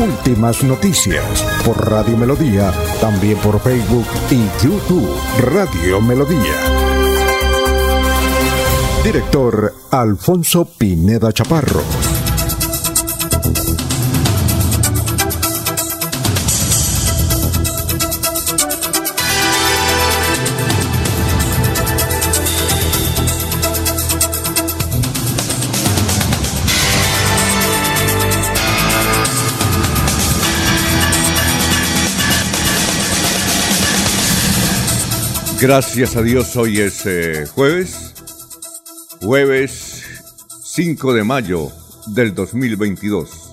Últimas noticias por Radio Melodía, también por Facebook y YouTube Radio Melodía. Director Alfonso Pineda Chaparro. Gracias a Dios, hoy es eh, jueves, jueves 5 de mayo del 2022.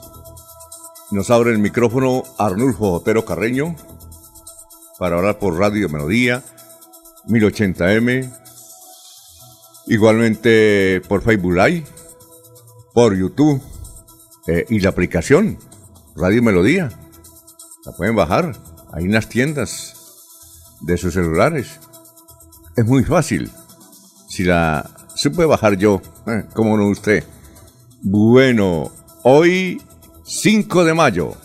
Nos abre el micrófono Arnulfo Otero Carreño para hablar por Radio Melodía 1080m, igualmente por Facebook Live, por YouTube eh, y la aplicación Radio Melodía. La pueden bajar, hay unas tiendas de sus celulares es muy fácil. Si la supe bajar yo, eh, ¿cómo no usted? Bueno, hoy 5 de mayo,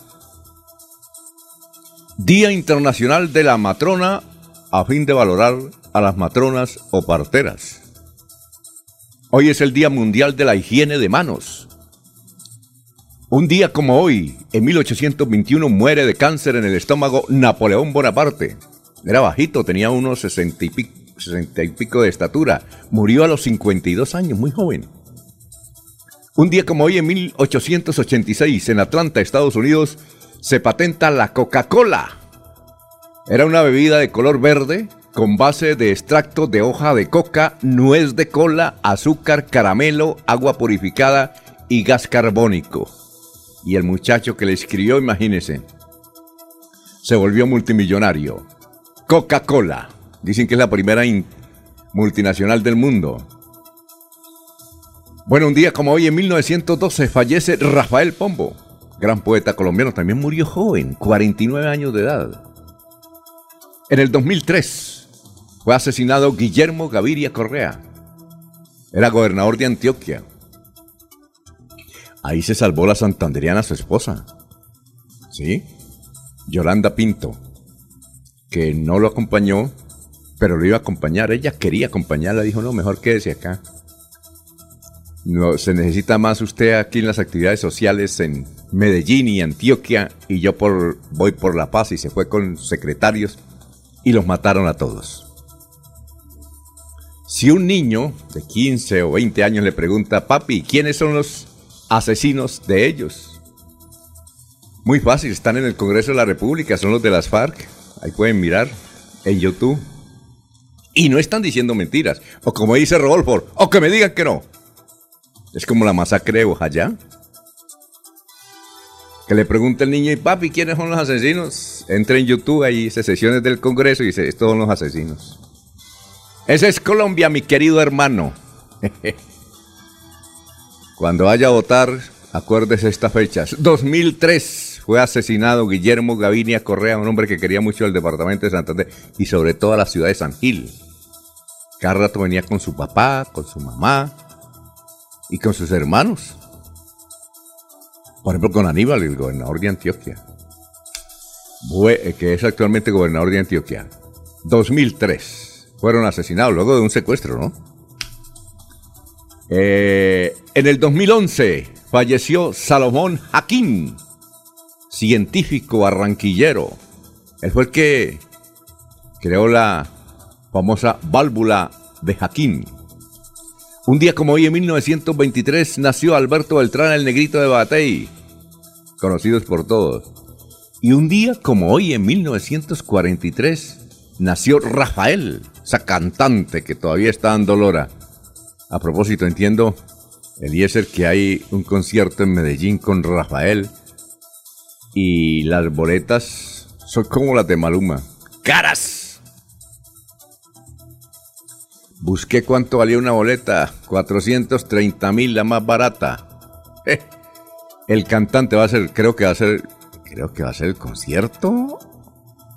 Día Internacional de la Matrona a fin de valorar a las matronas o parteras. Hoy es el Día Mundial de la Higiene de Manos. Un día como hoy, en 1821, muere de cáncer en el estómago Napoleón Bonaparte. Era bajito, tenía unos sesenta y pico 60 y pico de estatura. Murió a los 52 años, muy joven. Un día como hoy, en 1886, en Atlanta, Estados Unidos, se patenta la Coca-Cola. Era una bebida de color verde con base de extracto de hoja de coca, nuez de cola, azúcar, caramelo, agua purificada y gas carbónico. Y el muchacho que le escribió, imagínese, se volvió multimillonario. Coca-Cola. Dicen que es la primera multinacional del mundo. Bueno, un día como hoy, en 1912, fallece Rafael Pombo, gran poeta colombiano, también murió joven, 49 años de edad. En el 2003 fue asesinado Guillermo Gaviria Correa, era gobernador de Antioquia. Ahí se salvó la santanderiana su esposa, ¿sí? Yolanda Pinto, que no lo acompañó pero lo iba a acompañar. Ella quería acompañarla, dijo, no, mejor quédese acá. No, se necesita más usted aquí en las actividades sociales en Medellín y Antioquia y yo por, voy por La Paz y se fue con secretarios y los mataron a todos. Si un niño de 15 o 20 años le pregunta, papi, ¿quiénes son los asesinos de ellos? Muy fácil, están en el Congreso de la República, son los de las FARC, ahí pueden mirar en YouTube. Y no están diciendo mentiras. O como dice Rodolfo, o que me digan que no. Es como la masacre de. Que le pregunta el niño, y papi, ¿quiénes son los asesinos? Entra en YouTube, ahí sesiones del Congreso y dice, estos son los asesinos. Esa es Colombia, mi querido hermano. Cuando vaya a votar, acuérdese estas fechas. 2003 fue asesinado Guillermo Gavinia Correa, un hombre que quería mucho el departamento de Santander y sobre todo a la ciudad de San Gil. Cada rato venía con su papá, con su mamá y con sus hermanos. Por ejemplo, con Aníbal, el gobernador de Antioquia, eh, que es actualmente gobernador de Antioquia. 2003 fueron asesinados luego de un secuestro, ¿no? Eh, en el 2011 falleció Salomón Jaquín, científico barranquillero. Él fue el que creó la famosa válvula de Jaquín. Un día como hoy, en 1923, nació Alberto Beltrán, el negrito de Batey, conocidos por todos. Y un día como hoy, en 1943, nació Rafael, esa cantante que todavía está en Dolora. A propósito, entiendo, Eliezer, que hay un concierto en Medellín con Rafael y las boletas son como las de Maluma. ¡Caras! Busqué cuánto valía una boleta. 430 mil, la más barata. Eh, el cantante va a ser, creo que va a ser, creo que va a ser el concierto.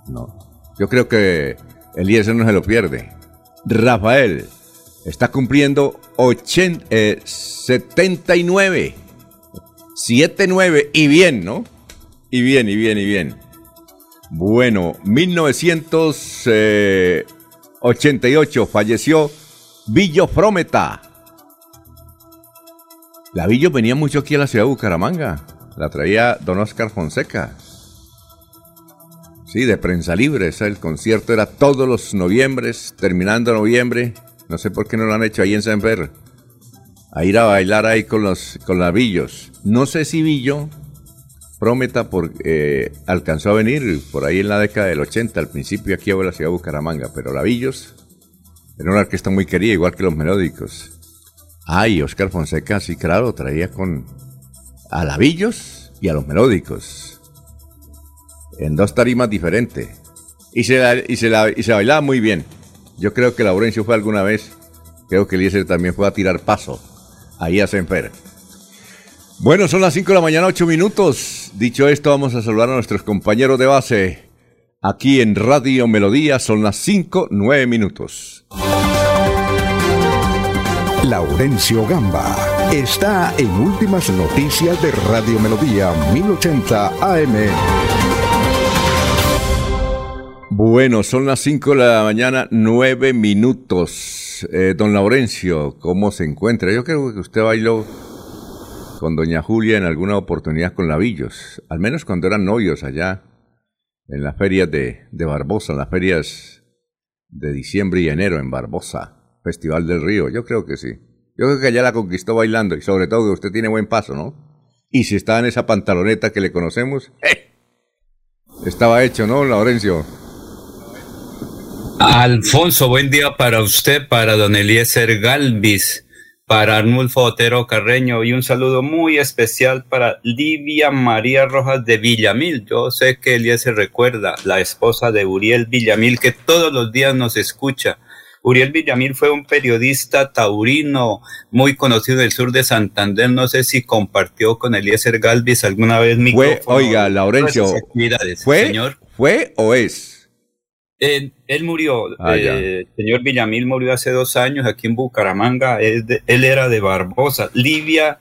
No. Yo creo que Eliezer no se lo pierde. Rafael está cumpliendo 80, 79. 79 y bien, ¿no? Y bien, y bien, y bien. Bueno, 1988 falleció Villo Frometa. La Villo venía mucho aquí a la ciudad de Bucaramanga. La traía don Oscar Fonseca. Sí, de prensa libre. el concierto era todos los noviembres, terminando noviembre. No sé por qué no lo han hecho ahí en San Fer. A ir a bailar ahí con los con. No sé si Villo Prometa por, eh, alcanzó a venir por ahí en la década del 80, al principio aquí a la ciudad de Bucaramanga, pero Lavillos era una orquesta muy querida, igual que los melódicos. Ay, Oscar Fonseca, sí, claro, traía con a Lavillos y a los melódicos en dos tarimas diferentes. Y se, y, se y se bailaba muy bien. Yo creo que Laurencio fue alguna vez, creo que Eliezer también fue a tirar paso ahí a Senfer. Bueno, son las 5 de la mañana, 8 minutos. Dicho esto, vamos a saludar a nuestros compañeros de base. Aquí en Radio Melodía son las 5, 9 minutos. Laurencio Gamba está en Últimas Noticias de Radio Melodía 1080 AM. Bueno, son las 5 de la mañana, 9 minutos. Eh, don Laurencio, ¿cómo se encuentra? Yo creo que usted bailó con doña Julia en alguna oportunidad con Lavillos, al menos cuando eran novios allá en las ferias de, Barbosa, en las ferias de diciembre y enero en Barbosa, Festival del Río, yo creo que sí. Yo creo que allá la conquistó bailando y sobre todo que usted tiene buen paso, ¿no? Y si está en esa pantaloneta que le conocemos, ¡eh! Estaba hecho, ¿no, Laurencio? Alfonso, buen día para usted, para don Eliezer Galvis, para Arnulfo Otero Carreño y un saludo muy especial para Livia María Rojas de Villamil. Yo sé que Elías se recuerda, la esposa de Uriel Villamil, que todos los días nos escucha. Uriel Villamil fue un periodista taurino muy conocido del sur de Santander. No sé si compartió con Eliezer Galvis alguna vez mi Fue, oiga, Laurencio, ¿fue, señor. ¿fue o es? Él, murió, ah, eh, señor Villamil murió hace dos años aquí en Bucaramanga, él, era de Barbosa. Livia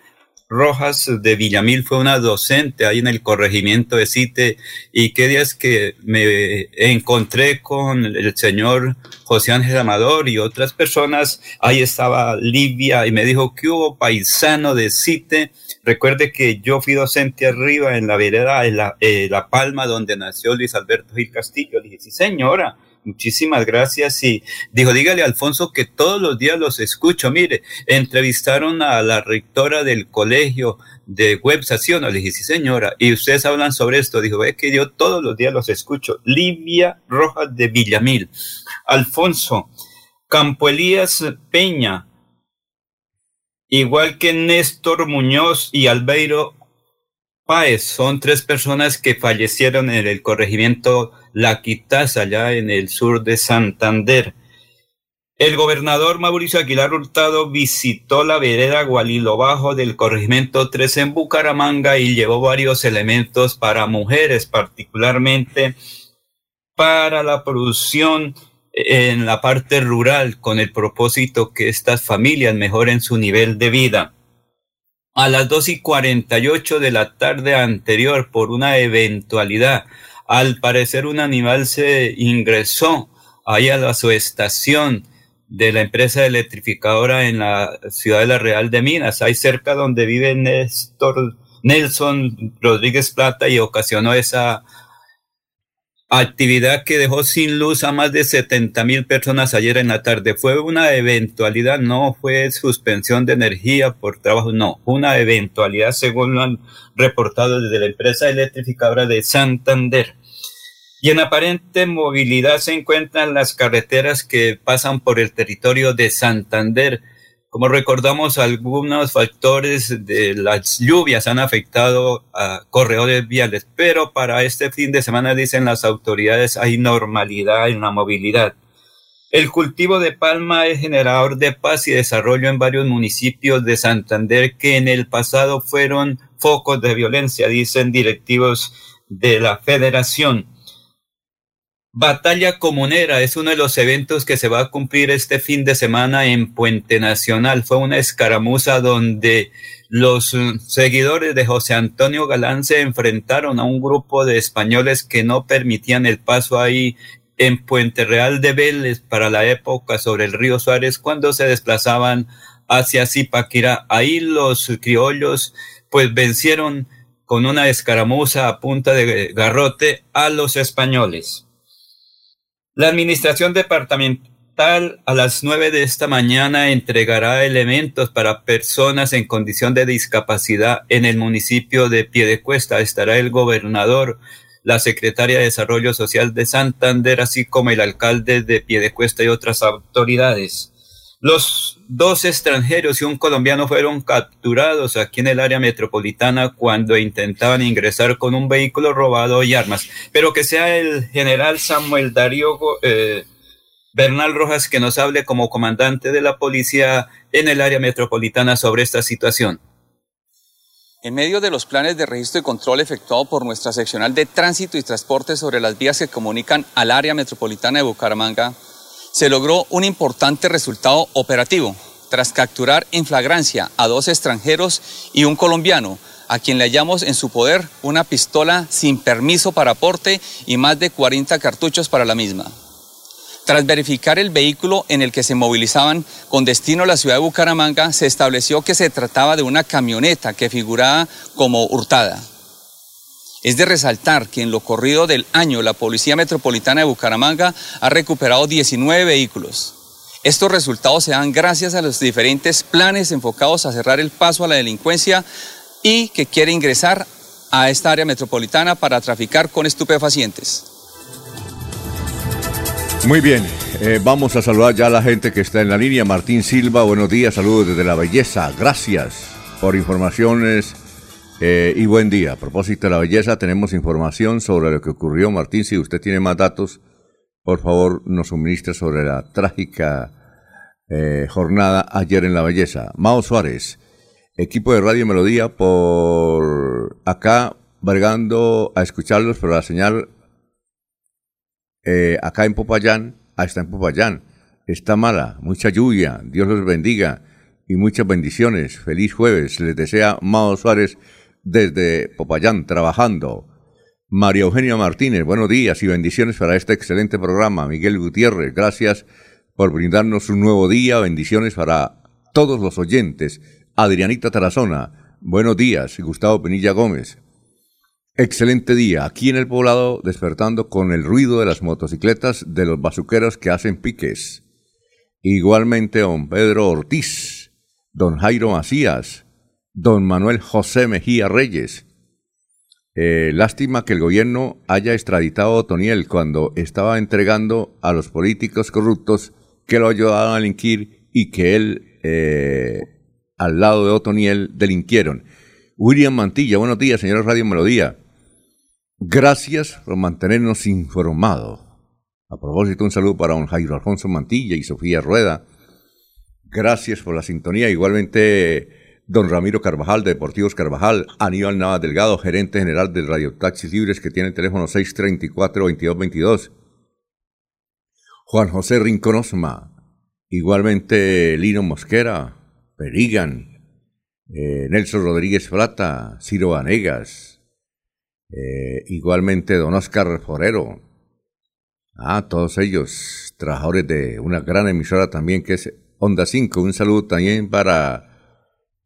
Rojas de Villamil fue una docente ahí en el corregimiento de Cite. Y qué días que me encontré con el señor José Ángel Amador y otras personas, ahí estaba Livia y me dijo que hubo paisano de Cite Recuerde que yo fui docente arriba en la vereda, en la, eh, la Palma, donde nació Luis Alberto Gil Castillo. Le dije, sí, señora, muchísimas gracias. Y dijo, dígale Alfonso que todos los días los escucho. Mire, entrevistaron a la rectora del colegio de Websación. Le dije, sí, señora. Y ustedes hablan sobre esto. Dijo, ve que yo todos los días los escucho. Livia Rojas de Villamil. Alfonso, Campo Elías Peña, igual que Néstor Muñoz y Albeiro Páez, son tres personas que fallecieron en el corregimiento La Quitaza, allá en el sur de Santander. El gobernador Mauricio Aguilar Hurtado visitó la vereda Gualilo Bajo del corregimiento 3 en Bucaramanga y llevó varios elementos para mujeres, particularmente para la producción en la parte rural con el propósito que estas familias mejoren su nivel de vida. A las dos y cuarenta y ocho de la tarde anterior, por una eventualidad, al parecer un animal se ingresó ahí a la subestación de la empresa electrificadora en la ciudad de la Real de Minas, ahí cerca donde vive Néstor Nelson Rodríguez Plata y ocasionó esa actividad que dejó sin luz a más de 70 mil personas ayer en la tarde. Fue una eventualidad, no fue suspensión de energía por trabajo, no, una eventualidad según lo han reportado desde la empresa electrificadora de Santander. Y en aparente movilidad se encuentran las carreteras que pasan por el territorio de Santander como recordamos, algunos factores de las lluvias han afectado a corredores viales, pero para este fin de semana, dicen las autoridades, hay normalidad en la movilidad. El cultivo de palma es generador de paz y desarrollo en varios municipios de Santander que en el pasado fueron focos de violencia, dicen directivos de la federación. Batalla Comunera es uno de los eventos que se va a cumplir este fin de semana en Puente Nacional. Fue una escaramuza donde los eh, seguidores de José Antonio Galán se enfrentaron a un grupo de españoles que no permitían el paso ahí en Puente Real de Vélez para la época sobre el río Suárez cuando se desplazaban hacia Zipaquirá. Ahí los criollos pues vencieron con una escaramuza a punta de garrote a los españoles. La administración departamental a las nueve de esta mañana entregará elementos para personas en condición de discapacidad en el municipio de Piedecuesta. Estará el gobernador la secretaria de Desarrollo Social de Santander, así como el alcalde de Piedecuesta y otras autoridades. Los dos extranjeros y un colombiano fueron capturados aquí en el área metropolitana cuando intentaban ingresar con un vehículo robado y armas. Pero que sea el general Samuel Darío eh, Bernal Rojas que nos hable como comandante de la policía en el área metropolitana sobre esta situación. En medio de los planes de registro y control efectuado por nuestra seccional de tránsito y transporte sobre las vías que comunican al área metropolitana de Bucaramanga, se logró un importante resultado operativo tras capturar en flagrancia a dos extranjeros y un colombiano, a quien le hallamos en su poder una pistola sin permiso para aporte y más de 40 cartuchos para la misma. Tras verificar el vehículo en el que se movilizaban con destino a la ciudad de Bucaramanga, se estableció que se trataba de una camioneta que figuraba como hurtada. Es de resaltar que en lo corrido del año la Policía Metropolitana de Bucaramanga ha recuperado 19 vehículos. Estos resultados se dan gracias a los diferentes planes enfocados a cerrar el paso a la delincuencia y que quiere ingresar a esta área metropolitana para traficar con estupefacientes. Muy bien, eh, vamos a saludar ya a la gente que está en la línea. Martín Silva, buenos días, saludos desde la belleza. Gracias por informaciones eh, y buen día. A propósito de la belleza, tenemos información sobre lo que ocurrió. Martín, si usted tiene más datos, por favor nos suministre sobre la trágica eh, jornada ayer en la belleza. Mao Suárez, equipo de Radio Melodía, por acá, vergando a escucharlos, pero la señal eh, acá en Popayán, ah, está en Popayán, está mala, mucha lluvia, Dios los bendiga y muchas bendiciones. Feliz jueves, les desea Mao Suárez desde Popayán, trabajando. María Eugenia Martínez, buenos días y bendiciones para este excelente programa. Miguel Gutiérrez, gracias por brindarnos un nuevo día, bendiciones para todos los oyentes. Adrianita Tarazona, buenos días. Gustavo Penilla Gómez, Excelente día, aquí en el poblado despertando con el ruido de las motocicletas de los bazuqueros que hacen piques. Igualmente don Pedro Ortiz, don Jairo Macías, don Manuel José Mejía Reyes. Eh, lástima que el gobierno haya extraditado a Otoniel cuando estaba entregando a los políticos corruptos que lo ayudaban a delinquir y que él, eh, al lado de Otoniel, delinquieron. William Mantilla, buenos días, señor Radio Melodía. Gracias por mantenernos informados. A propósito, un saludo para don Jairo Alfonso Mantilla y Sofía Rueda. Gracias por la sintonía. Igualmente, don Ramiro Carvajal de Deportivos Carvajal, Aníbal Navas Delgado, gerente general del Radio Taxis Libres, que tiene el teléfono 634-2222. Juan José Rincón Osma, igualmente Lino Mosquera, Perigan, eh, Nelson Rodríguez Plata, Ciro Vanegas, eh, igualmente don Oscar Forero. Ah, todos ellos, trabajadores de una gran emisora también que es Onda 5. Un saludo también para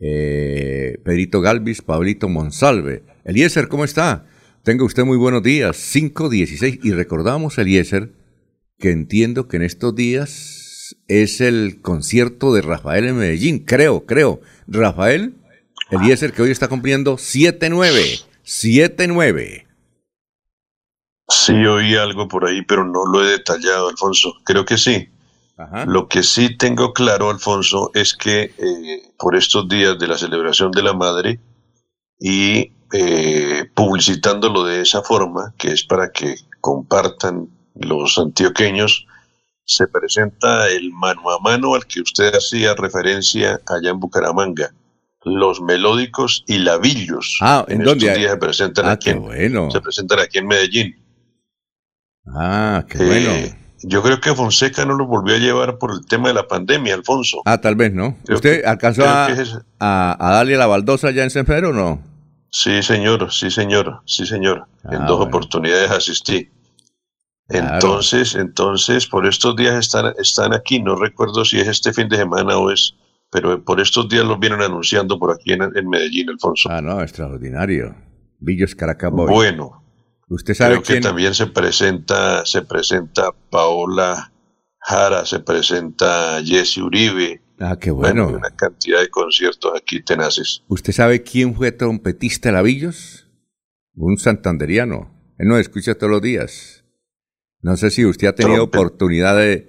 eh, Pedrito Galvis, Pablito Monsalve. Eliezer, ¿cómo está? Tenga usted muy buenos días. 5.16. Y recordamos, Eliezer, que entiendo que en estos días es el concierto de Rafael en Medellín. Creo, creo. Rafael, Eliezer, que hoy está cumpliendo 7-9. 79. Sí, oí algo por ahí, pero no lo he detallado, Alfonso. Creo que sí. Lo que sí tengo claro, Alfonso, es que eh, por estos días de la celebración de la madre y eh, publicitándolo de esa forma, que es para que compartan los antioqueños, se presenta el mano a mano al que usted hacía referencia allá en Bucaramanga. Los melódicos y lavillos. Ah, ¿en, dónde? Estos días se presentan, ah, aquí, bueno. se presentan aquí en Medellín. Ah, qué bueno. Yo creo que Fonseca no lo volvió a llevar por el tema de la pandemia, Alfonso. Ah, tal vez no. ¿Usted alcanzó a, darle la baldosa ya en San o no? Sí, señor, sí, señor, sí, señor. en ah, dos oportunidades asistí. Entonces, entonces, por estos días están, están aquí. No recuerdo si es este fin de semana o es, pero por estos días los vienen anunciando por aquí en, Medellín, Alfonso. Ah, no, extraordinario. Villos Caracas Bueno, Usted sabe Creo que también se presenta, se presenta Paola Jara, se presenta Jesse Uribe. Ah, qué bueno. una cantidad de conciertos aquí tenaces. ¿Usted sabe quién fue trompetista de Lavillos? Un santanderiano. Él nos escucha todos los días. No sé si usted ha tenido oportunidad de,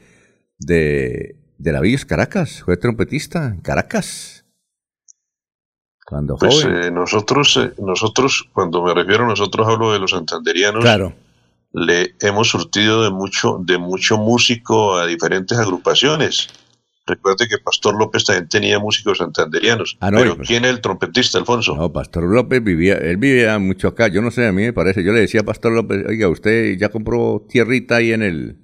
de, de Lavillos Caracas. Fue trompetista en Caracas. Cuando pues eh, nosotros, eh, nosotros, cuando me refiero a nosotros, hablo de los santanderianos. Claro. Le hemos surtido de mucho, de mucho músico a diferentes agrupaciones. Recuerde que Pastor López también tenía músicos santanderianos. Ah, pero pues. ¿quién es el trompetista, Alfonso? No, Pastor López vivía, él vivía mucho acá. Yo no sé, a mí me parece. Yo le decía a Pastor López, oiga, usted ya compró tierrita ahí en el,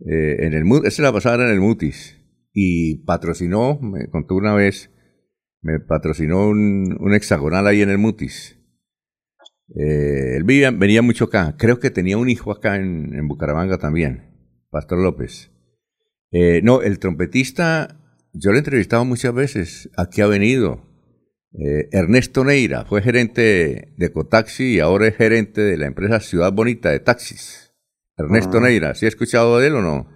eh, en el, esa la pasaba en el Mutis. Y patrocinó, me contó una vez, me patrocinó un, hexagonal ahí en el Mutis. Eh, él venía mucho acá. Creo que tenía un hijo acá en, Bucaramanga también, Pastor López. Eh, no, el trompetista, yo lo he entrevistado muchas veces. Aquí ha venido. Eh, Ernesto Neira fue gerente de Cotaxi y ahora es gerente de la empresa Ciudad Bonita de Taxis. Ernesto ah. Neira, ¿sí ha escuchado de él o no?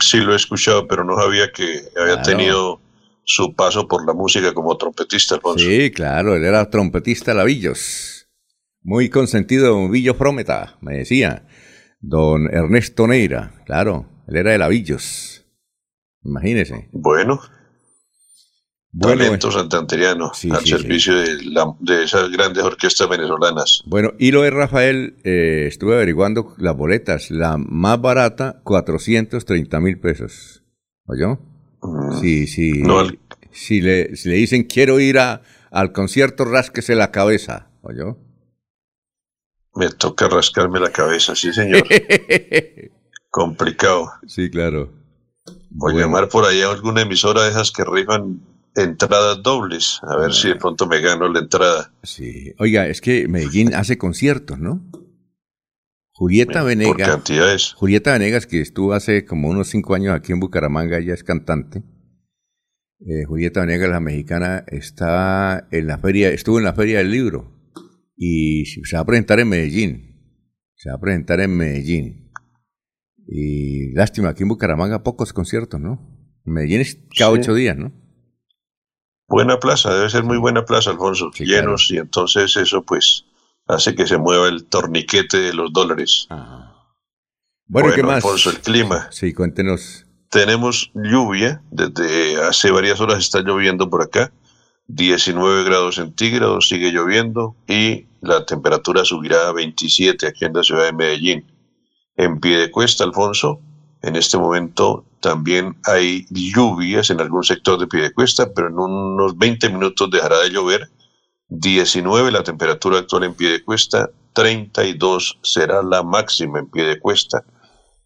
Sí, lo he escuchado, pero no sabía que había tenido su paso por la música como trompetista, Alfonso. Sí, claro, él era trompetista Lavillos. Muy consentido de un Villo Frometa, me decía. Don Ernesto Neira, claro, él era de Lavillos. Imagínese. Bueno. Bueno, talento santanteriano al servicio De, esas grandes orquestas venezolanas. Bueno, y lo de Rafael, eh, estuve averiguando las boletas. La más barata, 430 mil pesos. ¿Oyó? Mm. Sí, sí. si, le, si le dicen quiero ir a, al concierto, rásquese la cabeza, ¿oyó? Me toca rascarme la cabeza, sí, señor. Complicado. Sí, claro. Voy a llamar por ahí a alguna emisora de esas que rifan entradas dobles, a ver si de ah. pronto me gano la entrada. Sí, oiga, es que Medellín hace conciertos, ¿no? Julieta Venegas. Julieta Venegas, que estuvo hace como unos cinco años aquí en Bucaramanga, ella es cantante. Eh, Julieta Venegas, la mexicana, está en la feria, estuvo en la feria del libro y se va a presentar en Medellín. Se va a presentar en Medellín. Y lástima, aquí en Bucaramanga pocos conciertos, ¿no? Medellín es cada ocho días, ¿no? Buena plaza, debe ser muy buena plaza, Alfonso. llenos y entonces eso pues hace que se mueva el torniquete de los dólares. Bueno, ¿qué más? Alfonso, el clima. Sí, cuéntenos. Tenemos lluvia, desde hace varias horas está lloviendo por acá, 19 grados centígrados, sigue lloviendo y la temperatura subirá a 27 aquí en la ciudad de Medellín. En pie de cuesta, Alfonso, en este momento también hay lluvias en algún sector de pie de cuesta, pero en unos 20 minutos dejará de llover 19 la temperatura actual en pie de cuesta, 32 será la máxima en pie de cuesta.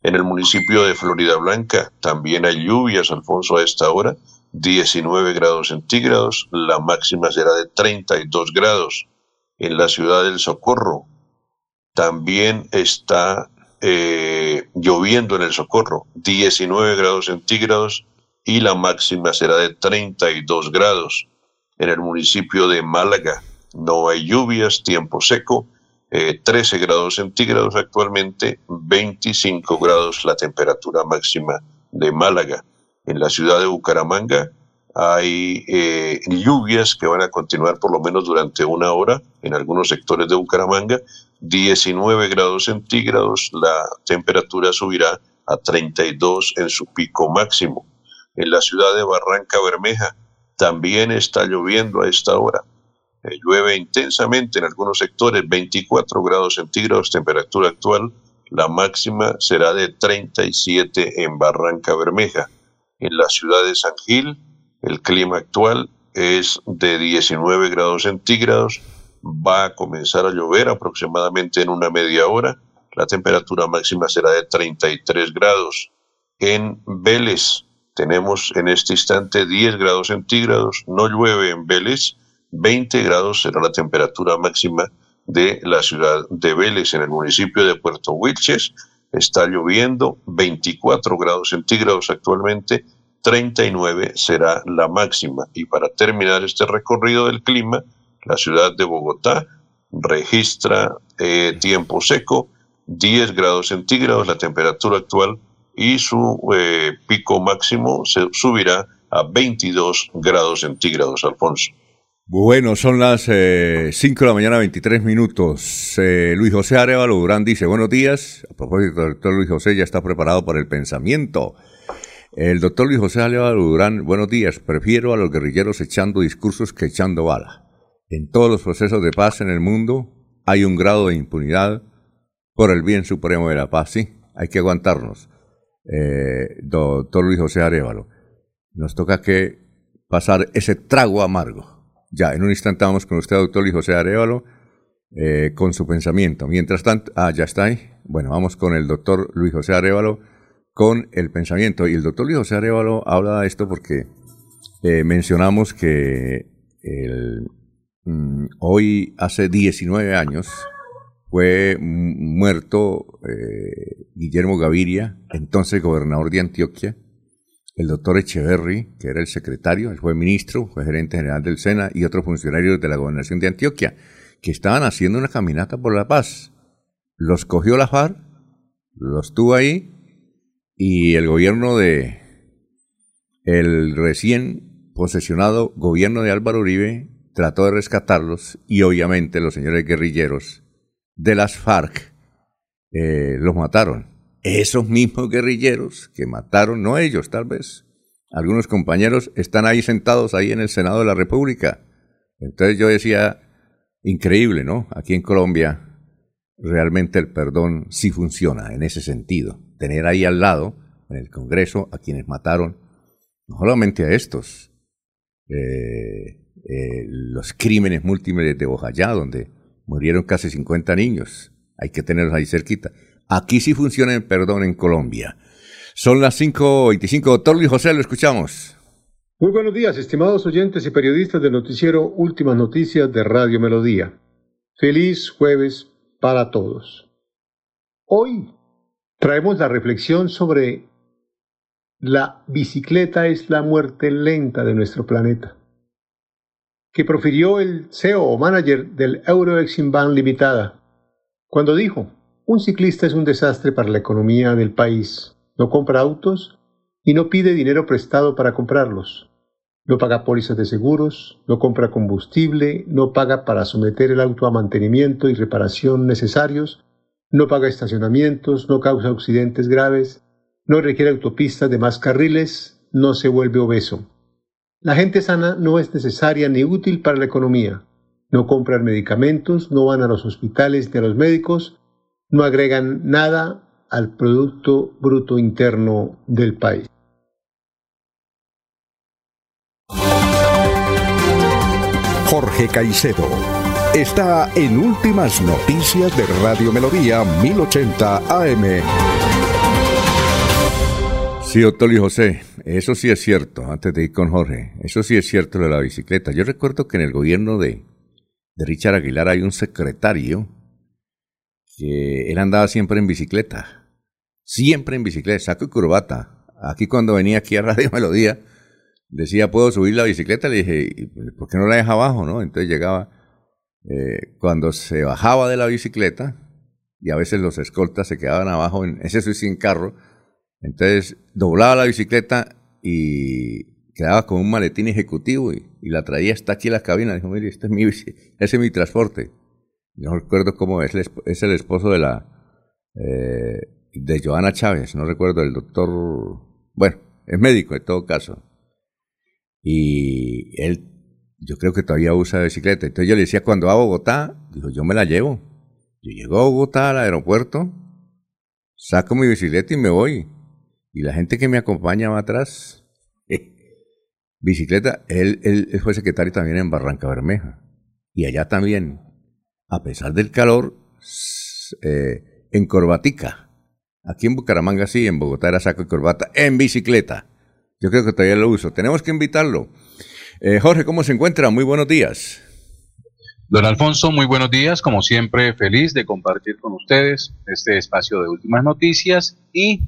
En el municipio de Florida Blanca también hay lluvias, Alfonso, a esta hora, 19 grados centígrados, la máxima será de 32 grados. En la ciudad del Socorro también está eh, lloviendo en el Socorro, 19 grados centígrados y la máxima será de 32 grados en el municipio de Málaga. No hay lluvias, tiempo seco, 13 eh, grados centígrados actualmente, 25 grados la temperatura máxima de Málaga. En la ciudad de Bucaramanga hay eh, lluvias que van a continuar por lo menos durante una hora en algunos sectores de Bucaramanga. 19 grados centígrados, la temperatura subirá a 32 en su pico máximo. En la ciudad de Barranca Bermeja también está lloviendo a esta hora. Eh, llueve intensamente en algunos sectores, 24 grados centígrados, temperatura actual. la máxima será de 37 en Barranca Bermeja. En la ciudad de San Gil, el clima actual es de 19 grados centígrados. Va a comenzar a llover aproximadamente en una media hora. La temperatura máxima será de 33 grados. En Vélez tenemos en este instante 10 grados centígrados. No llueve en Vélez. 20 grados será la temperatura máxima de la ciudad de Vélez, en el municipio de Puerto Wilches. Está lloviendo 24 grados centígrados actualmente, 39 será la máxima. Y para terminar este recorrido del clima, la ciudad de Bogotá registra eh, tiempo seco, 10 grados centígrados la temperatura actual y su eh, pico máximo se subirá a 22 grados centígrados, Alfonso. Bueno, son las 5 eh, de la mañana, 23 minutos. Eh, Luis José Arevalo Durán dice, buenos días. A propósito, el doctor Luis José ya está preparado para el pensamiento. El doctor Luis José Arevalo Durán, buenos días. Prefiero a los guerrilleros echando discursos que echando bala. En todos los procesos de paz en el mundo hay un grado de impunidad por el bien supremo de la paz. Sí, hay que aguantarnos. Doctor Luis José Arevalo, nos toca que pasar ese trago amargo ya, en un instante vamos con usted, doctor Luis José Arevalo, eh, con su pensamiento. Mientras tanto, ah, ya está ahí. Bueno, vamos con el doctor Luis José Arevalo con el pensamiento. Y el doctor Luis José Arevalo habla de esto porque eh, mencionamos que mm, hoy, hace 19 años, fue muerto eh, Guillermo Gaviria, entonces gobernador de Antioquia, el doctor Echeverry, que era el secretario, él fue ministro, fue gerente general del SENA y otros funcionarios de la gobernación de Antioquia, que estaban haciendo una caminata por la paz. Los cogió la FARC, los tuvo ahí y el gobierno de el recién posesionado gobierno de Álvaro Uribe trató de rescatarlos y obviamente los señores guerrilleros de las FARC eh, los mataron esos mismos guerrilleros que mataron, no ellos tal vez, algunos compañeros están ahí sentados ahí en el Senado de la República. Entonces yo decía, increíble, ¿no? Aquí en Colombia realmente el perdón sí funciona en ese sentido. Tener ahí al lado, en el Congreso, a quienes mataron, no solamente a estos, eh, eh, los crímenes múltiples de Bojayá, donde murieron casi 50 niños, hay que tenerlos ahí cerquita, Aquí sí funciona el perdón en Colombia. Son las 5.25. Doctor Luis José, lo escuchamos. Muy buenos días, estimados oyentes y periodistas del noticiero Últimas Noticias de Radio Melodía. Feliz jueves para todos. Hoy traemos la reflexión sobre la bicicleta es la muerte lenta de nuestro planeta, que profirió el CEO o manager del Euroexim Limitada, cuando dijo, un ciclista es un desastre para la economía del país. No compra autos y no pide dinero prestado para comprarlos. No paga pólizas de seguros, no compra combustible, no paga para someter el auto a mantenimiento y reparación necesarios, no paga estacionamientos, no causa accidentes graves, no requiere autopistas de más carriles, no se vuelve obeso. La gente sana no es necesaria ni útil para la economía. No compran medicamentos, no van a los hospitales ni a los médicos, no agregan nada al Producto Bruto Interno del país. Jorge Caicedo está en Últimas Noticias de Radio Melodía 1080 AM. Sí, doctor y José, eso sí es cierto, antes de ir con Jorge, eso sí es cierto de la bicicleta. Yo recuerdo que en el gobierno de, Richard Aguilar hay un secretario que él andaba siempre en bicicleta, siempre en bicicleta, saco y corbata. Aquí cuando venía aquí a Radio Melodía, decía, ¿puedo subir la bicicleta? Le dije, ¿por qué no la deja abajo? No? Entonces llegaba, eh, cuando se bajaba de la bicicleta, y a veces los escoltas se quedaban abajo, en ese soy sin carro, entonces doblaba la bicicleta y quedaba con un maletín ejecutivo y, la traía hasta aquí a la cabina. Dijo, mire, este es mi, ese es mi transporte no recuerdo cómo es, es el esposo de la eh, de Joana Chávez, no recuerdo el doctor, bueno, es médico en todo caso. Y él, yo creo que todavía usa bicicleta. Entonces yo le decía, cuando va a Bogotá, dijo, yo me la llevo. Yo llego a Bogotá al aeropuerto saco mi bicicleta y me voy. Y la gente que me acompaña va atrás. bicicleta, él, él, fue secretario también en Barranca Bermeja. Y allá también, a pesar del calor, eh, en corbatica. Aquí en Bucaramanga sí, en Bogotá era saco y corbata, en bicicleta. Yo creo que todavía lo uso. Tenemos que invitarlo. Eh, Jorge, ¿cómo se encuentra? Muy buenos días. Don Alfonso, muy buenos días. Como siempre, feliz de compartir con ustedes este espacio de últimas noticias y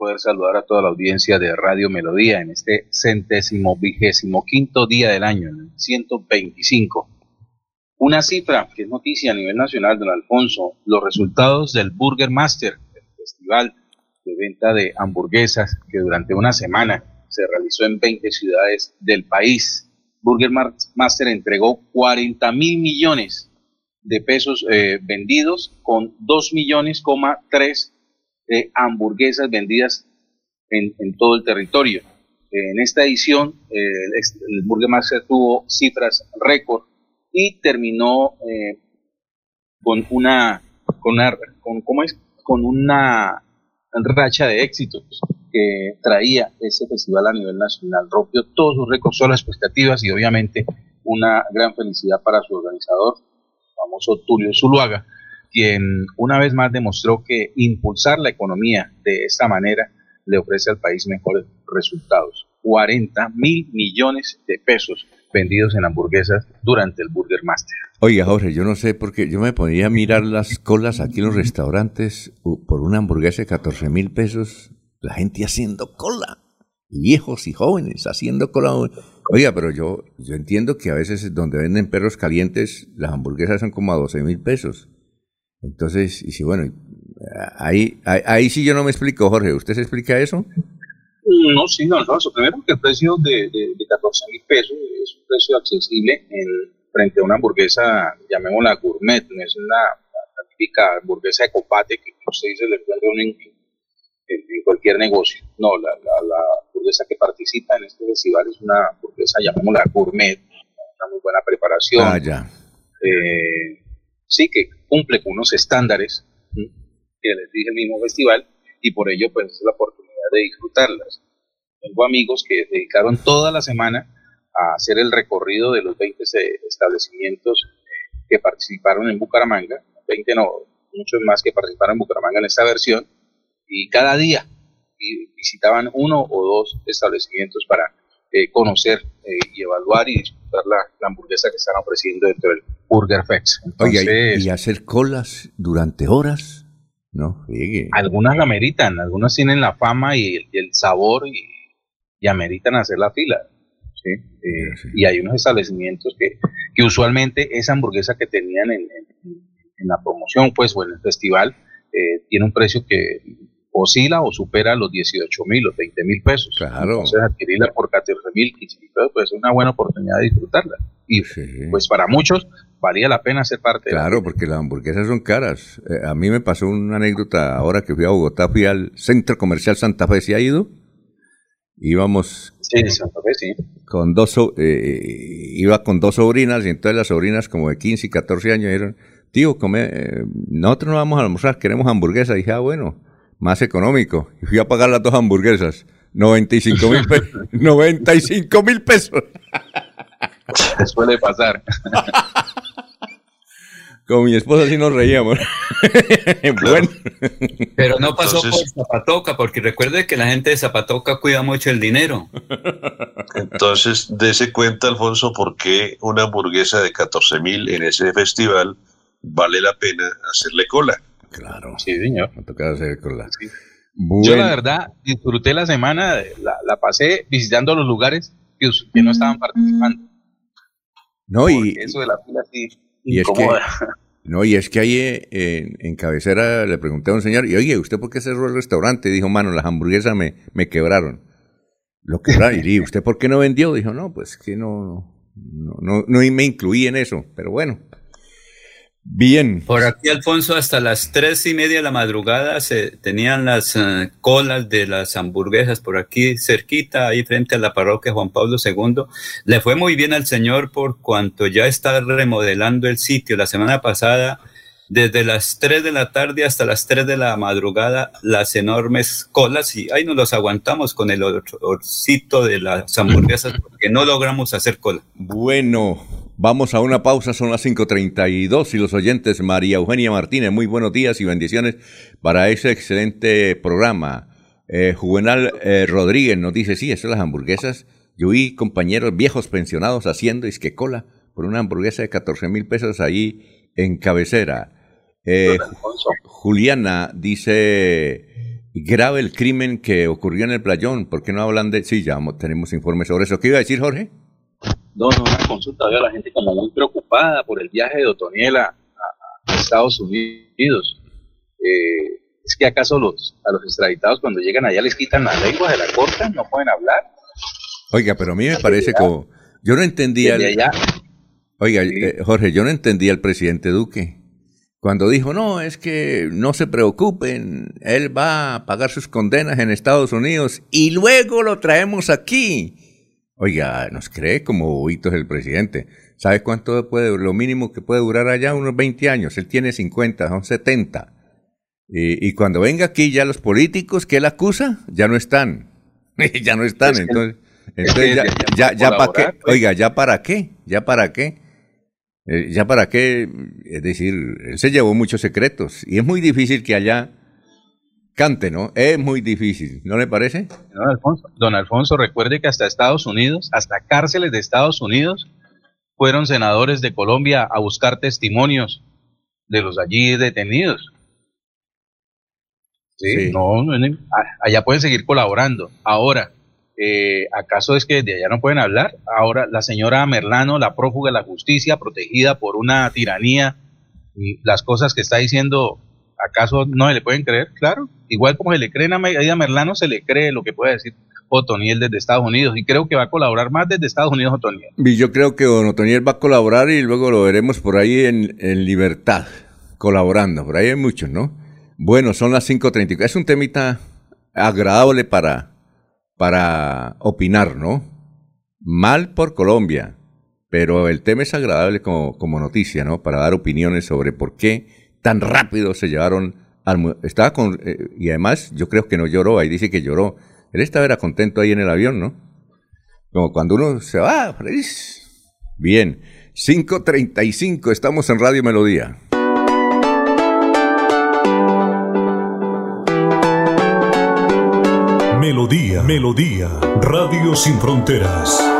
poder saludar a toda la audiencia de Radio Melodía en este centésimo vigésimo quinto día del año, en el 125. Una cifra que es noticia a nivel nacional, don Alfonso, los resultados del Burger Master, el festival de venta de hamburguesas que durante una semana se realizó en 20 ciudades del país Burger Master entregó 40 mil millones de pesos eh, vendidos con 2 millones, 3 hamburguesas vendidas en, todo el territorio. En esta edición, el, Burger Master tuvo cifras récord y terminó eh, con una, con con, ¿cómo es? Con una racha de éxitos que traía ese festival a nivel nacional. Rompió todos sus récords, todas las expectativas y obviamente una gran felicidad para su organizador, famoso Tulio Zuluaga, quien una vez más demostró que impulsar la economía de esta manera le ofrece al país mejores resultados. 40 mil millones de pesos vendidos en hamburguesas durante el Burger Master. Oiga, Jorge, yo no sé por qué yo me ponía a mirar las colas aquí en los restaurantes por una hamburguesa de 14 mil pesos la gente haciendo cola, viejos y jóvenes haciendo cola. Oiga, pero yo, yo entiendo que a veces donde venden perros calientes, las hamburguesas son como a 12 mil pesos. Entonces, y si bueno, ahí, ahí, sí yo no me explico, Jorge, ¿usted se explica eso? No, sí, no, Alfonso. Primero que el precio de, de, 14 mil pesos es un precio accesible en, frente a una hamburguesa, llamémosla gourmet, no es una típica hamburguesa de copate que usted dice le encuentra un en, cualquier negocio. No, la, la, hamburguesa que participa en este festival es una hamburguesa, llamémosla gourmet, una muy buena preparación. Ah, ya. Eh, sí, que cumple con unos estándares que les dije el mismo festival y por ello pues es la oportunidad de disfrutarlas. Tengo amigos que dedicaron toda la semana a hacer el recorrido de los 20 establecimientos que participaron en Bucaramanga, 20 no, muchos más que participaron en Bucaramanga en esta versión, y cada día visitaban uno o dos establecimientos para eh, conocer eh, y evaluar y disfrutar la, hamburguesa que están ofreciendo dentro del Burger Fest. y hacer colas durante horas, ¿no? Algunas la ameritan, algunas tienen la fama y, el sabor y, ameritan hacer la fila. Eh, y hay unos establecimientos que, que usualmente esa hamburguesa que tenían en, en, la promoción, pues, o en el festival, tiene un precio que oscila o supera los 18 mil o 20 mil pesos. Claro. Entonces adquirirla por 14 mil, 15 mil pesos, pues es una buena oportunidad de disfrutarla. Y pues para muchos valía la pena ser parte claro, de porque las hamburguesas son caras. Eh, a mí me pasó una anécdota ahora que fui a Bogotá, fui al Centro Comercial Santa Fe, ¿se ha ido? Íbamos... Sí, Santa Fe, sí. Con dos, eh, iba con dos sobrinas y entonces las sobrinas como de 15 y 14 años dijeron, tío, come, eh, nosotros no vamos a almorzar, queremos hamburguesa. Y dije, ah, bueno más económico. Y fui a pagar las dos hamburguesas. 95 mil pesos. 95 mil pesos. Suele pasar. Con mi esposa sí nos reíamos. bueno. Pero no pasó por Zapatoca, porque recuerde que la gente de Zapatoca cuida mucho el dinero. Entonces, dése cuenta, Alfonso, por qué una hamburguesa de 14 mil en ese festival vale la pena hacerle cola. Claro. Sí, señor. Me tocaba hacer con la... Yo la verdad disfruté la semana, la, pasé visitando los lugares que, no estaban participando. No, y eso de la fila sí y es que no, y es que ahí eh, en, cabecera le pregunté a un señor, y oye, ¿usted por qué cerró el restaurante? dijo, mano, las hamburguesas me, me quebraron. Lo quebraron. y ¿usted por qué no vendió? Dijo, no, pues que no, no, no, no me incluí en eso. Pero bueno, Bien. Por aquí, Alfonso, hasta las tres y media de la madrugada se tenían las eh, colas de las hamburguesas por aquí cerquita, ahí frente a la parroquia Juan Pablo II. Le fue muy bien al señor por cuanto ya está remodelando el sitio. La semana pasada desde las 3 de la tarde hasta las 3 de la madrugada las enormes colas y ahí nos los aguantamos con el olorcito de las hamburguesas porque no logramos hacer cola. Bueno, vamos a una pausa, son las 5.32 y los oyentes María Eugenia Martínez, muy buenos días y bendiciones para ese excelente programa. Eh, Juvenal eh, Rodríguez nos dice, sí, eso las hamburguesas. Yo vi compañeros viejos pensionados haciendo isque cola por una hamburguesa de 14 mil pesos ahí en cabecera. Eh, Juliana dice, grave el crimen que ocurrió en el playón, ¿por qué no hablan de...? Sí, ya tenemos informes sobre eso. ¿Qué iba a decir Jorge? No, no, una consulta, veo a la gente como muy preocupada por el viaje de Otoniel a, Estados Unidos. Eh, ¿Es que acaso los, a los extraditados cuando llegan allá les quitan la lengua de la corta? ¿No pueden hablar? Oiga, pero a mí me parece como... Yo no entendía... Oiga, eh, Jorge, yo no entendía al presidente Duque cuando dijo, no, es que no se preocupen, él va a pagar sus condenas en Estados Unidos y luego lo traemos aquí. Oiga, nos cree como bobitos el presidente. ¿Sabe cuánto puede, lo mínimo que puede durar allá? Unos 20 años. Él tiene 50, son 70. Y, y cuando venga aquí ya los políticos que él acusa, ya no están. ya no están. entonces, entonces ya, ya, ya para qué. Pues. Oiga, ¿ya para qué? ¿Ya para qué? Eh, ya para qué, es decir, él se llevó muchos secretos y es muy difícil que allá cante, ¿no? Es muy difícil, ¿no le parece? Don Alfonso, don Alfonso, recuerde que hasta Estados Unidos, hasta cárceles de Estados Unidos, fueron senadores de Colombia a buscar testimonios de los allí detenidos. Sí, No, allá pueden seguir colaborando. Ahora, eh, ¿acaso es que de allá no pueden hablar? Ahora, la señora Merlano, la prófuga de la justicia, protegida por una tiranía, y las cosas que está diciendo, ¿acaso no se le pueden creer? Claro, igual como se le creen a Merlano, se le cree lo que puede decir Otoniel desde Estados Unidos, y creo que va a colaborar más desde Estados Unidos Otoniel. Y yo creo que Otoniel va a colaborar y luego lo veremos por ahí en, en libertad, colaborando, por ahí hay muchos, ¿no? Bueno, son las 5.34, es un temita agradable para para opinar, ¿no? Mal por Colombia, pero el tema es agradable como, como noticia, ¿no? Para dar opiniones sobre por qué tan rápido se llevaron al... Estaba con... Eh, y además yo creo que no lloró, ahí dice que lloró. Él estaba era contento ahí en el avión, ¿no? Como cuando uno se va, feliz. Bien, 5.35, estamos en Radio Melodía. Melodía, Melodía, Radio Sin Fronteras.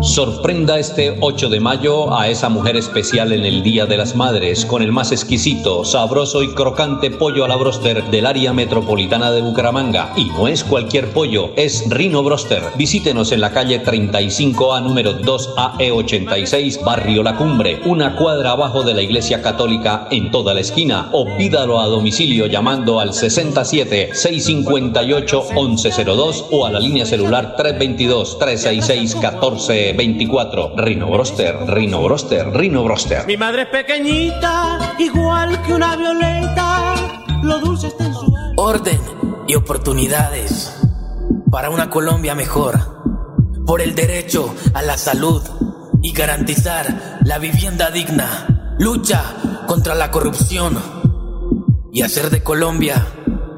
Sorprenda este 8 de mayo a esa mujer especial en el Día de las Madres con el más exquisito, sabroso y crocante pollo a la broster del área metropolitana de Bucaramanga. Y no es cualquier pollo, es Rino Broster. Visítenos en la calle 35A número 2AE86, Barrio La Cumbre, una cuadra abajo de la Iglesia Católica en toda la esquina. O pídalo a domicilio llamando al 67 658 1102 o a la línea celular 322 366 1420. 24. Rino Broster, Rino Broster, Rino Broster. Mi madre es pequeñita, igual que una violeta. Lo dulce está en su. Orden y oportunidades para una Colombia mejor. Por el derecho a la salud y garantizar la vivienda digna. Lucha contra la corrupción y hacer de Colombia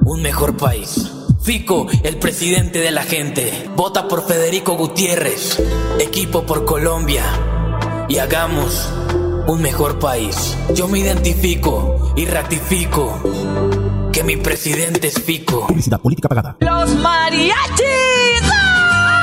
un mejor país. Fico, el presidente de la gente. Vota por Federico Gutiérrez. Equipo por Colombia. Y hagamos un mejor país. Yo me identifico y ratifico que mi presidente es Fico. Publicidad política pagada. Los mariachis.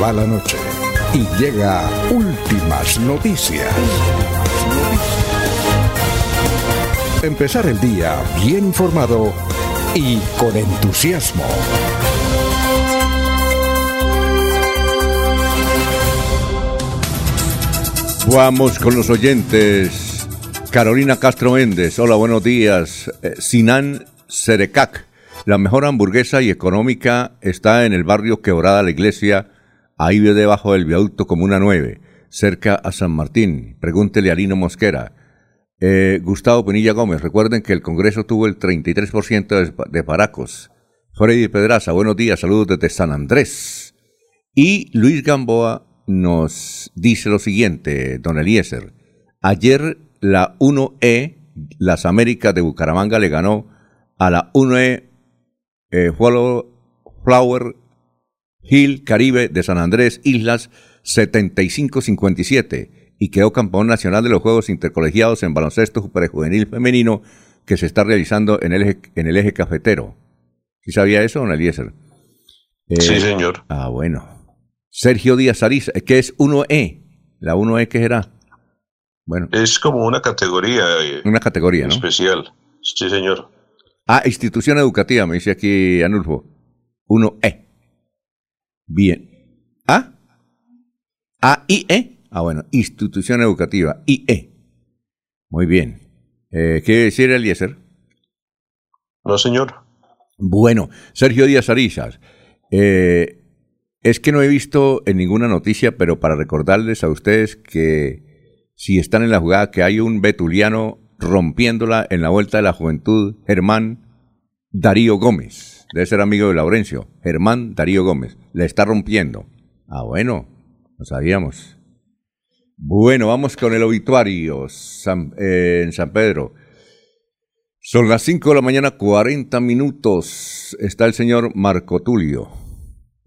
Va la noche y llega últimas noticias. Empezar el día bien informado y con entusiasmo. Vamos con los oyentes. Carolina Castro Méndez, hola, buenos días. Eh, Sinan Cerecac, la mejor hamburguesa y económica está en el barrio Quebrada la Iglesia, ahí debajo del viaducto Comuna 9, cerca a San Martín. Pregúntele a Lino Mosquera. Eh, Gustavo Penilla Gómez, recuerden que el Congreso tuvo el 33% de, de. Freddy Pedraza, buenos días, saludos desde San Andrés. Y Luis Gamboa nos dice lo siguiente, don Eliezer. Ayer la 1E, las Américas de Bucaramanga, le ganó a la 1E eh, Flower Hill Caribe de San Andrés Islas 75-57 y quedó campeón nacional de los Juegos Intercolegiados en baloncesto superjuvenil femenino que se está realizando en el eje, en el eje cafetero. ¿Sí sabía eso, don Eliezer? sí, señor. Ah, bueno. Sergio Díaz Ariza, ¿qué es 1E? ¿La 1E qué será? Bueno. Es como una categoría. Eh, una categoría, ¿no? Especial. Sí, señor. Ah, institución educativa, me dice aquí Anulfo. 1E. Bien. ¿Ah? ¿A, I, E? Ah, bueno, institución educativa, IE. Muy bien. Eh, ¿Qué decir Eliezer? No, señor. Bueno, Sergio Díaz Arizas. Eh, es que no he visto en ninguna noticia, pero para recordarles a ustedes que si están en la jugada, que hay un betuliano rompiéndola en la Vuelta de la Juventud, Germán Darío Gómez. Debe ser amigo de Laurencio. Germán Darío Gómez. Le está rompiendo. Ah, bueno, lo sabíamos. Bueno, vamos con el obituario eh, en San Pedro. Son las 5 de la mañana, 40 minutos. Está el señor Marco Tulio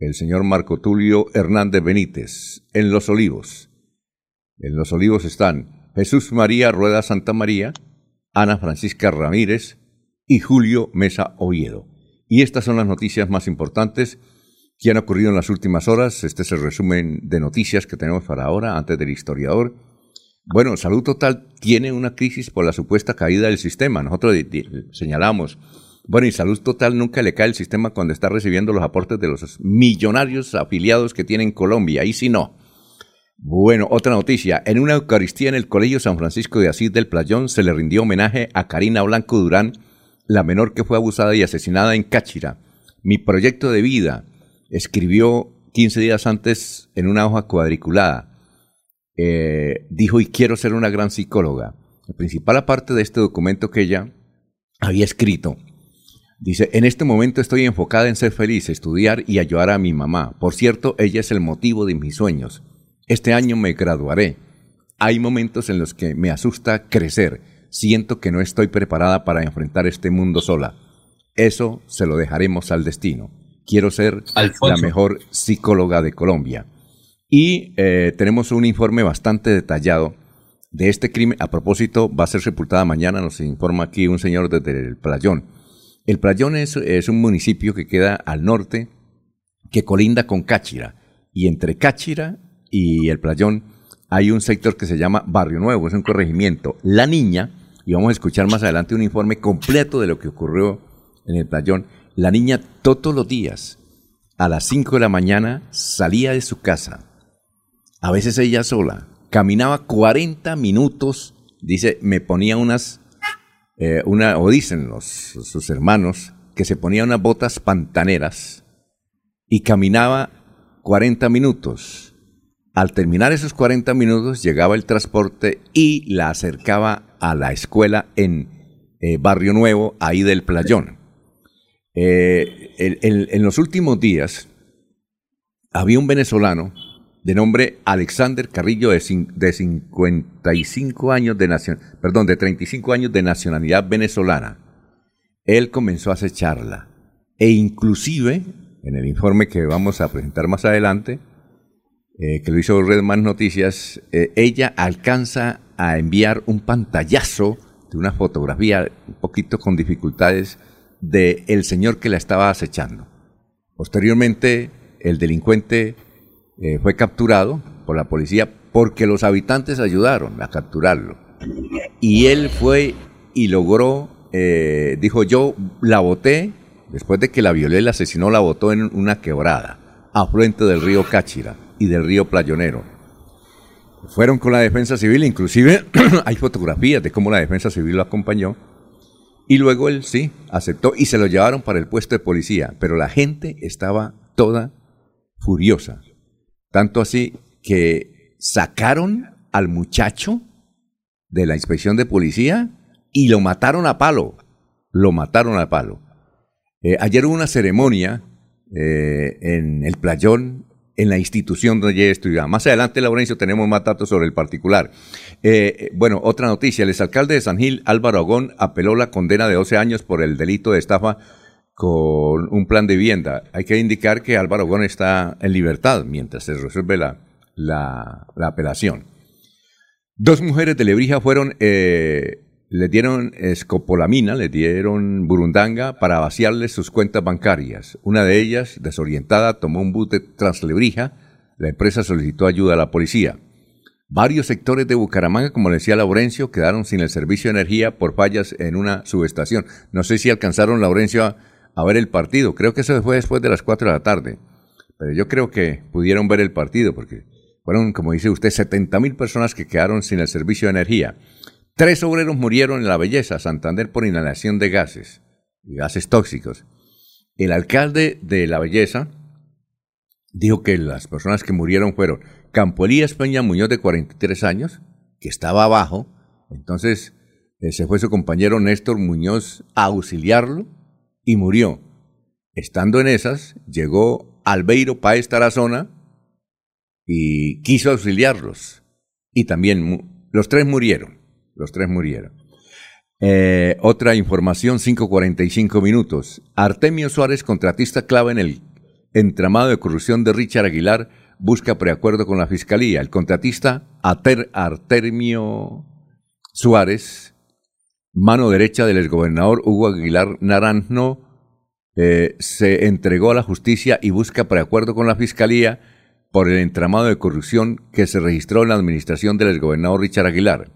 el señor Marco Tulio Hernández Benítez, en Los Olivos. En Los Olivos están Jesús María Rueda Santa María, Ana Francisca Ramírez y Julio Mesa Oviedo. Y estas son las noticias más importantes que han ocurrido en las últimas horas. Este es el resumen de noticias que tenemos para ahora, antes del historiador. Bueno, Salud Total tiene una crisis por la supuesta caída del sistema. Nosotros señalamos bueno, y Salud Total nunca le cae el sistema cuando está recibiendo los aportes de los millonarios afiliados que tiene en Colombia. Ahí sí no. Bueno, otra noticia. En una Eucaristía en el Colegio San Francisco de Asís del Playón se le rindió homenaje a Karina Blanco Durán, la menor que fue abusada y asesinada en Cáchira. Mi proyecto de vida, escribió 15 días antes en una hoja cuadriculada. Eh, dijo, y quiero ser una gran psicóloga. La principal parte de este documento que ella había escrito Dice, en este momento estoy enfocada en ser feliz, estudiar y ayudar a mi mamá. Por cierto, ella es el motivo de mis sueños. Este año me graduaré. Hay momentos en los que me asusta crecer. Siento que no estoy preparada para enfrentar este mundo sola. Eso se lo dejaremos al destino. Quiero ser la mejor psicóloga de Colombia. Y eh, tenemos un informe bastante detallado de este crimen. A propósito, va a ser sepultada mañana, nos informa aquí un señor desde el playón el Playón es, un municipio que queda al norte, que colinda con Cáchira. Y entre Cáchira y el Playón hay un sector que se llama Barrio Nuevo, es un corregimiento. La niña, vamos a escuchar más adelante un informe completo de lo que ocurrió en el Playón, la niña todos los días a las 5 de la mañana salía de su casa, a veces ella sola, caminaba 40 minutos, dice, me ponía unas, eh, una, o dicen los, sus hermanos, que se ponía unas botas pantaneras y caminaba 40 minutos. Al terminar esos 40 minutos llegaba el transporte y la acercaba a la escuela en eh, Barrio Nuevo, ahí del Playón. Eh, en los últimos días había un venezolano de nombre Alexander Carrillo de, de 55 años de nación, perdón, de 35 años de nacionalidad venezolana. Él comenzó a acecharla e inclusive en el informe que vamos a presentar más adelante, eh, que lo hizo Redman Noticias, ella alcanza a enviar un pantallazo de una fotografía un poquito con dificultades de el señor que la estaba acechando. Posteriormente, el delincuente eh, fue capturado por la policía porque los habitantes ayudaron a capturarlo. Y él fue y logró, eh, dijo yo, la boté, después de que la violé, la asesinó, la botó en una quebrada, afluente del río Cáchira y del río Playonero. Fueron con la defensa civil, inclusive hay fotografías de cómo la defensa civil lo acompañó. Y luego él sí, aceptó y se lo llevaron para el puesto de policía, pero la gente estaba toda furiosa. Tanto así que sacaron al muchacho de la inspección de policía y lo mataron a palo. Lo mataron a palo. Eh, ayer hubo una ceremonia eh, en el playón, en la institución donde estudiaba. Más adelante, Laurencio, tenemos más datos sobre el particular. Eh, bueno, otra noticia. El exalcalde de San Gil, Álvaro Agón, apeló la condena de 12 años por el delito de estafa con un plan de vivienda. Hay que indicar que Álvaro Gómez está en libertad mientras se resuelve la, la, apelación. Dos mujeres de Lebrija fueron, eh, le dieron escopolamina, le dieron burundanga para vaciarles sus cuentas bancarias. Una de ellas, desorientada, tomó un bus de Translebrija. La empresa solicitó ayuda a la policía. Varios sectores de Bucaramanga, como le decía Laurencio, quedaron sin el servicio de energía por fallas en una subestación. No sé si alcanzaron, Laurencio, a a ver el partido. Creo que eso fue después de las 4 de la tarde. Pero yo creo que pudieron ver el partido porque fueron, como dice usted, 70 mil personas que quedaron sin el servicio de energía. Tres obreros murieron en La Belleza, Santander, por inhalación de gases, gases tóxicos. El alcalde de La Belleza dijo que las personas que murieron fueron Campo Elías Peña Muñoz, de 43 años, que estaba abajo. Entonces eh, se fue su compañero Néstor Muñoz a auxiliarlo y murió. Estando en esas, llegó Albeiro Páez Tarazona y quiso auxiliarlos. Y también los tres murieron. Los tres murieron. Eh, otra información, 5.45 minutos. Artemio Suárez, contratista clave en el entramado de corrupción de Richard Aguilar, busca preacuerdo con la fiscalía. El contratista Artemio Suárez mano derecha del exgobernador Hugo Aguilar Naranjo, eh, se entregó a la justicia y busca preacuerdo con la fiscalía por el entramado de corrupción que se registró en la administración del exgobernador Richard Aguilar.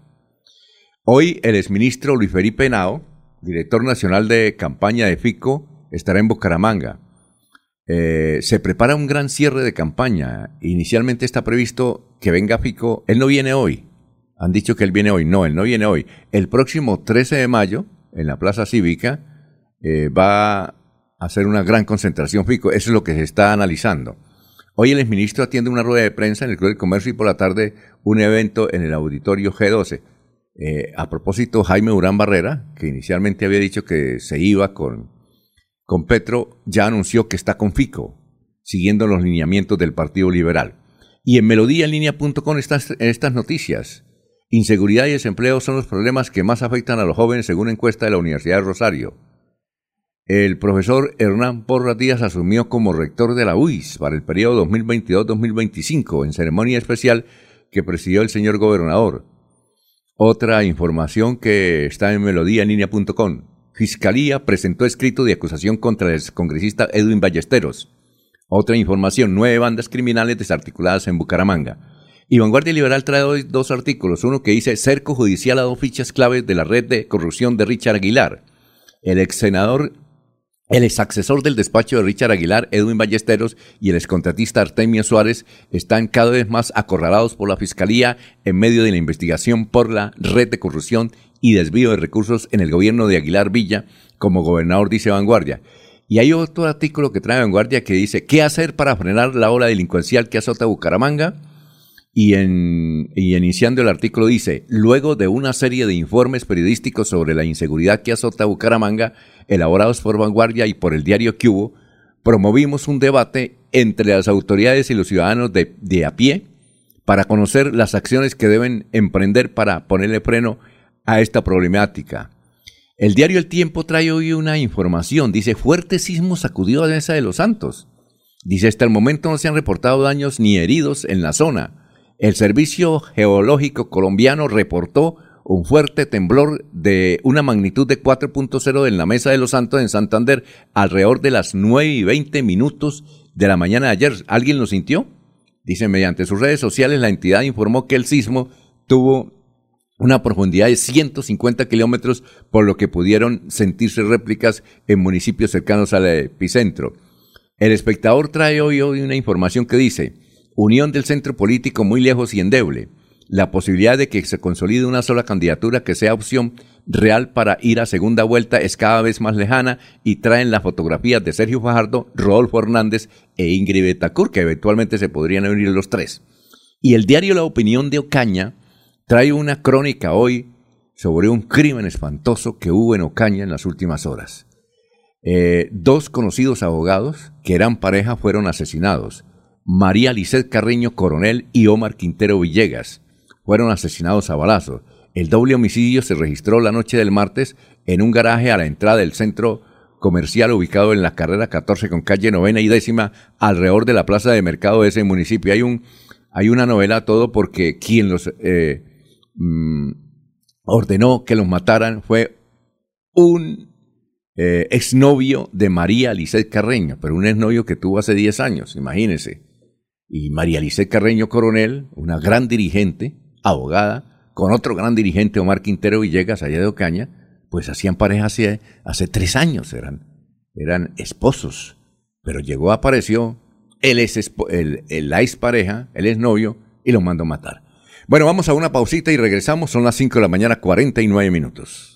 Hoy el exministro Luis Felipe Nao, director nacional de campaña de FICO, estará en Bucaramanga. Eh, se prepara un gran cierre de campaña. Inicialmente está previsto que venga FICO. Él no viene hoy, han dicho que él viene hoy. No, él no viene hoy. El próximo 13 de mayo, en la Plaza Cívica, eh, va a hacer una gran concentración FICO. Eso es lo que se está analizando. Hoy el exministro atiende una rueda de prensa en el Club del Comercio y por la tarde un evento en el auditorio G12. Eh, a propósito, Jaime Urán Barrera, que inicialmente había dicho que se iba con, con Petro, ya anunció que está con FICO, siguiendo los lineamientos del Partido Liberal. Y en melodíaenlínea.com están estas noticias. Inseguridad y desempleo son los problemas que más afectan a los jóvenes según encuesta de la Universidad de Rosario. El profesor Hernán Porras Díaz asumió como rector de la UIS para el periodo 2022-2025 en ceremonia especial que presidió el señor gobernador. Otra información que está en melodíaenlínea.com. Fiscalía presentó escrito de acusación contra el congresista Edwin Ballesteros. Otra información, nueve bandas criminales desarticuladas en Bucaramanga. Y Vanguardia Liberal trae hoy dos artículos. Uno que dice cerco judicial a dos fichas claves de la red de corrupción de Richard Aguilar. El ex senador El exacesor del despacho de Richard Aguilar, Edwin Ballesteros, y el excontratista Artemio Suárez están cada vez más acorralados por la Fiscalía en medio de la investigación por la red de corrupción y desvío de recursos en el gobierno de Aguilar Villa, como gobernador dice Vanguardia. Y hay otro artículo que trae Vanguardia que dice, ¿qué hacer para frenar la ola delincuencial que azota Bucaramanga? Y, en, y iniciando el artículo dice, luego de una serie de informes periodísticos sobre la inseguridad que azota Bucaramanga, elaborados por Vanguardia y por el diario Cubo, promovimos un debate entre las autoridades y los ciudadanos de, de a pie para conocer las acciones que deben emprender para ponerle freno a esta problemática. El diario El Tiempo trae hoy una información. Dice, fuerte sismo sacudió a Mesa de los Santos. Dice, hasta el momento no se han reportado daños ni heridos en la zona. El Servicio Geológico Colombiano reportó un fuerte temblor de una magnitud de 4.0 en la Mesa de los Santos en Santander alrededor de las 9 y 20 minutos de la mañana de ayer. ¿Alguien lo sintió? Dice, mediante sus redes sociales la entidad informó que el sismo tuvo una profundidad de 150 kilómetros, por lo que pudieron sentirse réplicas en municipios cercanos al epicentro. El espectador trae hoy, hoy una información que dice, unión del centro político muy lejos y endeble la posibilidad de que se consolide una sola candidatura que sea opción real para ir a segunda vuelta es cada vez más lejana y traen las fotografías de Sergio Fajardo, Rodolfo Hernández e Ingrid Betancourt, que eventualmente se podrían unir los tres. Y el diario La Opinión de Ocaña trae una crónica hoy sobre un crimen espantoso que hubo en Ocaña en las últimas horas. Eh, dos conocidos abogados que eran pareja fueron asesinados. María Lisset Carreño Coronel y Omar Quintero Villegas fueron asesinados a balazos. El doble homicidio se registró la noche del martes en un garaje a la entrada del centro comercial ubicado en la carrera 14 con calle novena y décima alrededor de la plaza de mercado de ese municipio. Hay, un, hay una novela todo porque quien los eh, mm, ordenó que los mataran fue un eh, exnovio de María Lisset Carreño, pero un exnovio que tuvo hace 10 años, imagínense. Y María Lisset Carreño Coronel, una gran dirigente, abogada, con otro gran dirigente, Omar Quintero Villegas, allá de Ocaña, pues hacían pareja hace, hace tres años, eran, eran esposos. Pero llegó, apareció, él es el, el, ex pareja, él es novio, y lo mandó matar. Bueno, vamos a una pausita y regresamos, son las 5 de la mañana, 49 minutos.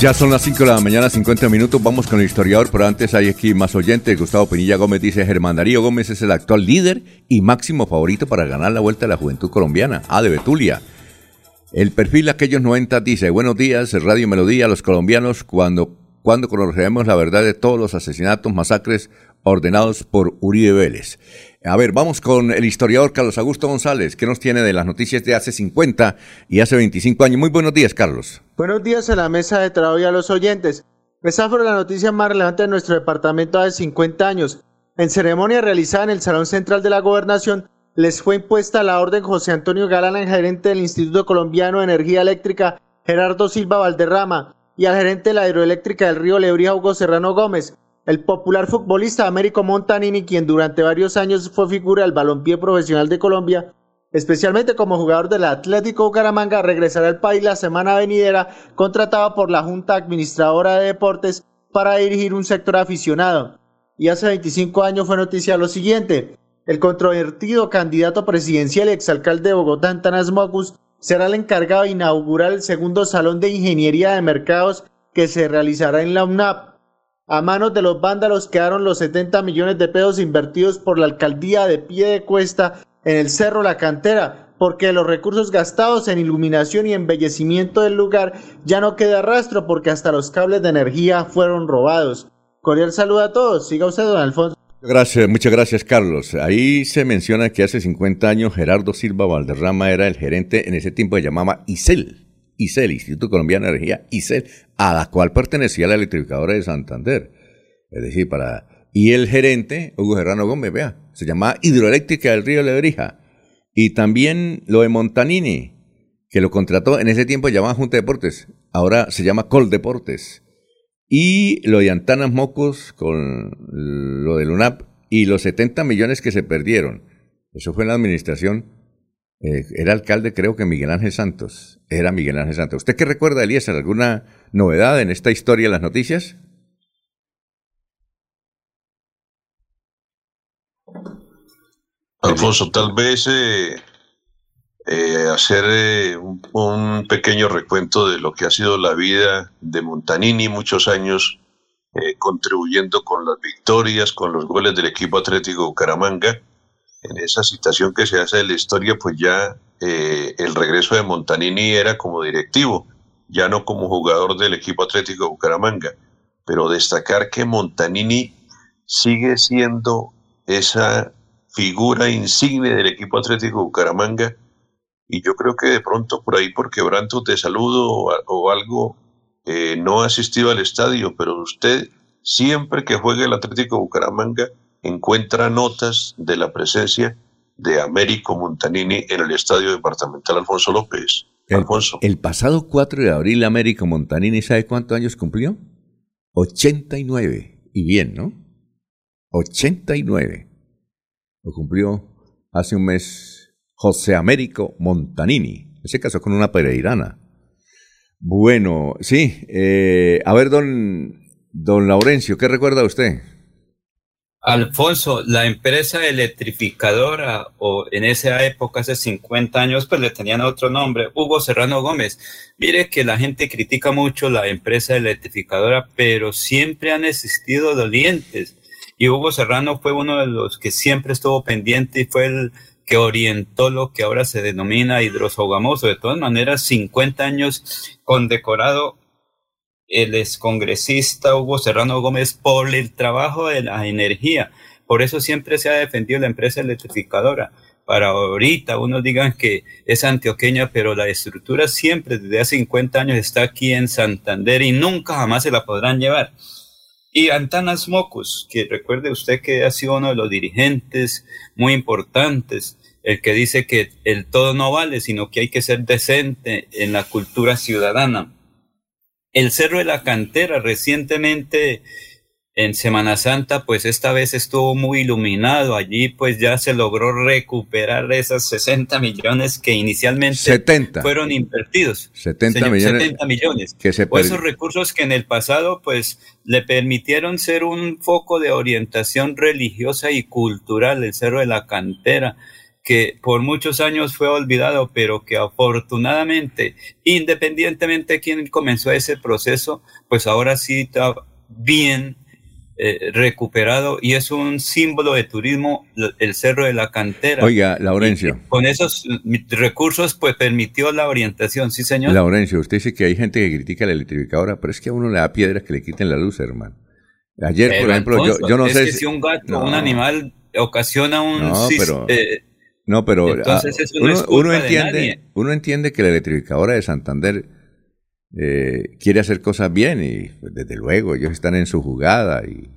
Ya son las 5 de la mañana, 50 minutos. Vamos con el historiador, pero antes hay aquí más oyentes. Gustavo Pinilla Gómez dice: Germán Darío Gómez es el actual líder y máximo favorito para ganar la vuelta de la juventud colombiana. Ah, de Betulia. El perfil de aquellos 90 dice: Buenos días, Radio Melodía, los colombianos, cuando, cuando conoceremos la verdad de todos los asesinatos, masacres ordenados por Uribe Vélez. A ver, vamos con el historiador Carlos Augusto González, que nos tiene de las noticias de hace 50 y hace 25 años. Muy buenos días, Carlos. Buenos días a la mesa de trabajo y a los oyentes. Esa fue la noticia más relevante de nuestro departamento hace 50 años. En ceremonia realizada en el Salón Central de la Gobernación, les fue impuesta la orden José Antonio Galán, gerente del Instituto Colombiano de Energía Eléctrica, Gerardo Silva Valderrama, y al gerente de la hidroeléctrica del río Lebría, Hugo Serrano Gómez, el popular futbolista Américo Montanini, quien durante varios años fue figura del balompié profesional de Colombia, especialmente como jugador del Atlético Bucaramanga, regresará al país la semana venidera, contratado por la Junta Administradora de Deportes para dirigir un sector aficionado. Y hace 25 años fue noticia lo siguiente. El controvertido candidato presidencial y exalcalde de Bogotá, Antanas Mocus, será el encargado de inaugurar el segundo Salón de Ingeniería de Mercados que se realizará en la UNAP. A manos de los vándalos quedaron los 70 millones de pesos invertidos por la alcaldía de pie de cuesta en el Cerro La Cantera, porque los recursos gastados en iluminación y embellecimiento del lugar ya no queda rastro porque hasta los cables de energía fueron robados. Cordial saludo a todos. Siga usted, don Alfonso. Gracias, muchas gracias, Carlos. Ahí se menciona que hace 50 años Gerardo Silva Valderrama era el gerente, en ese tiempo se llamaba ICEL, ICEL, Instituto Colombiano de Energía, ICEL, a la cual pertenecía la electrificadora de Santander. Es decir, para... Y el gerente, Hugo Gerrano Gómez, vea, se llamaba Hidroeléctrica del Río Lebrija. Y también lo de Montanini, que lo contrató, en ese tiempo llamaba Junta de Deportes, ahora se llama Col Deportes. Y lo de Antanas Mocos con lo del UNAP y los 70 millones que se perdieron. Eso fue en la administración. Eh, era alcalde, creo que Miguel Ángel Santos. Era Miguel Ángel Santos. ¿Usted qué recuerda, Elías? ¿Alguna novedad en esta historia de las noticias? Alfonso, tal vez eh, eh, hacer eh, un, pequeño recuento de lo que ha sido la vida de Montanini, muchos años eh, contribuyendo con las victorias, con los goles del equipo Atlético Bucaramanga. En esa situación que se hace de la historia, pues ya el regreso de Montanini era como directivo, ya no como jugador del equipo Atlético Bucaramanga. Pero destacar que Montanini sigue siendo esa figura insigne del equipo Atlético Bucaramanga y yo creo que de pronto por ahí por quebrantos de saludo o, algo eh, no ha asistido al estadio, pero usted siempre que juegue el Atlético Bucaramanga encuentra notas de la presencia de Américo Montanini en el estadio departamental Alfonso López. Alfonso. El, pasado 4 de abril Américo Montanini, ¿sabe cuántos años cumplió? 89. Y bien, ¿no? 89. Lo cumplió hace un mes José Américo Montanini. Se casó con una pereirana. Bueno, sí. Eh, a ver, don, don Laurencio, ¿qué recuerda usted? Alfonso, la empresa electrificadora, o en esa época, hace 50 años, pues le tenían otro nombre, Hugo Serrano Gómez. Mire que la gente critica mucho la empresa electrificadora, pero siempre han existido dolientes. Y Hugo Serrano fue uno de los que siempre estuvo pendiente y fue el que orientó lo que ahora se denomina hidrosogamoso. De todas maneras, 50 años condecorado el excongresista Hugo Serrano Gómez por el trabajo de la energía. Por eso siempre se ha defendido la empresa electrificadora. Para ahorita unos digan que es antioqueña, pero la estructura siempre desde hace 50 años está aquí en Santander y nunca jamás se la podrán llevar. Y Antanas Mocus, que recuerde usted que ha sido uno de los dirigentes muy importantes el que dice que el todo no vale, sino que hay que ser decente en la cultura ciudadana. El Cerro de la Cantera recientemente en Semana Santa, pues esta vez estuvo muy iluminado. Allí pues ya se logró recuperar esas 60 millones que inicialmente fueron invertidos. 70 millones. 70 millones. Que se o esos recursos que en el pasado pues le permitieron ser un foco de orientación religiosa y cultural, el Cerro de la Cantera que por muchos años fue olvidado, pero que afortunadamente, independientemente de quién comenzó ese proceso, pues ahora sí está bien eh, recuperado y es un símbolo de turismo el Cerro de la Cantera. Oiga, Laurencio. con esos recursos pues permitió la orientación, sí señor. Laurencio, usted dice que hay gente que critica la electrificadora, pero es que a uno le da piedras que le quiten la luz, hermano. Ayer, por ejemplo, yo, no sé si... un gato, un animal ocasiona un... No, pero... Eh, no, pero ah, uno, entiende, uno entiende que la electrificadora de Santander eh, quiere hacer cosas bien y pues, desde luego ellos están en su jugada y,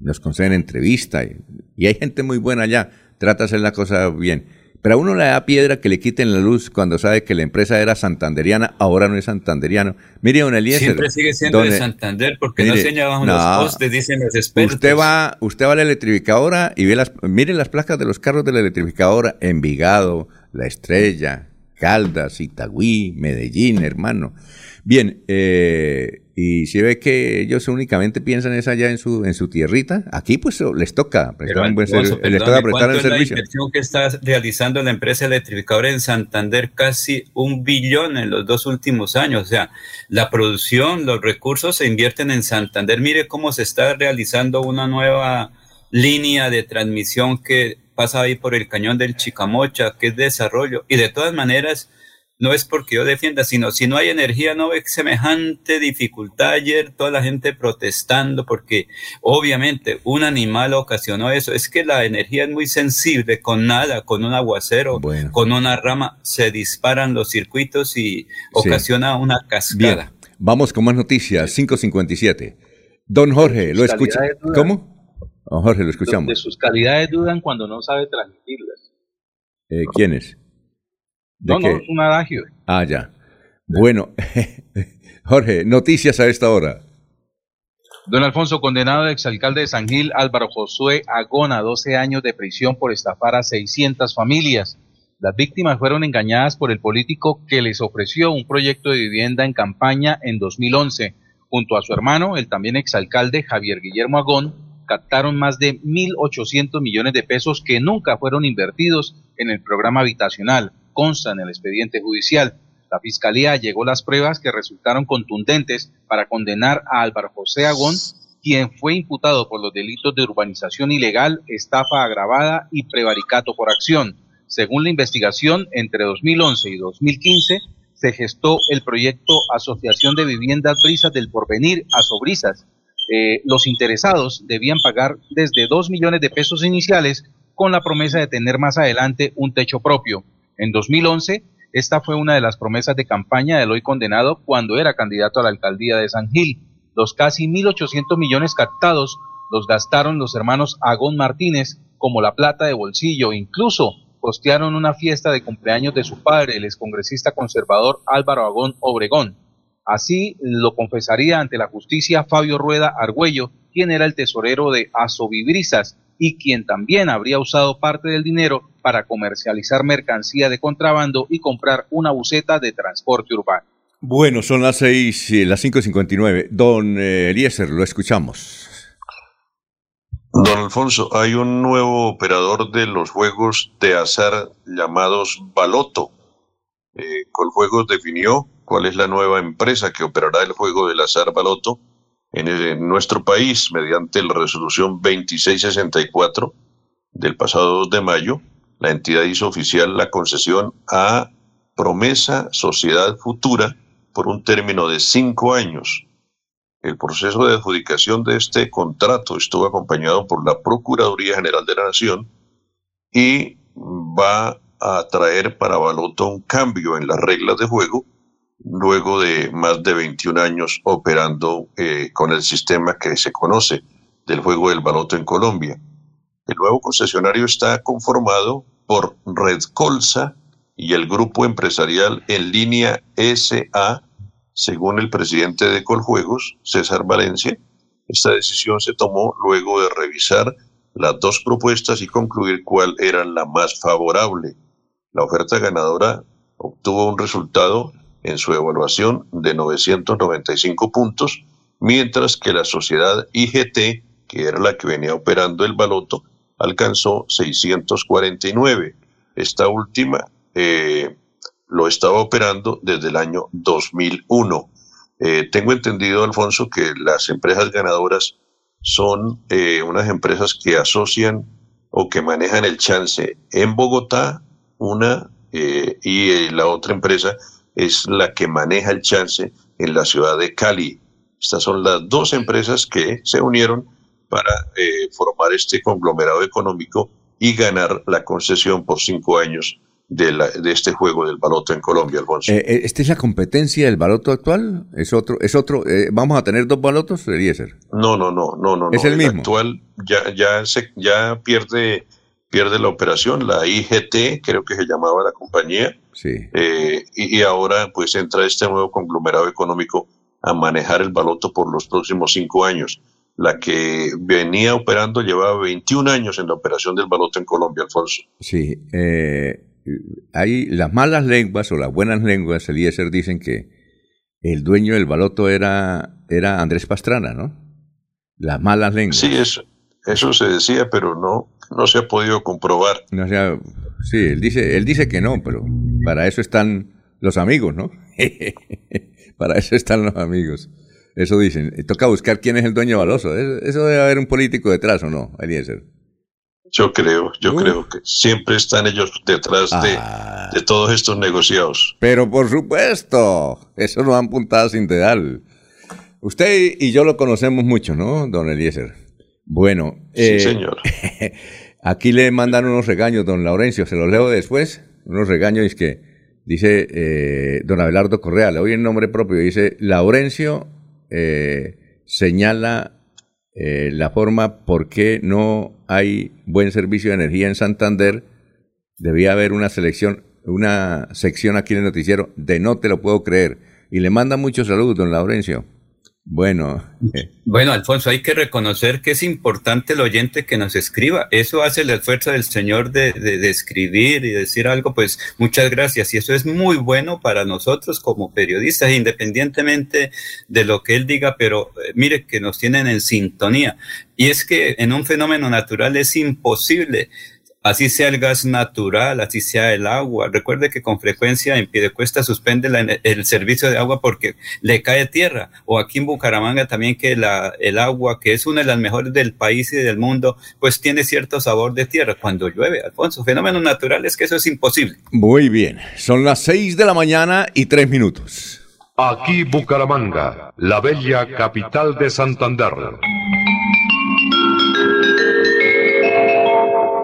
nos conceden entrevista y, y, hay gente muy buena allá, trata de hacer la cosa bien. Pero a uno le da piedra que le quiten la luz cuando sabe que la empresa era santanderiana, ahora no es santanderiano. Mire, don Eliezer. Siempre sigue siendo de Santander porque no se bajo los postes, dicen los expertos. Usted va, usted va a la electrificadora y ve las, mire las placas de los carros de la electrificadora, Envigado, La Estrella, Caldas, Itagüí, Medellín, hermano. Bien, eh, y si ve que ellos únicamente piensan es allá en su en su tierrita, aquí pues les toca prestar un buen servicio. Les toca prestar el servicio. La inversión que está realizando la empresa electrificadora en Santander casi un billón en los dos últimos años. O sea, la producción, los recursos se invierten en Santander. Mire cómo se está realizando una nueva línea de transmisión que pasa ahí por el cañón del Chicamocha, que es desarrollo, y de todas maneras, no es porque yo defienda, sino si no hay energía, no ve semejante dificultad ayer, toda la gente protestando, porque obviamente un animal ocasionó eso. Es que la energía es muy sensible, con nada, con un aguacero, con una rama, se disparan los circuitos y ocasiona una cascada. Vamos con más noticias, 557. Don Jorge, ¿lo escucha? ¿Cómo? Don Jorge, lo escuchamos. De sus calidades dudan cuando no sabe transmitirlas. Eh, No, no, es un adagio. Ah, ya. Bueno, Jorge, noticias a esta hora. Don Alfonso, condenado exalcalde de San Gil, Álvaro Josué Agona, 12 años de prisión por estafar a 600 familias. Las víctimas fueron engañadas por el político que les ofreció un proyecto de vivienda en campaña en 2011. Junto a su hermano, el también exalcalde Javier Guillermo Agón, captaron más de 1.800 millones de pesos que nunca fueron invertidos en el programa habitacional consta en el expediente judicial. La Fiscalía llegó las pruebas que resultaron contundentes para condenar a Álvaro José Agón, quien fue imputado por los delitos de urbanización ilegal, estafa agravada y prevaricato por acción. Según la investigación, entre 2011 y 2015 se gestó el proyecto Asociación de Viviendas Brisas del Porvenir, Asobrisas. Eh, los interesados debían pagar desde 2 millones de pesos iniciales con la promesa de tener más adelante un techo propio. En 2011, esta fue una de las promesas de campaña del hoy condenado cuando era candidato a la alcaldía de San Gil. Los casi 1.800 millones captados los gastaron los hermanos Agón Martínez como la plata de bolsillo. Incluso costearon una fiesta de cumpleaños de su padre, el excongresista conservador Álvaro Agón Obregón. Así lo confesaría ante la justicia Fabio Rueda Argüello, quien era el tesorero de Asobibrisas y quien también habría usado parte del dinero para comercializar mercancía de contrabando y comprar una buceta de transporte urbano. Bueno, son las seis, las 5.59. Don eh, Eliezer, lo escuchamos. Don Alfonso, hay un nuevo operador de los juegos de azar llamados Baloto. Eh, Coljuegos definió cuál es la nueva empresa que operará el juego del azar Baloto en, en nuestro país mediante la resolución 2664 del pasado 2 de mayo la entidad hizo oficial la concesión a Promesa Sociedad Futura por un término de cinco años. El proceso de adjudicación de este contrato estuvo acompañado por la Procuraduría General de la Nación y va a traer para Baloto un cambio en las reglas de juego luego de más de 21 años operando eh, con el sistema que se conoce del juego del Baloto en Colombia. El nuevo concesionario está conformado por Red Colsa y el grupo empresarial en línea SA, según el presidente de Coljuegos, César Valencia. Esta decisión se tomó luego de revisar las dos propuestas y concluir cuál era la más favorable. La oferta ganadora obtuvo un resultado en su evaluación de 995 puntos, mientras que la sociedad IGT, que era la que venía operando el baloto, alcanzó 649. Esta última eh, lo estaba operando desde el año 2001. Eh, tengo entendido, Alfonso, que las empresas ganadoras son eh, unas empresas que asocian o que manejan el chance en Bogotá, una, y la otra empresa es la que maneja el chance en la ciudad de Cali. Estas son las dos empresas que se unieron para eh, formar este conglomerado económico y ganar la concesión por cinco años de, la, de este juego del baloto en Colombia, Alfonso. Eh, eh, ¿Esta es la competencia del baloto actual? ¿Es otro? ¿Es otro? ¿Vamos a tener dos balotos, Eliezer? No, no, no, no, no. ¿Es el, mismo? actual ya, ya, se, ya pierde, pierde la operación, la IGT, creo que se llamaba la compañía. Sí. y, y ahora pues entra este nuevo conglomerado económico a manejar el baloto por los próximos cinco años la que venía operando llevaba 21 años en la operación del baloto en Colombia, Alfonso. Sí, eh, hay las malas lenguas o las buenas lenguas, Eliezer, dicen que el dueño del baloto era, era Andrés Pastrana, ¿no? Las malas lenguas. Sí, eso, eso se decía, pero no, no se ha podido comprobar. No sea, sí, él dice, él dice que no, pero para eso están los amigos, ¿no? para eso están los amigos. Eso dicen. Toca buscar quién es el dueño Baloso. Eso debe haber un político detrás, ¿o no, Eliezer? Yo creo, yo creo que siempre están ellos detrás de, ah. de, todos estos negociados. Pero por supuesto, eso no dan puntadas sin dedal. Usted y yo lo conocemos mucho, ¿no, don Eliezer? Bueno. Sí, eh, señor. aquí le mandan unos regaños, don Laurencio, se los leo después. Unos regaños que dice eh, don Abelardo Correa, le doy el nombre propio, dice Laurencio eh, señala la forma por qué no hay buen servicio de energía en Santander. Debía haber una selección, una sección aquí en el noticiero de no te lo puedo creer. Y le manda muchos saludos, don Laurencio. Bueno. Eh. Bueno, Alfonso, hay que reconocer que es importante el oyente que nos escriba. Eso hace el esfuerzo del Señor de, de, escribir y decir algo, pues muchas gracias. Y eso es muy bueno para nosotros como periodistas, independientemente de lo que Él diga, pero eh, mire que nos tienen en sintonía. Y es que en un fenómeno natural es imposible así sea el gas natural, así sea el agua. Recuerde que con frecuencia en Piedecuesta suspende el servicio de agua porque le cae tierra. O aquí en Bucaramanga también que la, el agua, que es una de las mejores del país y del mundo, pues tiene cierto sabor de tierra cuando llueve. Alfonso, fenómenos naturales que eso es imposible. Muy bien, son las seis de la mañana y tres minutos. Aquí Bucaramanga, la bella capital de Santander.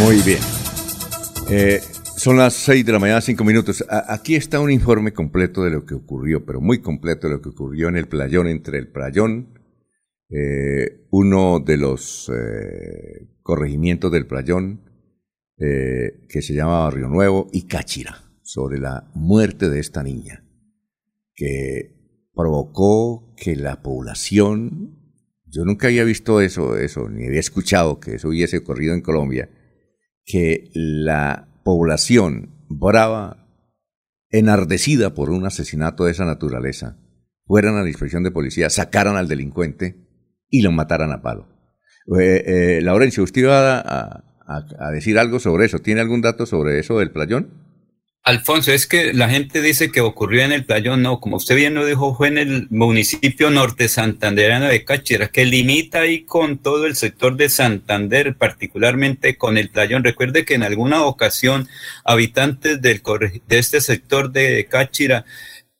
Muy bien. Eh, son las 6 de la mañana, 5 minutos. aquí está un informe completo de lo que ocurrió, pero muy completo de lo que ocurrió en el playón, entre el playón, eh, uno de los eh, corregimientos del playón, que se llama Barrio Nuevo, y Cáchira, sobre la muerte de esta niña, que provocó que la población, yo nunca había visto eso, eso, ni había escuchado que eso hubiese ocurrido en Colombia, que la población brava, enardecida por un asesinato de esa naturaleza, fueran a la inspección de policía, sacaran al delincuente y lo mataran a palo. Eh, eh, Laurencio, ¿usted iba a, a, decir algo sobre eso? ¿Tiene algún dato sobre eso del playón? Alfonso, es que la gente dice que ocurrió en el playón, no, como usted bien lo dijo, fue en el municipio norte santanderano de Cáchira, que limita ahí con todo el sector de Santander, particularmente con el playón. Recuerde que en alguna ocasión habitantes del, de este sector de Cáchira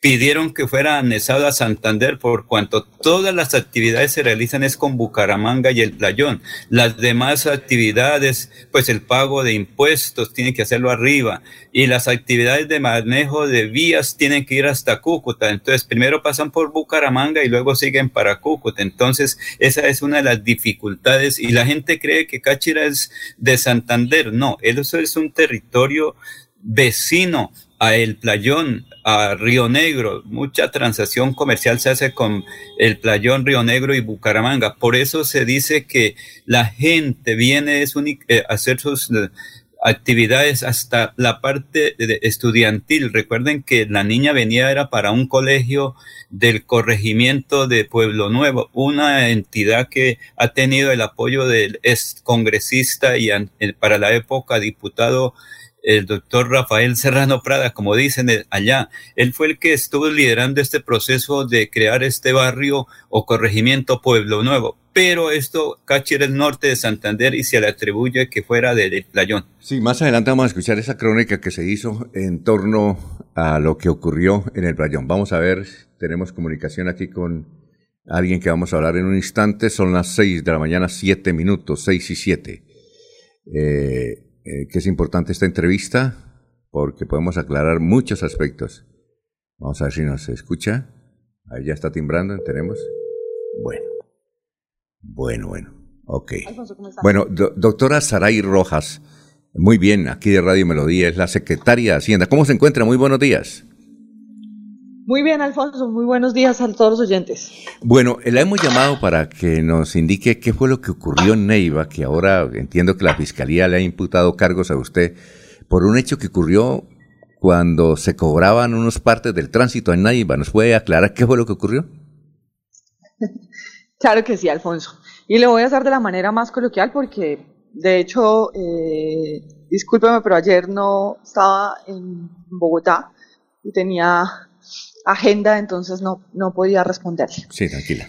pidieron que fuera anexado a Santander por cuanto todas las actividades se realizan es con Bucaramanga y el Playón. Las demás actividades, pues el pago de impuestos tiene que hacerlo arriba y las actividades de manejo de vías tienen que ir hasta Cúcuta. Entonces, primero pasan por Bucaramanga y luego siguen para Cúcuta. Entonces, esa es una de las dificultades y la gente cree que Cáchira es de Santander. No, eso es un territorio vecino a El Playón, a Río Negro. Mucha transacción comercial se hace con El Playón, Río Negro y Bucaramanga. Por eso se dice que la gente viene eh, a hacer sus actividades hasta la parte estudiantil. Recuerden que la niña venía era para un colegio del corregimiento de Pueblo Nuevo, una entidad que ha tenido el apoyo del ex congresista y para la época diputado el doctor Rafael Serrano Prada, como dicen allá. Él fue el que estuvo liderando este proceso de crear este barrio o corregimiento Pueblo Nuevo. Pero esto, Cachi era el norte de Santander y se le atribuye que fuera del Playón. Sí, más adelante vamos a escuchar esa crónica que se hizo en torno a lo que ocurrió en el Playón. Vamos a ver, tenemos comunicación aquí con alguien que vamos a hablar en un instante. Son las seis de la mañana, siete minutos, seis y siete. Eh, eh, que es importante esta entrevista porque podemos aclarar muchos aspectos. Vamos a ver si nos escucha. Ahí ya está timbrando, tenemos. Bueno, bueno, bueno. Ok. bueno, doctora Saray Rojas, muy bien, aquí de Radio Melodía, es la secretaria de Hacienda. ¿Cómo se encuentra? Muy buenos días. Muy bien, Alfonso, muy buenos días a todos los oyentes. Bueno, la hemos llamado para que nos indique qué fue lo que ocurrió en Neiva, que ahora entiendo que la Fiscalía le ha imputado cargos a usted por un hecho que ocurrió cuando se cobraban unos partes del tránsito en Neiva. ¿Nos puede aclarar qué fue lo que ocurrió? claro que sí, Alfonso. Y le voy a hacer de la manera más coloquial porque, de hecho, eh, discúlpeme, pero ayer no estaba en Bogotá y tenía agenda, entonces no, no podía responderle. Sí, tranquila.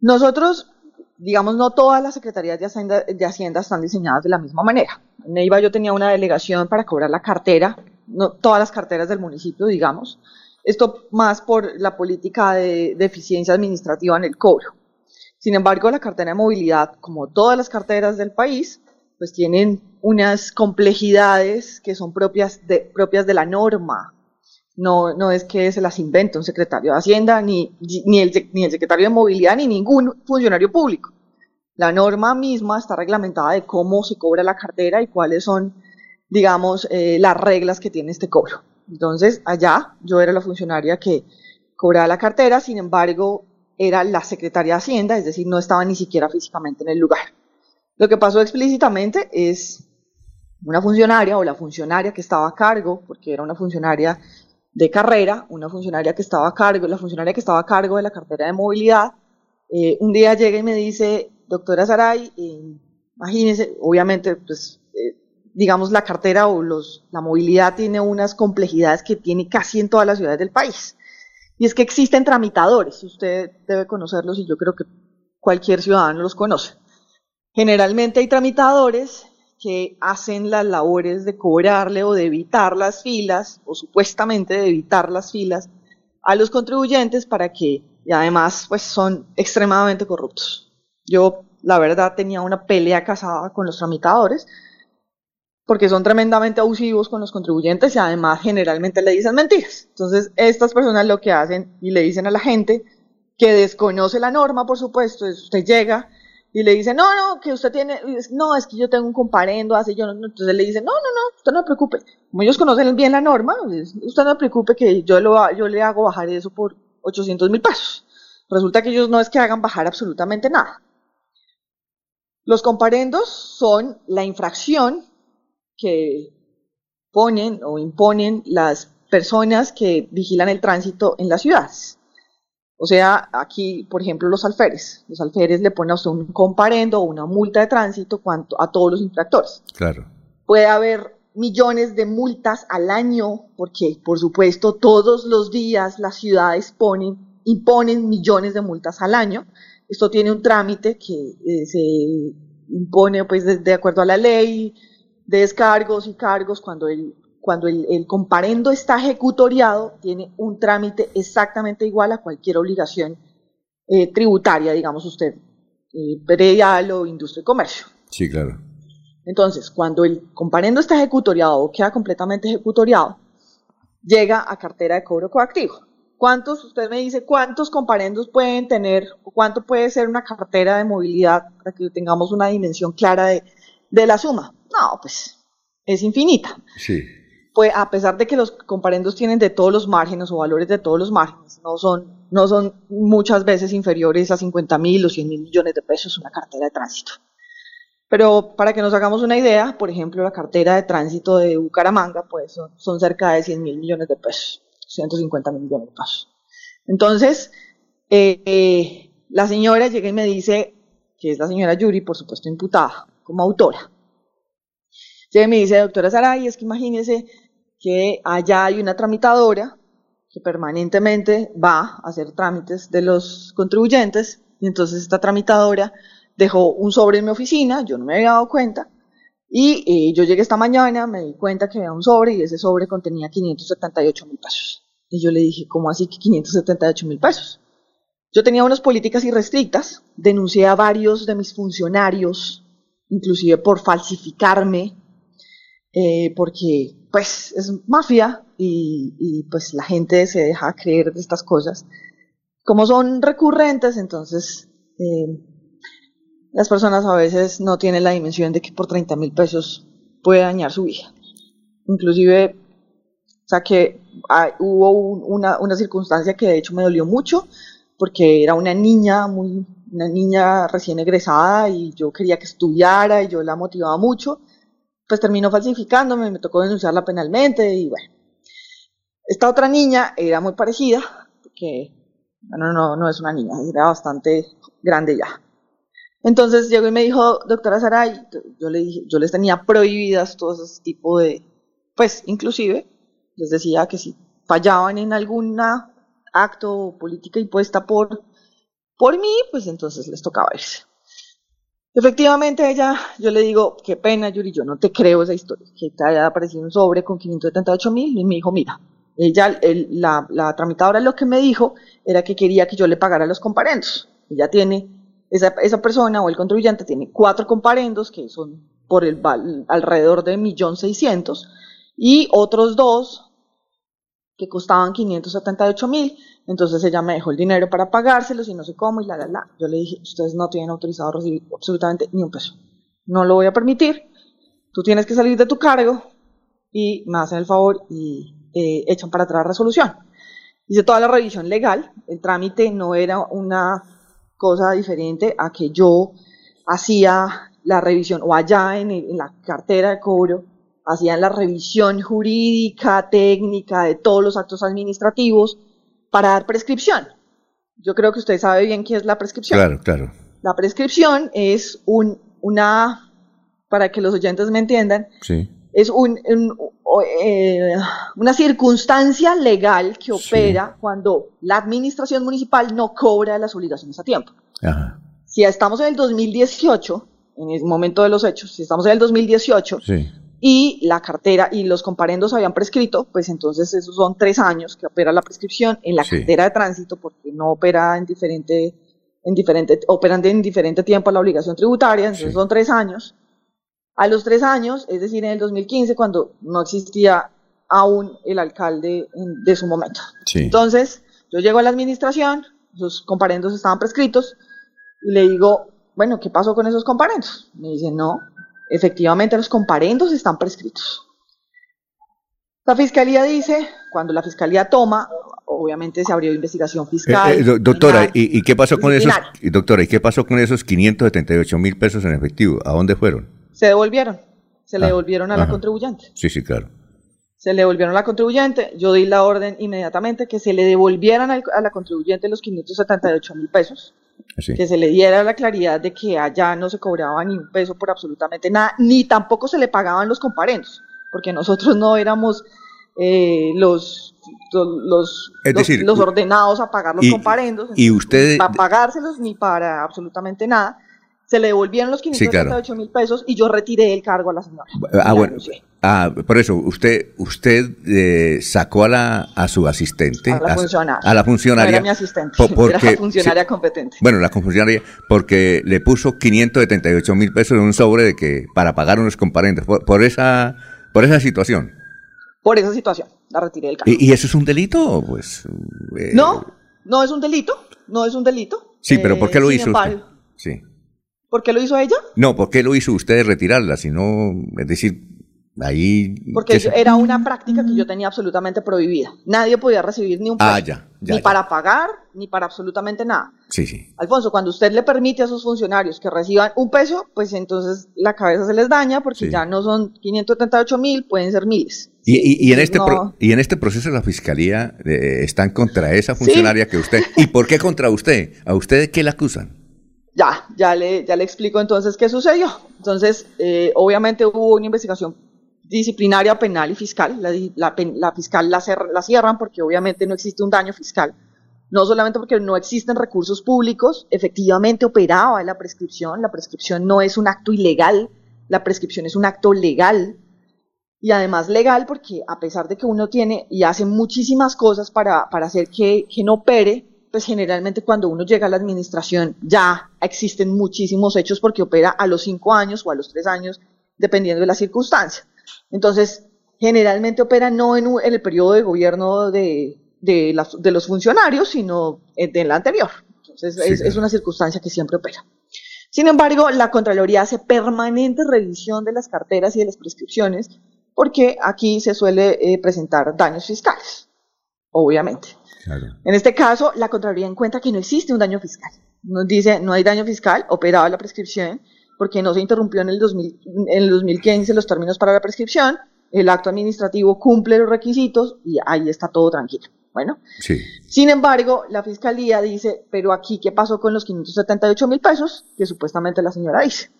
Nosotros, digamos, no todas las secretarías de Hacienda, de Hacienda están diseñadas de la misma manera. En Neiva yo tenía una delegación para cobrar la cartera, no todas las carteras del municipio, digamos. Esto más por la política de, de eficiencia administrativa en el cobro. Sin embargo, la cartera de movilidad, como todas las carteras del país, pues tienen unas complejidades que son propias de, propias de la norma no, no es que se las invente un secretario de Hacienda, ni, ni, el, ni el secretario de Movilidad, ni ningún funcionario público. La norma misma está reglamentada de cómo se cobra la cartera y cuáles son, digamos, eh, las reglas que tiene este cobro. Entonces, allá yo era la funcionaria que cobraba la cartera, sin embargo, era la secretaria de Hacienda, es decir, no estaba ni siquiera físicamente en el lugar. Lo que pasó explícitamente es una funcionaria o la funcionaria que estaba a cargo, porque era una funcionaria de carrera, una funcionaria que estaba a cargo, la funcionaria que estaba a cargo de la cartera de movilidad, eh, un día llega y me dice, doctora Saray, eh, imagínese, obviamente, pues, eh, digamos, la cartera o los, la movilidad tiene unas complejidades que tiene casi en todas las ciudades del país. Y es que existen tramitadores, usted debe conocerlos y yo creo que cualquier ciudadano los conoce. Generalmente hay tramitadores que hacen las labores de cobrarle o de evitar las filas, o supuestamente de evitar las filas, a los contribuyentes para que, y además, pues son extremadamente corruptos. Yo, la verdad, tenía una pelea casada con los tramitadores, porque son tremendamente abusivos con los contribuyentes y además generalmente le dicen mentiras. Entonces, estas personas lo que hacen y le dicen a la gente que desconoce la norma, por supuesto, es usted llega y le dice, no, no, que usted tiene, no, es que yo tengo un comparendo, así yo, no, entonces le dice, no, no, no, usted no se preocupe. Como ellos conocen bien la norma, pues, usted no se preocupe que yo, lo, yo le hago bajar eso por 800 mil pesos. Resulta que ellos no es que hagan bajar absolutamente nada. Los comparendos son la infracción que ponen o imponen las personas que vigilan el tránsito en las ciudades. O sea, aquí, por ejemplo, los alferes. Los alferes le ponen a usted un comparendo o una multa de tránsito cuanto a todos los infractores. Claro. Puede haber millones de multas al año, porque, por supuesto, todos los días las ciudades ponen, imponen millones de multas al año. Esto tiene un trámite que eh, se impone, pues, de, de acuerdo a la ley de descargos y cargos cuando el cuando el, comparendo está ejecutoriado, tiene un trámite exactamente igual a cualquier obligación eh, tributaria, digamos usted, eh, predial o industria y comercio. Sí, claro. Entonces, cuando el comparendo está ejecutoriado o queda completamente ejecutoriado, llega a cartera de cobro coactivo. ¿Cuántos, usted me dice, cuántos comparendos pueden tener o cuánto puede ser una cartera de movilidad para que tengamos una dimensión clara de, de la suma? No, pues es infinita. Sí pues a pesar de que los comparendos tienen de todos los márgenes o valores de todos los márgenes, no son, no son muchas veces inferiores a 50 mil o 100 mil millones de pesos una cartera de tránsito. Pero para que nos hagamos una idea, por ejemplo, la cartera de tránsito de Bucaramanga, pues son, cerca de 100 mil millones de pesos, 150 mil millones de pesos. Entonces, eh, eh, la señora llega y me dice, que es la señora Yuri, por supuesto imputada como autora. Llega y me dice, doctora Saray, es que imagínese que allá hay una tramitadora que permanentemente va a hacer trámites de los contribuyentes, y entonces esta tramitadora dejó un sobre en mi oficina, yo no me había dado cuenta, y eh, yo llegué esta mañana, me di cuenta que había un sobre y ese sobre contenía 578 mil pesos. Y yo le dije, ¿cómo así que 578 mil pesos? Yo tenía unas políticas irrestrictas, denuncié a varios de mis funcionarios, inclusive por falsificarme, eh, porque pues es mafia y, pues la gente se deja creer de estas cosas. Como son recurrentes, entonces eh, las personas a veces no tienen la dimensión de que por 30 mil pesos puede dañar su vida. Inclusive, que hubo una, una, circunstancia que de hecho me dolió mucho, porque era una niña, muy, una niña recién egresada y yo quería que estudiara y yo la motivaba mucho, pues terminó falsificándome, me tocó denunciarla penalmente y bueno. Esta otra niña era muy parecida, porque, bueno, no, no es una niña, era bastante grande ya. Entonces llegó y me dijo, doctora Saray, yo, le dije, yo les tenía prohibidas todo ese tipo de, pues inclusive, les decía que si fallaban en alguna acto o política impuesta por, por mí, pues entonces les tocaba irse. Efectivamente, ella, yo le digo, qué pena, Yuri, yo no te creo esa historia, que te haya aparecido un sobre con 578 mil, y me dijo, mira, ella, la, la tramitadora lo que me dijo era que quería que yo le pagara los comparendos. Ella tiene esa, persona o el contribuyente tiene cuatro comparendos que son por el alrededor de 1.600.000 y otros dos que costaban 578 mil. Entonces ella me dejó el dinero para pagárselos y no sé cómo y la, la, la. Yo le dije, ustedes no tienen autorizado recibir absolutamente ni un peso. No lo voy a permitir. Tú tienes que salir de tu cargo y me hacen el favor y eh, echan para atrás resolución. Hice toda la revisión legal. El trámite no era una cosa diferente a que yo hacía la revisión, o allá en, la cartera de cobro, hacían la revisión jurídica, técnica de todos los actos administrativos para dar prescripción. Yo creo que usted sabe bien qué es la prescripción. Claro, claro. La prescripción es un, una, para que los oyentes me entiendan, es un, eh, una circunstancia legal que opera cuando la administración municipal no cobra las obligaciones a tiempo. Si estamos en el 2018, en el momento de los hechos, si estamos en el 2018 y la cartera y los comparendos habían prescrito, pues entonces esos son tres años que opera la prescripción en la cartera de tránsito porque no opera en diferente, en diferente, operan en diferente tiempo la obligación tributaria, entonces son tres años a los tres años, es decir, en el 2015, cuando no existía aún el alcalde de su momento. Entonces, yo llego a la administración, los comparendos estaban prescritos, y le digo, bueno, ¿qué pasó con esos comparendos? Me dice, no, efectivamente los comparendos están prescritos. La fiscalía dice, cuando la fiscalía toma, obviamente se abrió investigación fiscal. Eh, eh, doctora, ¿y, qué pasó con esos, doctora, ¿y qué pasó con esos 578 mil pesos en efectivo? ¿A dónde fueron? se devolvieron, se le ah, devolvieron a la contribuyente. Sí, sí, claro. Se le devolvieron a la contribuyente, yo di la orden inmediatamente que se le devolvieran a la contribuyente los 578 mil pesos, que se le diera la claridad de que allá no se cobraba ni un peso por absolutamente nada, ni tampoco se le pagaban los comparendos, porque nosotros no éramos eh, los los, los, ordenados a pagar los comparendos, y usted, para pagárselos ni para absolutamente nada se le devolvieron los 538 mil pesos y yo retiré el cargo a la señora. Ah, bueno. Ah, por eso, usted usted eh, sacó a, la, a su asistente. A la funcionaria. A la funcionaria. era mi asistente, porque, era la funcionaria competente. Bueno, la funcionaria, porque le puso 578 mil pesos en un sobre de que para pagar unos comparentes, por, esa, por esa situación. Por esa situación, la retiré del cargo. ¿Y, eso es un delito? Pues, eh, no, no es un delito, no es un delito. Sí, pero ¿por qué lo eh, hizo usted? Sí. ¿Por qué lo hizo ella? No, ¿por qué lo hizo usted retirarla? Sino, es decir, ahí... Porque era una práctica que yo tenía absolutamente prohibida. Nadie podía recibir ni un ah, peso. Ah, ya. ni para pagar, ni para absolutamente nada. Sí, sí. Alfonso, cuando usted le permite a sus funcionarios que reciban un peso, pues entonces la cabeza se les daña porque ya no son 538 mil, pueden ser miles. Y, en este y en este proceso la fiscalía eh, están contra esa funcionaria que usted. ¿Y por qué contra usted? ¿A usted qué le acusan? Ya, ya le, ya le explico entonces qué sucedió. Entonces, eh, obviamente hubo una investigación disciplinaria, penal y fiscal. La, fiscal la, la cierran porque obviamente no existe un daño fiscal. No solamente porque no existen recursos públicos, efectivamente operaba la prescripción. La prescripción no es un acto ilegal, la prescripción es un acto legal. Y además legal porque a pesar de que uno tiene y hace muchísimas cosas para, para hacer que, que no opere, pues generalmente cuando uno llega a la administración ya existen muchísimos hechos porque opera a los cinco años o a los tres años, dependiendo de la circunstancia. Entonces, generalmente opera no en, el periodo de gobierno de, los funcionarios, sino en el anterior. Entonces, es, una circunstancia que siempre opera. Sin embargo, la Contraloría hace permanente revisión de las carteras y de las prescripciones porque aquí se suele eh, presentar daños fiscales, obviamente. En este caso, la Contraloría encuentra que no existe un daño fiscal. Nos dice, no hay daño fiscal, operaba la prescripción, porque no se interrumpió en el, 2000, en el 2015 los términos para la prescripción, el acto administrativo cumple los requisitos y ahí está todo tranquilo. Bueno, sí. sin embargo, la fiscalía dice, pero aquí, ¿qué pasó con los 578 mil pesos que supuestamente la señora dice?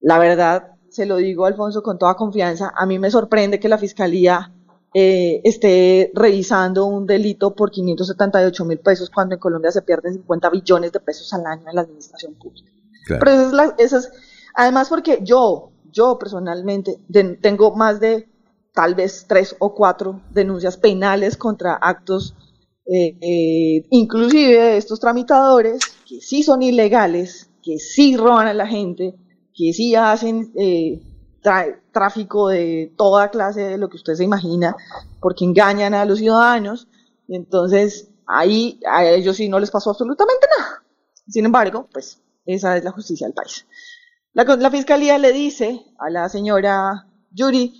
La verdad, se lo digo, Alfonso, con toda confianza, a mí me sorprende que la fiscalía eh, esté revisando un delito por 578 mil pesos cuando en Colombia se pierden 50 billones de pesos al año en la administración pública. Pero eso es, además porque yo, yo personalmente tengo más de tal vez tres o cuatro denuncias penales contra actos, eh, eh, inclusive de estos tramitadores, que sí son ilegales, que sí roban a la gente, que sí hacen tráfico de toda clase de lo que usted se imagina, porque engañan a los ciudadanos, y entonces ahí a ellos sí no les pasó absolutamente nada. Sin embargo, pues esa es la justicia del país. La, fiscalía le dice a la señora Yuri,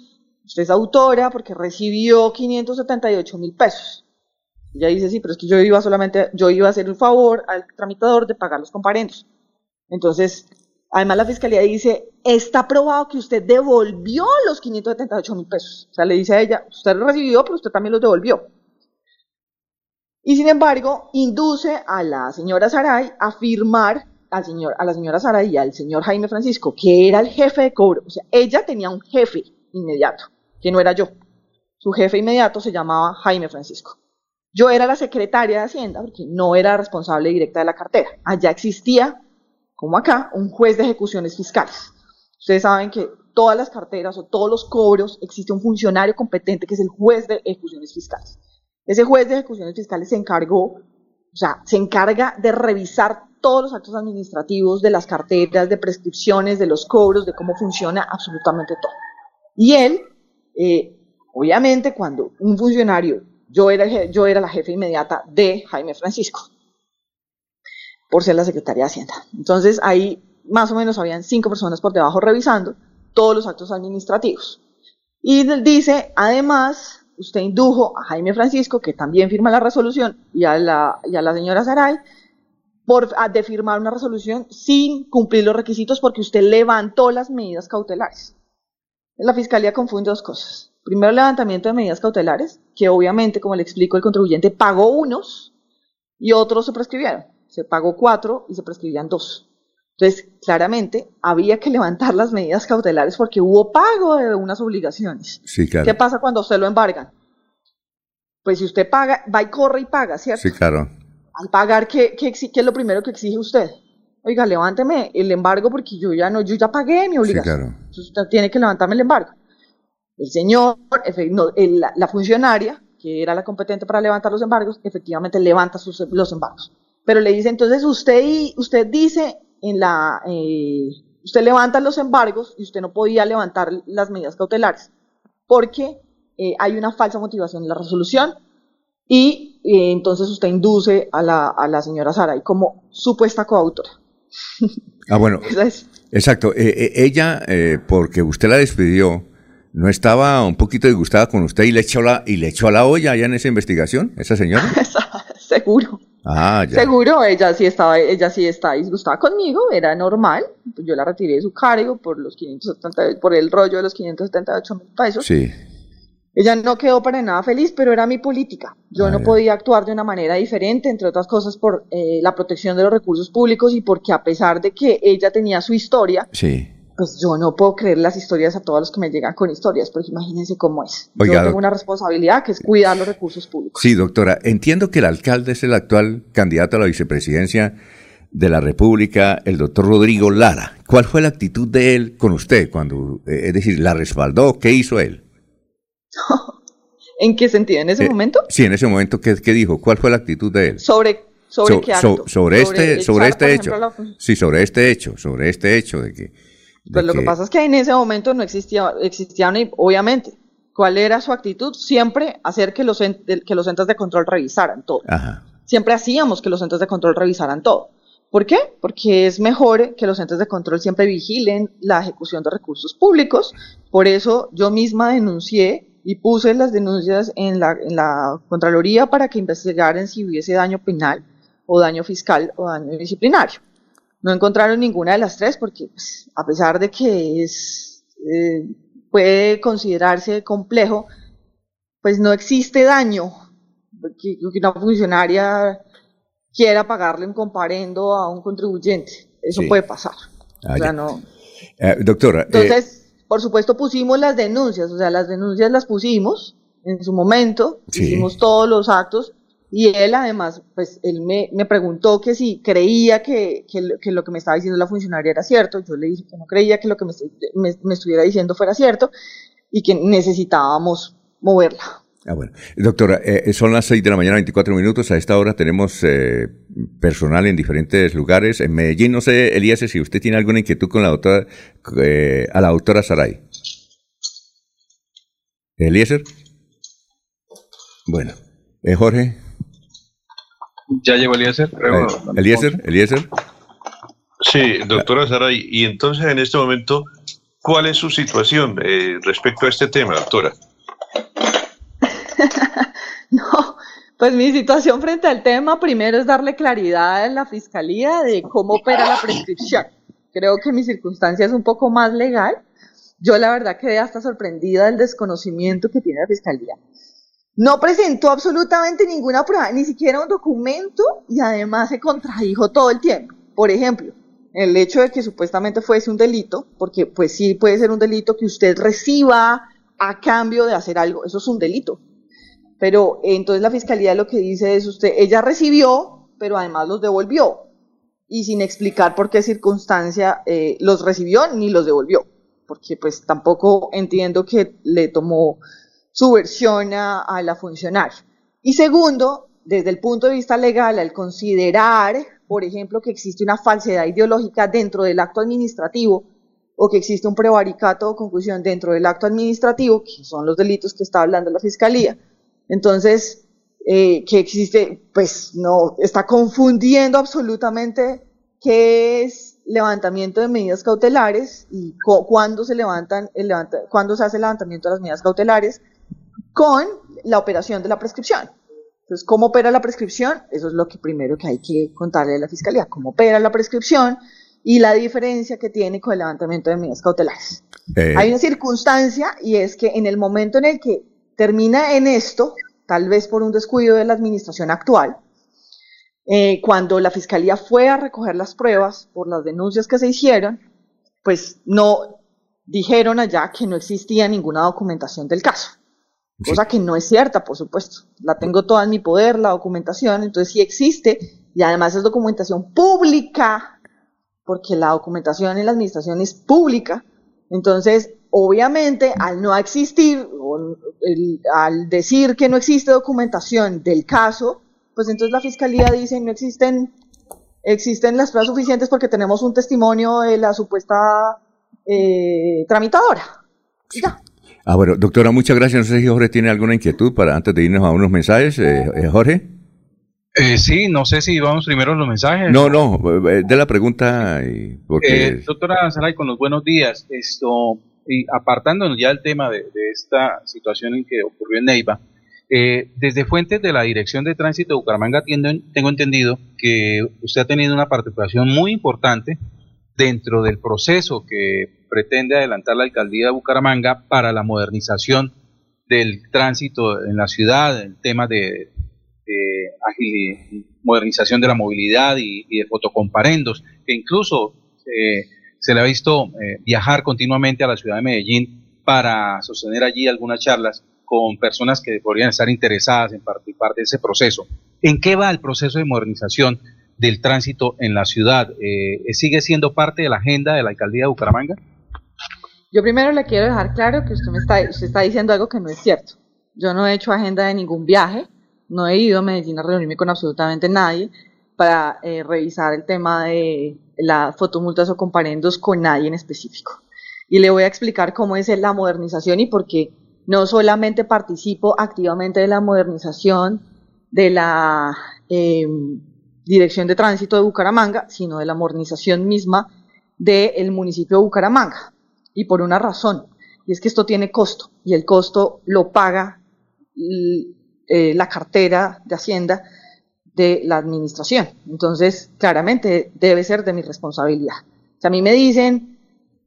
usted es autora porque recibió 578 mil pesos. Ella dice, sí, pero es que yo iba solamente, yo iba a hacer un favor al tramitador de pagar los comparendos. Entonces, Además, la fiscalía dice, está probado que usted devolvió los 578 mil pesos. O sea, le dice a ella, usted lo recibió, pero usted también los devolvió. Y sin embargo, induce a la señora Saray a firmar a la señora Saray y al señor Jaime Francisco, que era el jefe de cobro. O sea, ella tenía un jefe inmediato, que no era yo. Su jefe inmediato se llamaba Jaime Francisco. Yo era la secretaria de Hacienda, porque no era responsable directa de la cartera. Allá existía como acá, un juez de ejecuciones fiscales. Ustedes saben que todas las carteras o todos los cobros existe un funcionario competente que es el juez de ejecuciones fiscales. Ese juez de ejecuciones fiscales se encargó, o sea, se encarga de revisar todos los actos administrativos de las carteras, de prescripciones, de los cobros, de cómo funciona absolutamente todo. Y él, eh, obviamente, cuando un funcionario, yo era, yo era la jefe inmediata de Jaime Francisco, por ser la Secretaría de Hacienda. Entonces ahí más o menos habían cinco personas por debajo revisando todos los actos administrativos. Y dice, además, usted indujo a Jaime Francisco, que también firma la resolución, y a la, y a la señora Saray, por, a, de firmar una resolución sin cumplir los requisitos porque usted levantó las medidas cautelares. La Fiscalía confunde dos cosas. Primero, el levantamiento de medidas cautelares, que obviamente, como le explico, el contribuyente pagó unos y otros se prescribieron se pagó cuatro y se prescribían dos. Entonces, claramente, había que levantar las medidas cautelares porque hubo pago de unas obligaciones. Sí, claro. ¿Qué pasa cuando usted lo embargan? Pues si usted paga, va y corre y paga, ¿cierto? Sí, claro. Al pagar, ¿qué, qué, es lo primero que exige usted? Oiga, levánteme el embargo porque yo ya no, yo ya pagué mi obligación. Sí, claro. Entonces usted tiene que levantarme el embargo. El señor, la funcionaria, que era la competente para levantar los embargos, efectivamente levanta sus, los embargos. Pero le dice, entonces usted, usted dice en la, eh, usted levanta los embargos y usted no podía levantar las medidas cautelares porque eh, hay una falsa motivación en la resolución y eh, entonces usted induce a la, a la señora Saray como supuesta coautora. Ah, bueno. Exacto. ella, porque usted la despidió, ¿no estaba un poquito disgustada con usted y le echó, la, y le echó a la olla allá en esa investigación, esa señora? seguro. Ah, ya. Seguro, ella sí estaba, ella sí está disgustada conmigo, era normal. Yo la retiré de su cargo por los 570, por el rollo de los 578 mil pesos. Sí. Ella no quedó para nada feliz, pero era mi política. Yo no podía actuar de una manera diferente, entre otras cosas por eh, la protección de los recursos públicos y porque a pesar de que ella tenía su historia, Sí. pues yo no puedo creer las historias a todos los que me llegan con historias, porque imagínense cómo es. Oiga, yo tengo una responsabilidad que es cuidar los recursos públicos. Sí, doctora, entiendo que el alcalde es el actual candidato a la vicepresidencia de la República, el doctor Rodrigo Lara. ¿Cuál fue la actitud de él con usted cuando, eh, es decir, la respaldó? ¿Qué hizo él? ¿En qué sentido? ¿En ese Eh, momento? Sí, en ese momento, ¿qué, qué dijo? ¿Cuál fue la actitud de él? ¿Sobre, sobre So- qué so- acto? sobre este, sobre este por hecho. ejemplo, a la- Sí, sobre este hecho, sobre este hecho de que. de Pues lo que pasa es que en ese momento no existía, existía una- obviamente, ¿cuál era su actitud? Siempre hacer que los, que los entes de control revisaran todo. Ajá. Siempre hacíamos que los entes de control revisaran todo. ¿Por qué? Porque es mejor que los entes de control siempre vigilen la ejecución de recursos públicos. Por eso yo misma denuncié y puse las denuncias en la, en la Contraloría para que investigaran si hubiese daño penal o daño fiscal o daño disciplinario. No encontraron ninguna de las tres porque pues, a pesar de que es, eh, puede considerarse complejo, pues no existe daño que, que una funcionaria quiera pagarle un comparendo a un contribuyente. Eso Sí. puede pasar. Ah, O sea, ya. no, Eh, doctora, eh, entonces, por supuesto, pusimos las denuncias, o sea, las denuncias las pusimos en su momento, Sí. hicimos todos los actos y él además, pues él me, me preguntó que si creía que, que lo- que lo que me estaba diciendo la funcionaria era cierto, yo le dije que no creía que lo que me, me- me estuviera diciendo fuera cierto y que necesitábamos moverla. Ah, bueno. Doctora, eh, son las 6 de la mañana, 24 minutos. A esta hora tenemos eh, personal en diferentes lugares. En Medellín, no sé, Elías, si usted tiene alguna inquietud con la doctora, eh, a la doctora Saray. Eliezer. Bueno. Eh, Jorge. ¿Ya llegó Eliezer? Eh, Eliezer, Eliezer. Sí, doctora Saray, y entonces en este momento, ¿cuál es su situación eh, respecto a este tema, doctora? No, pues mi situación frente al tema primero es darle claridad a la fiscalía de cómo opera la prescripción. Creo que mi circunstancia es un poco más legal. Yo la verdad quedé hasta sorprendida del desconocimiento que tiene la fiscalía. No presentó absolutamente ninguna prueba, ni siquiera un documento y además se contradijo todo el tiempo. Por ejemplo, el hecho de que supuestamente fuese un delito, porque pues sí puede ser un delito que usted reciba a cambio de hacer algo, eso es un delito. Pero entonces la fiscalía lo que dice es usted, ella recibió, pero además los devolvió. Y sin explicar por qué circunstancia eh, los recibió ni los devolvió. Porque pues tampoco entiendo que le tomó su versión a, a la funcionaria. Y segundo, desde el punto de vista legal, al considerar, por ejemplo, que existe una falsedad ideológica dentro del acto administrativo, o que existe un prevaricato o confusión dentro del acto administrativo, que son los delitos que está hablando la fiscalía, entonces, eh, que existe, pues no, está confundiendo absolutamente qué es levantamiento de medidas cautelares y cu- cuándo se levantan, el levanta, cuándo se hace el levantamiento de las medidas cautelares con la operación de la prescripción. Entonces, ¿cómo opera la prescripción? Eso es lo que primero que hay que contarle a la fiscalía, cómo opera la prescripción y la diferencia que tiene con el levantamiento de medidas cautelares. Eh, Hay una circunstancia y es que en el momento en el que termina en esto, tal vez por un descuido de la administración actual, eh, cuando la fiscalía fue a recoger las pruebas por las denuncias que se hicieron, pues no dijeron allá que no existía ninguna documentación del caso. Cosa que no es cierta, por supuesto. La tengo toda en mi poder, la documentación, entonces sí existe y además es documentación pública, porque la documentación en la administración es pública. Entonces, obviamente, al no existir, o el- al decir que no existe documentación del caso, pues entonces la fiscalía dice no existen, existen las pruebas suficientes porque tenemos un testimonio de la supuesta eh, tramitadora. Ya. Ah, bueno, doctora, muchas gracias. No sé si Jorge tiene alguna inquietud para antes de irnos a unos mensajes. Eh, eh, Jorge. Eh, sí, no sé si vamos primero a los mensajes. No, no, eh, de la pregunta y porque Eh, doctora Saray, con los buenos días. Esto, y apartándonos ya del tema de, esta situación en que ocurrió en Neiva, Eh, desde fuentes de la Dirección de Tránsito de Bucaramanga tengo entendido que usted ha tenido una participación muy importante dentro del proceso que pretende adelantar la alcaldía de Bucaramanga para la modernización del tránsito en la ciudad, el tema de, modernización de la movilidad y, de fotocomparendos, que incluso eh, se le ha visto eh, viajar continuamente a la ciudad de Medellín para sostener allí algunas charlas con personas que podrían estar interesadas en participar de ese proceso. ¿En qué va el proceso de modernización del tránsito en la ciudad? Eh, ¿Sigue siendo parte de la agenda de la alcaldía de Bucaramanga? Yo primero le quiero dejar claro que usted me está, usted está diciendo algo que no es cierto. Yo no he hecho agenda de ningún viaje, no he ido a Medellín a reunirme con absolutamente nadie para eh, revisar el tema de las fotomultas o comparendos con nadie en específico. Y le voy a explicar cómo es la modernización y por qué no solamente participo activamente de la modernización de la em, Dirección de Tránsito de Bucaramanga, sino de la modernización misma del municipio de Bucaramanga y por una razón, y es que esto tiene costo, y el costo lo paga eh, la cartera de Hacienda de la administración. Entonces, claramente debe ser de mi responsabilidad. Si a mí me dicen,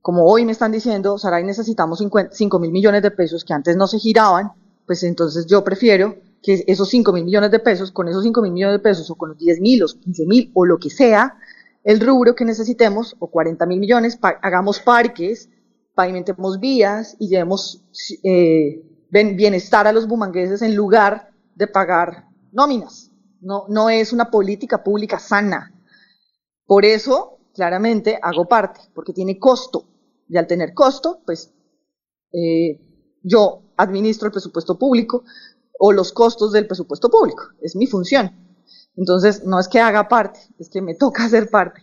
como hoy me están diciendo, Saray, necesitamos 5 mil millones de pesos que antes no se giraban, pues entonces yo prefiero que esos 5 mil millones de pesos, con esos 5 mil millones de pesos o con los 10 mil, los 15 mil o lo que sea, el rubro que necesitemos, o 40 mil millones, hagamos parques, pavimentemos vías y llevemos eh, bienestar a los bumangueses en lugar de pagar nóminas. No, no es una política pública sana. Por eso, claramente, hago parte, porque tiene costo. Y al tener costo, pues eh, yo administro el presupuesto público o los costos del presupuesto público. Es mi función. Entonces, no es que haga parte, es que me toca hacer parte.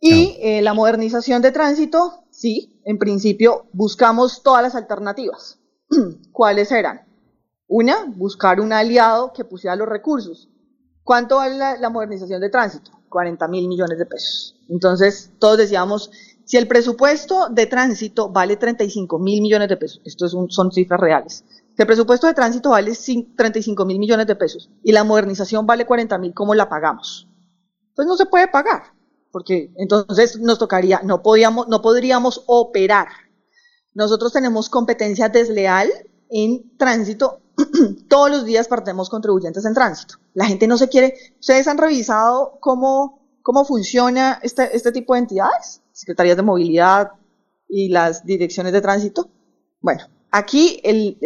Y eh, la modernización de tránsito sí, en principio buscamos todas las alternativas. ¿Cuáles eran? Una, buscar un aliado que pusiera los recursos. ¿Cuánto vale la, modernización de tránsito? 40 mil millones de pesos. Entonces, todos decíamos, si el presupuesto de tránsito vale 35 mil millones de pesos, esto son cifras reales, si el presupuesto de tránsito vale 35 mil millones de pesos y la modernización vale 40 mil, ¿cómo la pagamos? Pues no se puede pagar porque entonces nos tocaría, no, podíamos, no podríamos operar. Nosotros tenemos competencia desleal en tránsito. Todos los días partimos contribuyentes en tránsito. La gente no se quiere. ¿Ustedes han revisado cómo, cómo funciona este, este tipo de entidades? Secretarías de Movilidad y las direcciones de tránsito. Bueno, aquí, el,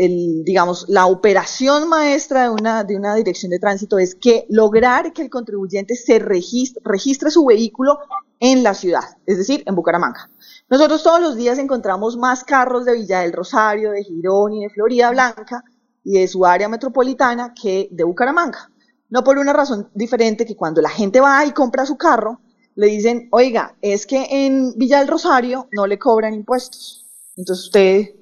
digamos, la operación maestra de una, de una dirección de tránsito es que lograr que el contribuyente se registre, registre su vehículo en la ciudad, es decir, en Bucaramanga. Nosotros todos los días encontramos más carros de Villa del Rosario, de Girón y de Florida Blanca y de su área metropolitana que de Bucaramanga. No por una razón diferente que cuando la gente va y compra su carro, le dicen, oiga, es que en Villa del Rosario no le cobran impuestos. Entonces usted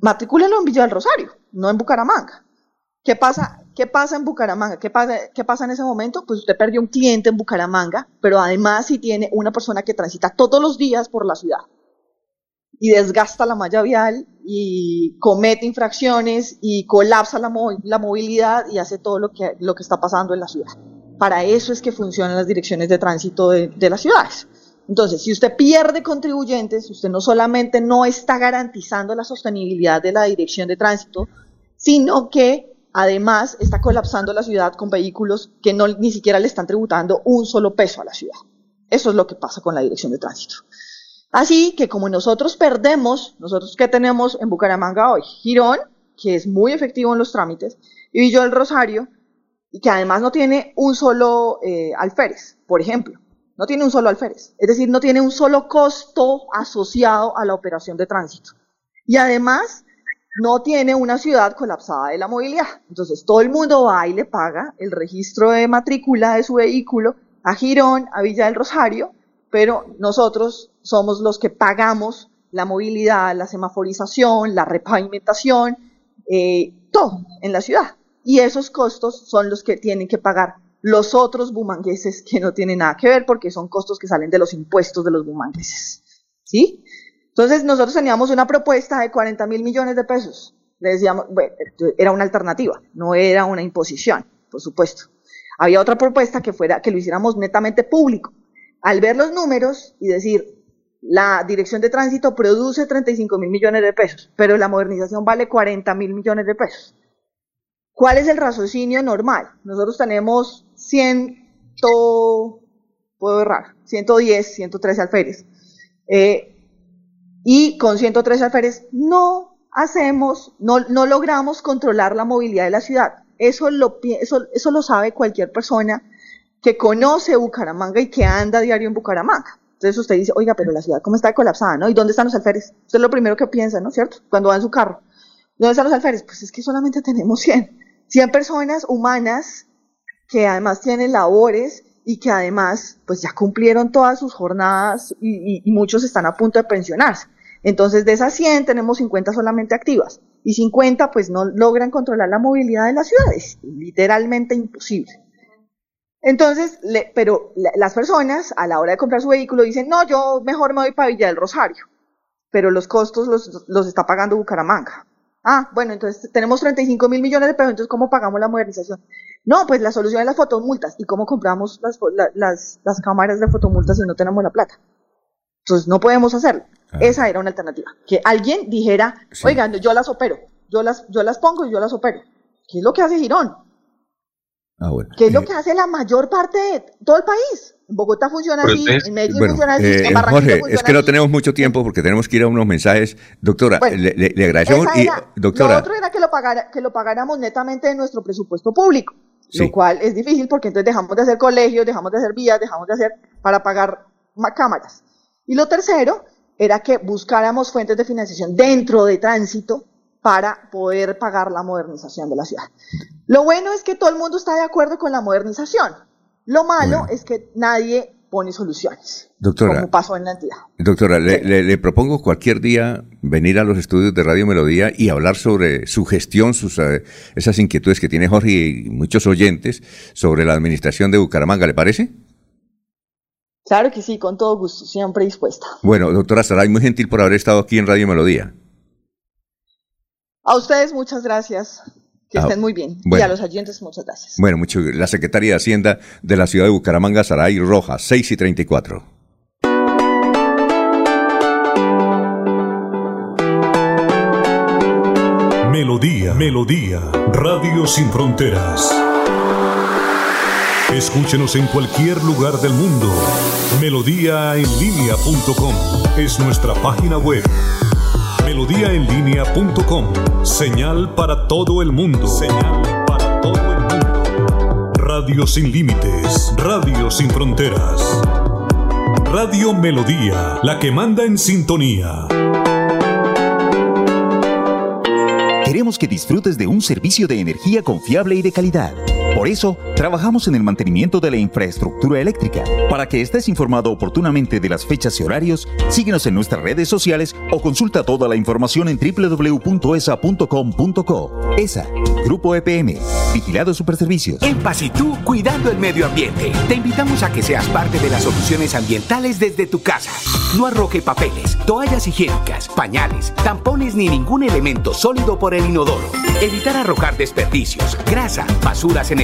matricúlenlo en Villa del Rosario, no en Bucaramanga. ¿Qué pasa, ¿Qué pasa en Bucaramanga? ¿Qué pasa, ¿Qué pasa en ese momento? Pues usted perdió un cliente en Bucaramanga, pero además si tiene una persona que transita todos los días por la ciudad y desgasta la malla vial y comete infracciones y colapsa la, movilidad y hace todo lo que, está pasando en la ciudad. Para eso es que funcionan las direcciones de tránsito de, de las ciudades. Entonces, si usted pierde contribuyentes, usted no solamente no está garantizando la sostenibilidad de la dirección de tránsito, sino que además está colapsando la ciudad con vehículos que ni siquiera le están tributando un solo peso a la ciudad. Eso es lo que pasa con la dirección de tránsito. Así que como nosotros perdemos, nosotros que tenemos en Bucaramanga hoy, Girón, que es muy efectivo en los trámites, y Villa del Rosario, y que además no tiene un solo eh, alférez, por ejemplo. No tiene un solo alférez, es decir, no tiene un solo costo asociado a la operación de tránsito. Y además, no tiene una ciudad colapsada de la movilidad. Entonces, todo el mundo va y le paga el registro de matrícula de su vehículo a Girón, a Villa del Rosario, pero nosotros somos los que pagamos la movilidad, la semaforización, la repavimentación, eh, todo en la ciudad. Y esos costos son los que tienen que pagar los otros bumangueses que no tienen nada que ver porque son costos que salen de los impuestos de los bumangueses. ¿Sí? Entonces nosotros teníamos una propuesta de 40 mil millones de pesos. le decíamos, bueno, era una alternativa, no era una imposición, por supuesto. Había otra propuesta que fuera que lo hiciéramos netamente público. Al ver los números y decir, la dirección de tránsito produce 35 mil millones de pesos, pero la modernización vale 40 mil millones de pesos. ¿Cuál es el raciocinio normal? Nosotros tenemos 100, puedo errar, 110, 113 alférez. Eh, y con 113 alférez no hacemos, no, logramos controlar la movilidad de la ciudad. Eso lo, sabe cualquier persona que conoce Bucaramanga y que anda diario en Bucaramanga. Entonces usted dice, oiga, pero la ciudad cómo está colapsada, ¿no? ¿Y dónde están los alférez? Eso es lo primero que piensa, ¿no? ¿Cierto? Cuando va en su carro. ¿Dónde están los alférez? Pues es que solamente tenemos 100. 100 personas humanas que además tienen labores y que además pues ya cumplieron todas sus jornadas y, y muchos están a punto de pensionarse. Entonces de esas 100 tenemos 50 solamente activas y 50 pues no logran controlar la movilidad de las ciudades, literalmente imposible. Entonces, le, pero las personas a la hora de comprar su vehículo dicen, no, yo mejor me voy para Villa del Rosario, pero los costos los, los está pagando Bucaramanga. Ah, bueno, entonces tenemos 35 mil millones de pesos, entonces ¿cómo pagamos la modernización? No, pues la solución es las fotomultas. ¿Y cómo compramos las, las, las cámaras de fotomultas si no tenemos la plata? Entonces no podemos hacerlo. Ah. Esa era una alternativa. Que alguien dijera, oigan, yo las opero, yo las, yo las pongo y yo las opero. ¿Qué es lo que hace Girón? Ah, ¿Qué es lo eh, que hace la mayor parte de todo el país? En Bogotá funciona así, en Medellín funciona así, en eh, Jorge, es que no tenemos mucho tiempo porque tenemos que ir a unos mensajes. Doctora, le, le, agradecemos. y, doctora, lo otro era que lo, pagara, que lo pagáramos netamente de nuestro presupuesto público, lo cual es difícil porque entonces dejamos de hacer colegios, dejamos de hacer vías, dejamos de hacer para pagar cámaras. Y lo tercero era que buscáramos fuentes de financiación dentro de tránsito para poder pagar la modernización de la ciudad. Lo bueno es que todo el mundo está de acuerdo con la modernización. Lo malo es que nadie pone soluciones. Doctora, como pasó en la entidad. Doctora, le, propongo cualquier día venir a los estudios de Radio Melodía y hablar sobre su gestión, sus, eh, esas inquietudes que tiene Jorge y muchos oyentes sobre la administración de Bucaramanga, ¿le parece? Claro que sí, con todo gusto, siempre dispuesta. Bueno, doctora Saray, muy gentil por haber estado aquí en Radio Melodía. A ustedes muchas gracias. Que ah, estén muy bien. y a los oyentes muchas gracias. Bueno, mucho, la Secretaria de Hacienda de la ciudad de Bucaramanga, Saray Rojas, 6 y 34. Melodía, Melodía, Radio Sin Fronteras. Escúchenos en cualquier lugar del mundo. Melodíaenlínea.com es nuestra página web melodíaenlínea.com. Señal para todo el mundo. Señal para todo el mundo. Radio sin límites. Radio sin fronteras. Radio Melodía, la que manda en sintonía. Queremos que disfrutes de un servicio de energía confiable y de calidad. Por eso, trabajamos en el mantenimiento de la infraestructura eléctrica. Para que estés informado oportunamente de las fechas y horarios, síguenos en nuestras redes sociales o consulta toda la información en www.esa.com.co. ESA, Grupo EPM, Vigilado Superservicios. En Paz y tú, cuidando el medio ambiente. Te invitamos a que seas parte de las soluciones ambientales desde tu casa. No arroje papeles, toallas higiénicas, pañales, tampones ni ningún elemento sólido por el inodoro. Evitar arrojar desperdicios, grasa, basuras en el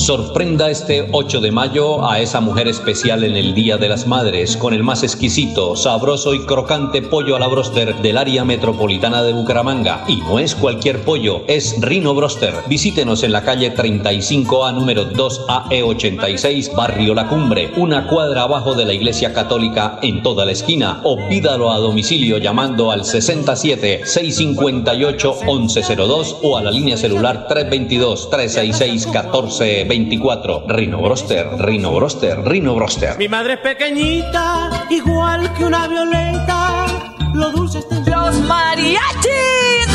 Sorprenda este 8 de mayo a esa mujer especial en el Día de las Madres con el más exquisito, sabroso y crocante pollo a la broster del área metropolitana de Bucaramanga. Y no es cualquier pollo, es Rino Broster. Visítenos en la calle 35A número 2AE86, Barrio La Cumbre, una cuadra abajo de la Iglesia Católica en toda la esquina. O pídalo a domicilio llamando al 67 658 1102 o a la línea celular 322 366 14 24. Rino Broster, Rino Broster, Rino Broster. Mi madre es pequeñita, igual que una violeta. Lo dulce está Los mariachis.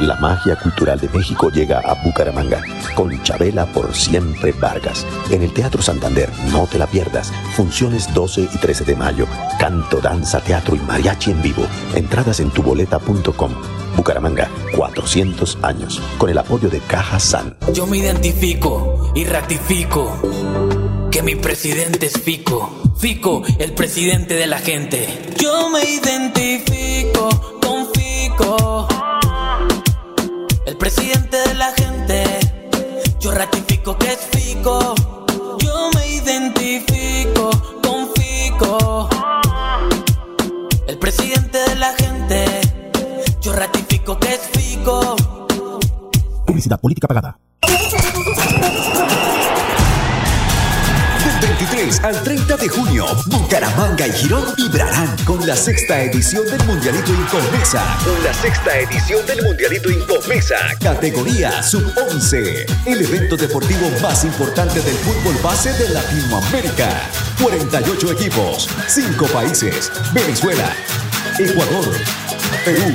La magia cultural de México llega a Bucaramanga con Chabela por siempre Vargas. En el Teatro Santander, no te la pierdas. Funciones 12 y 13 de mayo. Canto, danza, teatro y mariachi en vivo. Entradas en tuboleta.com. Bucaramanga, 400 años. Con el apoyo de Caja San. Yo me identifico y ratifico que mi presidente es Fico. Fico, el presidente de la gente. Yo me identifico con Fico el presidente de la gente. Yo ratifico que es Fico. Yo me identifico con Fico. El presidente de la gente. Yo ratifico que es Fico. Publicidad política pagada. 23 al 30 de junio, Bucaramanga y Girón vibrarán con la sexta edición del Mundialito Incomesa. La sexta edición del Mundialito Incomesa, categoría Sub-11. El evento deportivo más importante del fútbol base de Latinoamérica. 48 equipos, 5 países, Venezuela, Ecuador, Perú,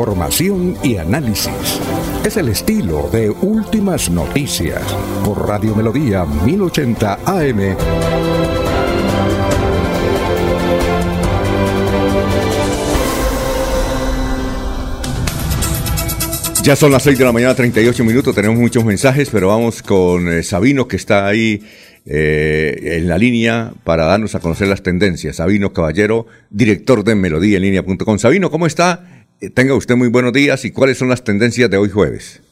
Información y análisis. Es el estilo de Últimas Noticias por Radio Melodía 1080 AM. Ya son las 6 de la mañana, 38 minutos. Tenemos muchos mensajes, pero vamos con eh, Sabino, que está ahí eh, en la línea para darnos a conocer las tendencias. Sabino Caballero, director de Melodía en línea.com. Sabino, ¿cómo está? Eh, tenga usted muy buenos días y cuáles son las tendencias de hoy jueves.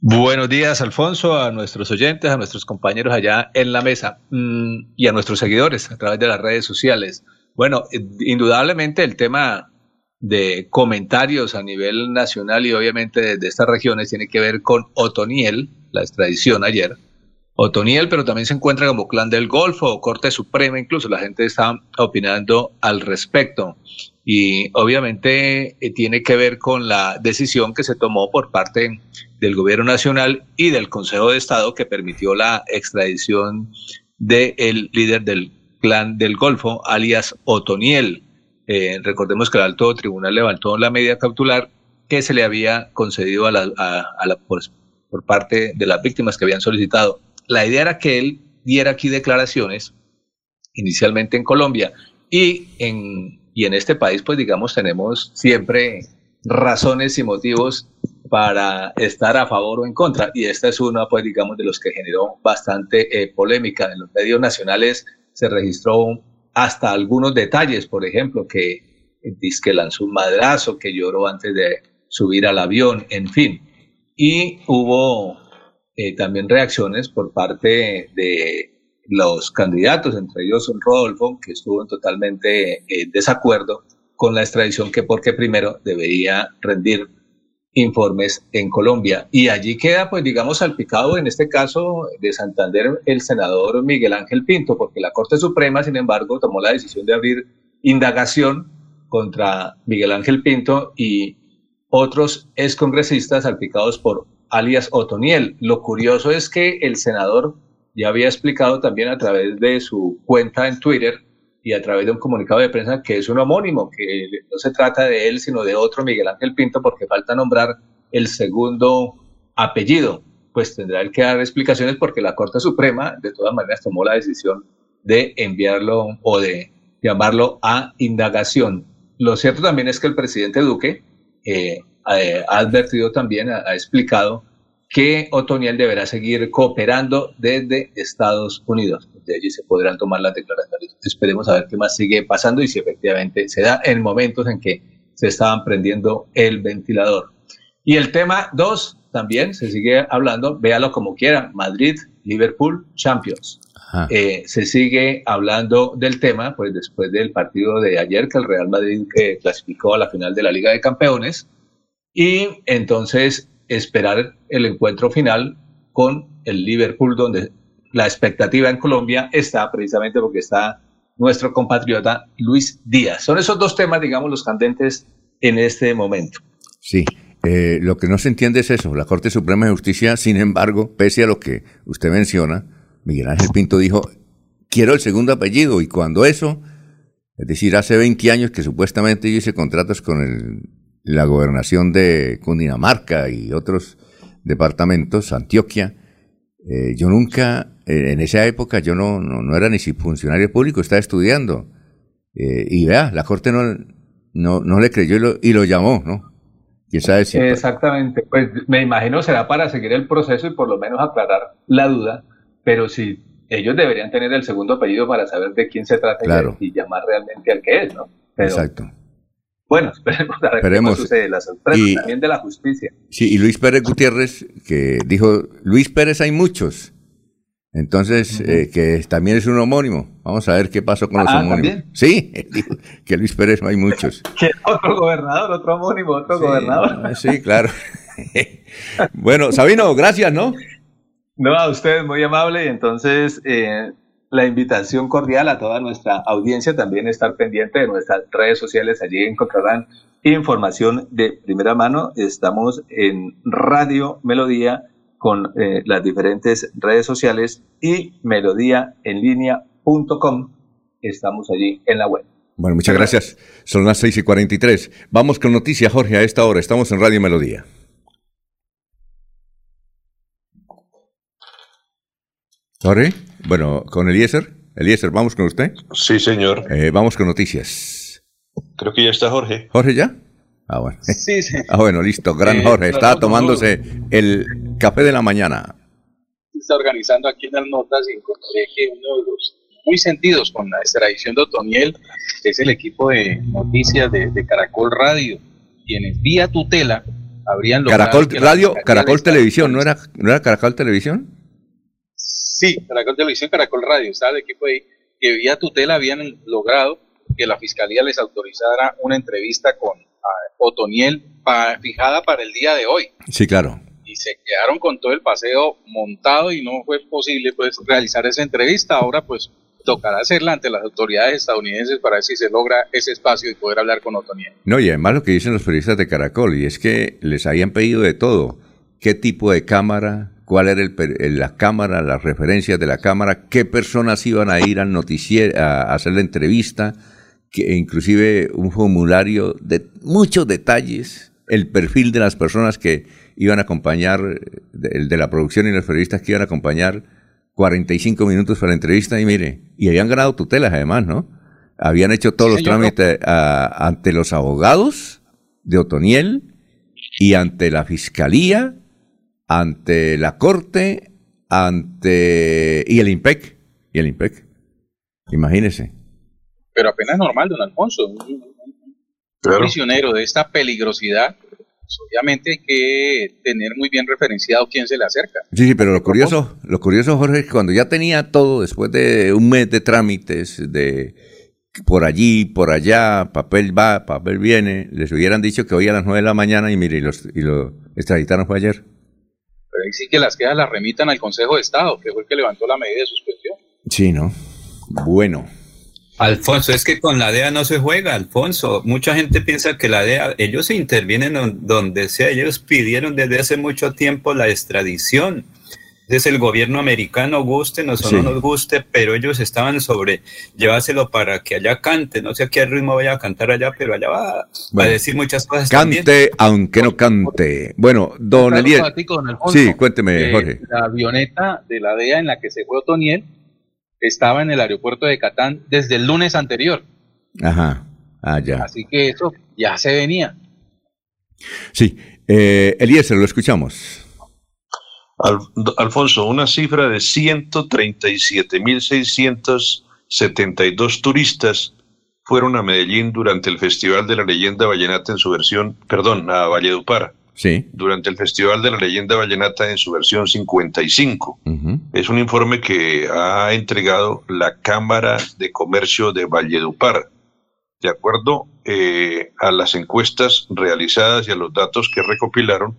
Buenos días, Alfonso, a nuestros oyentes, a nuestros compañeros allá en la mesa mm, y a nuestros seguidores a través de las redes sociales. Bueno, eh, indudablemente el tema de comentarios a nivel nacional y obviamente de estas regiones tiene que ver con Otoniel, la extradición ayer. Otoniel, pero también se encuentra como clan del Golfo o Corte Suprema, incluso la gente está opinando al respecto y obviamente eh, tiene que ver con la decisión que se tomó por parte del gobierno nacional y del Consejo de Estado que permitió la extradición del líder del clan del Golfo, alias Otoniel. Eh, recordemos que el alto tribunal levantó la medida cautelar que se le había concedido a la, por parte de las víctimas que habían solicitado. La idea era que él diera aquí declaraciones, inicialmente en Colombia y en y en este país, pues digamos, tenemos siempre razones y motivos para estar a favor o en contra. Y esta es una, pues digamos, de los que generó bastante eh, polémica. En los medios nacionales se registró hasta algunos detalles, por ejemplo, que que lanzó un madrazo, que lloró antes de subir al avión, en fin. Y hubo eh, también reacciones por parte de los candidatos, entre ellos Rodolfo, que estuvo en totalmente en desacuerdo con la extradición, que porque primero debería rendir informes en Colombia. Y allí queda, pues digamos, salpicado en este caso de Santander el senador Miguel Ángel Pinto, porque la Corte Suprema, sin embargo, tomó la decisión de abrir indagación contra Miguel Ángel Pinto y otros excongresistas salpicados por alias Otoniel. Lo curioso es que el senador ya había explicado también a través de su cuenta en Twitter y a través de un comunicado de prensa que es un homónimo, que no se trata de él, sino de otro Miguel Ángel Pinto, porque falta nombrar el segundo apellido. Pues tendrá él que dar explicaciones porque la Corte Suprema de todas maneras tomó la decisión de enviarlo o de llamarlo a indagación. Lo cierto también es que el presidente Duque eh, ha advertido también, ha explicado que Otoniel deberá seguir cooperando desde Estados Unidos. De allí se podrán tomar las declaraciones. Esperemos a ver qué más sigue pasando y si efectivamente se da en momentos en que se estaban prendiendo el ventilador. Y el tema dos, también se sigue hablando, véalo como quiera, Madrid, Liverpool, Champions. Eh, se sigue hablando del tema, pues después del partido de ayer que el Real Madrid que clasificó a la final de la Liga de Campeones, y entonces esperar el encuentro final con el Liverpool, donde la expectativa en Colombia está precisamente porque está nuestro compatriota Luis Díaz. Son esos dos temas, digamos, los candentes en este momento. Sí, eh, lo que no se entiende es eso. La Corte Suprema de Justicia, sin embargo, pese a lo que usted menciona, Miguel Ángel Pinto dijo, quiero el segundo apellido. Y cuando eso, es decir, hace 20 años que supuestamente yo hice contratos con el, la gobernación de Cundinamarca y otros departamentos, Antioquia, eh, yo nunca, eh, en esa época yo no, no, era ni funcionario público, estaba estudiando. y vea, la Corte no, no, no le creyó y lo, y lo llamó, ¿no? Exactamente, pues me imagino será para seguir el proceso y por lo menos aclarar la duda, pero si ellos deberían tener el segundo apellido para saber de quién se trata y, llamar realmente al que es, ¿no? Exacto. Bueno, esperemos a ver qué sucede, la sorpresa también de la justicia. Sí, y Luis Pérez Gutiérrez, que dijo, Luis Pérez hay muchos, entonces, eh, que también es un homónimo. Vamos a ver qué pasó con los ah, homónimos. Sí, que Luis Pérez no hay muchos. Que otro gobernador, otro homónimo, otro gobernador. Sí, claro. bueno, Sabino, gracias, ¿no? No, a ustedes, muy amable. Y entonces, eh, la invitación cordial a toda nuestra audiencia también estar pendiente de nuestras redes sociales. Allí encontrarán información de primera mano. Estamos en Radio Melodía con eh, las diferentes redes sociales y melodíaenlínea.com. Estamos allí en la web. Bueno, muchas gracias. Son las 6 y 43. Vamos con noticias, Jorge, a esta hora. Estamos en Radio Melodía. Jorge, bueno, con Eliezer. Eliezer, ¿vamos con usted? Sí, señor. Eh, vamos con noticias. Creo que ya está Jorge. ¿Jorge ya? Ah, bueno. Sí, sí. Ah, bueno, listo. Gran Jorge. Está tomándose el café de la mañana. Está organizando aquí en las notas y encontré que uno de los muy sentidos con la extradición de Otoniel es el equipo de noticias de, Caracol Radio, quienes vía tutela habrían logrado... Caracol Radio, Caracol Televisión, ¿no era, ¿no era Caracol Televisión? Sí, Caracol Televisión, Caracol Radio, estaba el equipo ahí, que vía tutela habían logrado que la fiscalía les autorizara una entrevista con Otoniel fijada para el día de hoy. Sí, claro. Y se quedaron con todo el paseo montado y no fue posible pues realizar esa entrevista. Ahora pues tocará hacerla ante las autoridades estadounidenses para ver si se logra ese espacio y poder hablar con Otoniel. No, y además lo que dicen los periodistas de Caracol, y es que les habían pedido de todo. ¿Qué tipo de cámara? ¿Cuál era el, la cámara, las referencias de la cámara? ¿Qué personas iban a ir al noticiero a hacer la entrevista? que inclusive un formulario de muchos detalles, el perfil de las personas que iban a acompañar, el de la producción y los periodistas que iban a acompañar 45 minutos para la entrevista y mire, y habían ganado tutelas además, ¿no? Habían hecho todos los trámites ante los abogados de Otoniel y ante la fiscalía, ante la corte, ante y el IMPEC, y el IMPEC. Imagínese pero apenas normal, don Alfonso. Un, prisionero de esta peligrosidad, pues, obviamente hay que tener muy bien referenciado quién se le acerca. Sí, sí, pero lo curioso, lo curioso, Jorge, es que cuando ya tenía todo, después de un mes de trámites, de por allí, por allá, papel va, papel viene, les hubieran dicho que hoy a las nueve de la mañana y mire, y, los, y lo extraditaron fue ayer. Pero ahí sí que las quejas las remitan al Consejo de Estado, que fue el que levantó la medida de suspensión. Sí, ¿no? Bueno. Alfonso, es que con la DEA no se juega, Alfonso. Mucha gente piensa que la DEA, ellos intervienen donde sea, ellos pidieron desde hace mucho tiempo la extradición. Es el gobierno americano, guste o no nos guste, pero ellos estaban sobre llevárselo para que allá cante. No sé a qué ritmo vaya a cantar allá, pero allá va, a decir muchas cosas. Cante, aunque no cante. Bueno, don Eliel. Sí, cuénteme, Jorge. La avioneta de la DEA en la que se fue Otoniel estaba en el aeropuerto de Catán desde el lunes anterior. Ajá, ah, ya. Así que eso ya se venía. Sí, eh, Eliezer, lo escuchamos. Alfonso, una cifra de 137.672 turistas fueron a Medellín durante el Festival de la Leyenda Vallenata en su versión, perdón, a Valledupar. sí. durante el Festival de la Leyenda Vallenata en su versión 55. Es un informe que ha entregado la Cámara de Comercio de Valledupar. De acuerdo eh, a las encuestas realizadas y a los datos que recopilaron,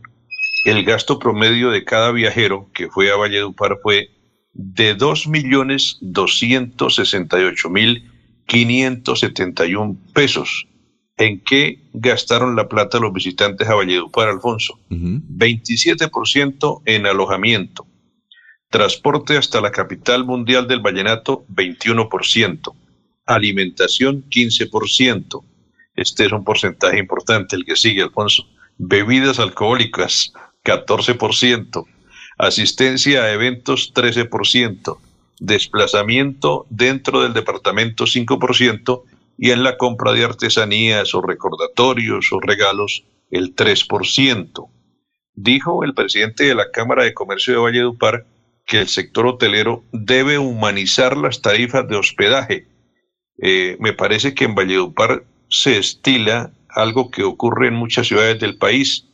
el gasto promedio de cada viajero que fue a Valledupar fue de 2.268.571 pesos. ¿En qué gastaron la plata los visitantes a Valledupar, Alfonso? 27% en alojamiento. Transporte hasta la capital mundial del vallenato, 21%. Alimentación, 15%. Este es un porcentaje importante, el que sigue, Alfonso. Bebidas alcohólicas, 14%. Asistencia a eventos 13%, desplazamiento dentro del departamento 5% y en la compra de artesanías o recordatorios o regalos el 3%. Dijo el presidente de la Cámara de Comercio de Valledupar que el sector hotelero debe humanizar las tarifas de hospedaje. Eh, me parece que en Valledupar se estila algo que ocurre en muchas ciudades del país,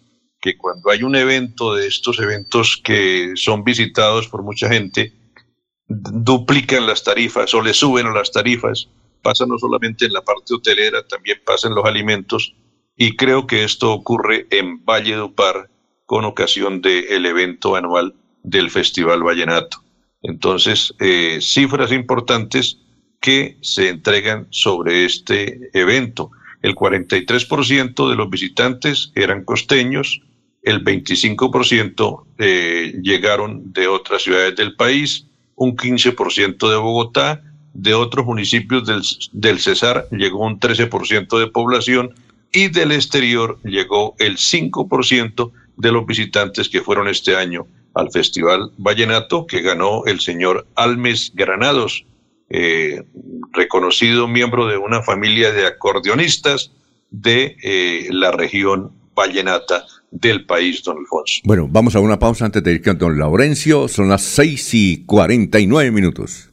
que cuando hay un evento de estos eventos que son visitados por mucha gente, duplican las tarifas o le suben a las tarifas. Pasa no solamente en la parte hotelera, también pasa en los alimentos. Y creo que esto ocurre en Valle Par con ocasión del evento anual del Festival Vallenato. Entonces, eh, cifras importantes que se entregan sobre este evento. El 43% de los visitantes eran costeños, el 25% eh, llegaron de otras ciudades del país, un 15% de Bogotá, de otros municipios del, del Cesar llegó un 13% de población y del exterior llegó el 5% de los visitantes que fueron este año al Festival Vallenato que ganó el señor Almes Granados, eh, reconocido miembro de una familia de acordeonistas de eh, la región vallenata del país, don Alfonso. Bueno, vamos a una pausa antes de ir con don Laurencio. Son las 6 y 49 minutos.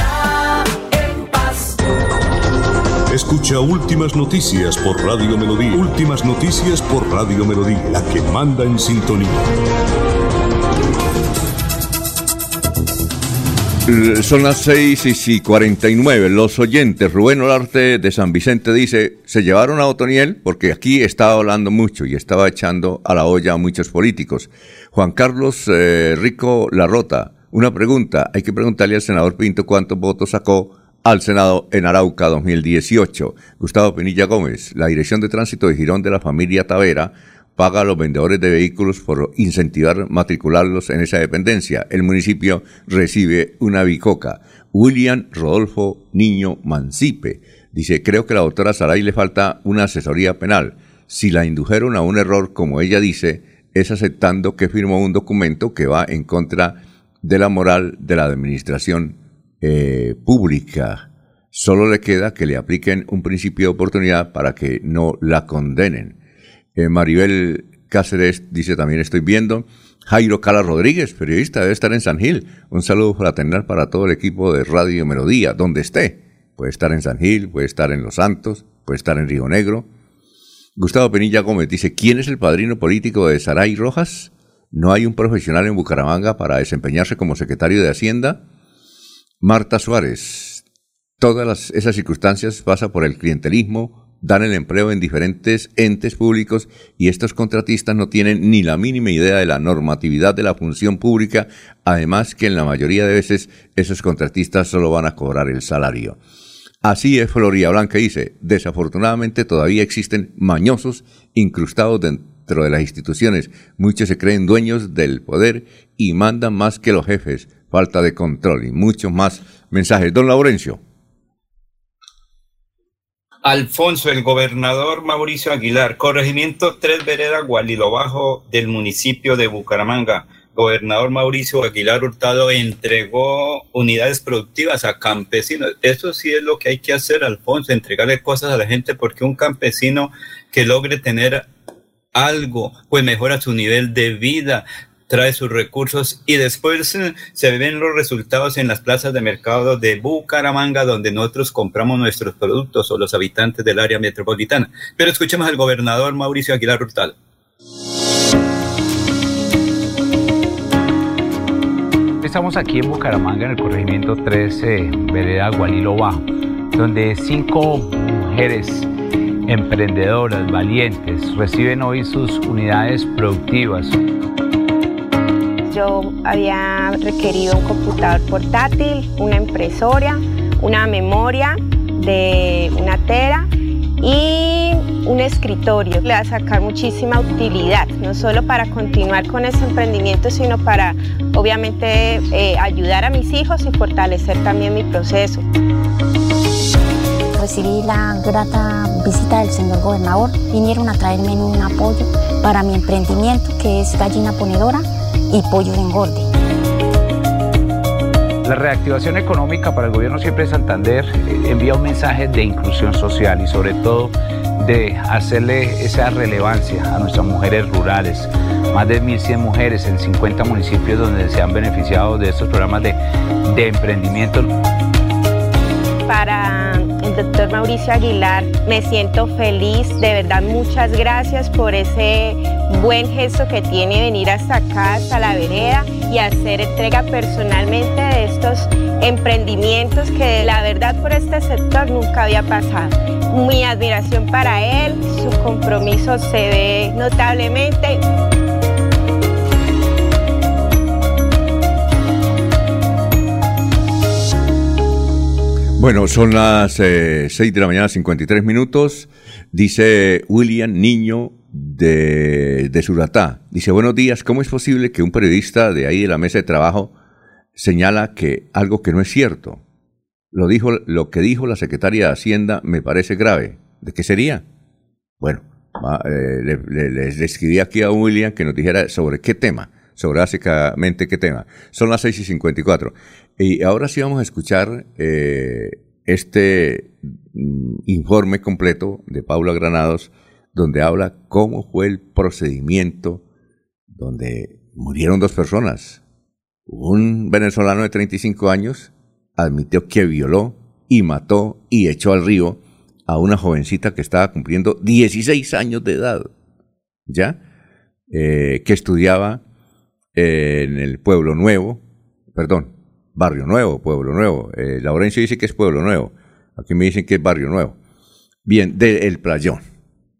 Escucha Últimas Noticias por Radio Melodía. Últimas Noticias por Radio Melodía, la que manda en sintonía. Son las 6 y 49. Los oyentes, Rubén Olarte de San Vicente dice, se llevaron a Otoniel porque aquí estaba hablando mucho y estaba echando a la olla a muchos políticos. Juan Carlos eh, Rico Larrota, una pregunta, hay que preguntarle al senador Pinto cuántos votos sacó al Senado en Arauca 2018. Gustavo Pinilla Gómez, la Dirección de Tránsito de Girón de la familia Tavera paga a los vendedores de vehículos por incentivar matricularlos en esa dependencia. El municipio recibe una bicoca. William Rodolfo Niño Mancipe dice, creo que a la doctora Saray le falta una asesoría penal. Si la indujeron a un error, como ella dice, es aceptando que firmó un documento que va en contra de la moral de la administración eh, pública. Solo le queda que le apliquen un principio de oportunidad para que no la condenen. Eh, Maribel Cáceres dice también estoy viendo. Jairo Cala Rodríguez, periodista, debe estar en San Gil. Un saludo fraternal para todo el equipo de Radio Melodía, donde esté. Puede estar en San Gil, puede estar en Los Santos, puede estar en Río Negro. Gustavo Penilla Gómez dice, ¿quién es el padrino político de Saray Rojas? ¿No hay un profesional en Bucaramanga para desempeñarse como secretario de Hacienda? Marta Suárez, todas esas circunstancias pasan por el clientelismo, dan el empleo en diferentes entes públicos y estos contratistas no tienen ni la mínima idea de la normatividad de la función pública, además que en la mayoría de veces esos contratistas solo van a cobrar el salario. Así es Floría Blanca dice, desafortunadamente todavía existen mañosos incrustados dentro de las instituciones, muchos se creen dueños del poder y mandan más que los jefes, falta de control y muchos más mensajes. Don Laurencio. Alfonso, el gobernador Mauricio Aguilar, corregimiento Tres Veredas, Gualilo Bajo del municipio de Bucaramanga. Gobernador Mauricio Aguilar Hurtado entregó unidades productivas a campesinos. Eso sí es lo que hay que hacer, Alfonso, entregarle cosas a la gente porque un campesino que logre tener algo, pues mejora su nivel de vida, trae sus recursos y después eh, se ven los resultados en las plazas de mercado de Bucaramanga, donde nosotros compramos nuestros productos o los habitantes del área metropolitana. Pero escuchemos al gobernador Mauricio Aguilar Hurtado. Estamos aquí en Bucaramanga, en el corregimiento 13, Vereda Gualilo Bajo, donde cinco mujeres emprendedoras, valientes, reciben hoy sus unidades productivas yo había requerido un computador portátil, una impresora, una memoria de una tera y un escritorio. Le va a sacar muchísima utilidad, no solo para continuar con ese emprendimiento, sino para obviamente eh, ayudar a mis hijos y fortalecer también mi proceso. Recibí la grata visita del señor gobernador. Vinieron a traerme un apoyo para mi emprendimiento que es gallina ponedora y pollo de engorde. La reactivación económica para el gobierno siempre de Santander eh, envía un mensaje de inclusión social y sobre todo de hacerle esa relevancia a nuestras mujeres rurales. Más de 1.100 mujeres en 50 municipios donde se han beneficiado de estos programas de, de emprendimiento. Para doctor Mauricio Aguilar me siento feliz, de verdad muchas gracias por ese buen gesto que tiene venir hasta acá, hasta la vereda y hacer entrega personalmente de estos emprendimientos que la verdad por este sector nunca había pasado. Mi admiración para él, su compromiso se ve notablemente. Bueno, son las 6 eh, de la mañana, 53 minutos. Dice William Niño de, de Suratá. Dice, buenos días, ¿cómo es posible que un periodista de ahí de la mesa de trabajo señala que algo que no es cierto? Lo, dijo, lo que dijo la secretaria de Hacienda me parece grave. ¿De qué sería? Bueno, eh, le, escribí aquí a William que nos dijera sobre qué tema, sobre básicamente qué tema. Son las 6 y 54. Y ahora sí vamos a escuchar eh, este mm, informe completo de Paula Granados donde habla cómo fue el procedimiento donde murieron dos personas. Un venezolano de 35 años admitió que violó y mató y echó al río a una jovencita que estaba cumpliendo 16 años de edad, ¿ya? Eh, que estudiaba en el Pueblo Nuevo, perdón, Barrio Nuevo, Pueblo Nuevo. Eh, Laurencio dice que es Pueblo Nuevo, aquí me dicen que es Barrio Nuevo. Bien, de El Playón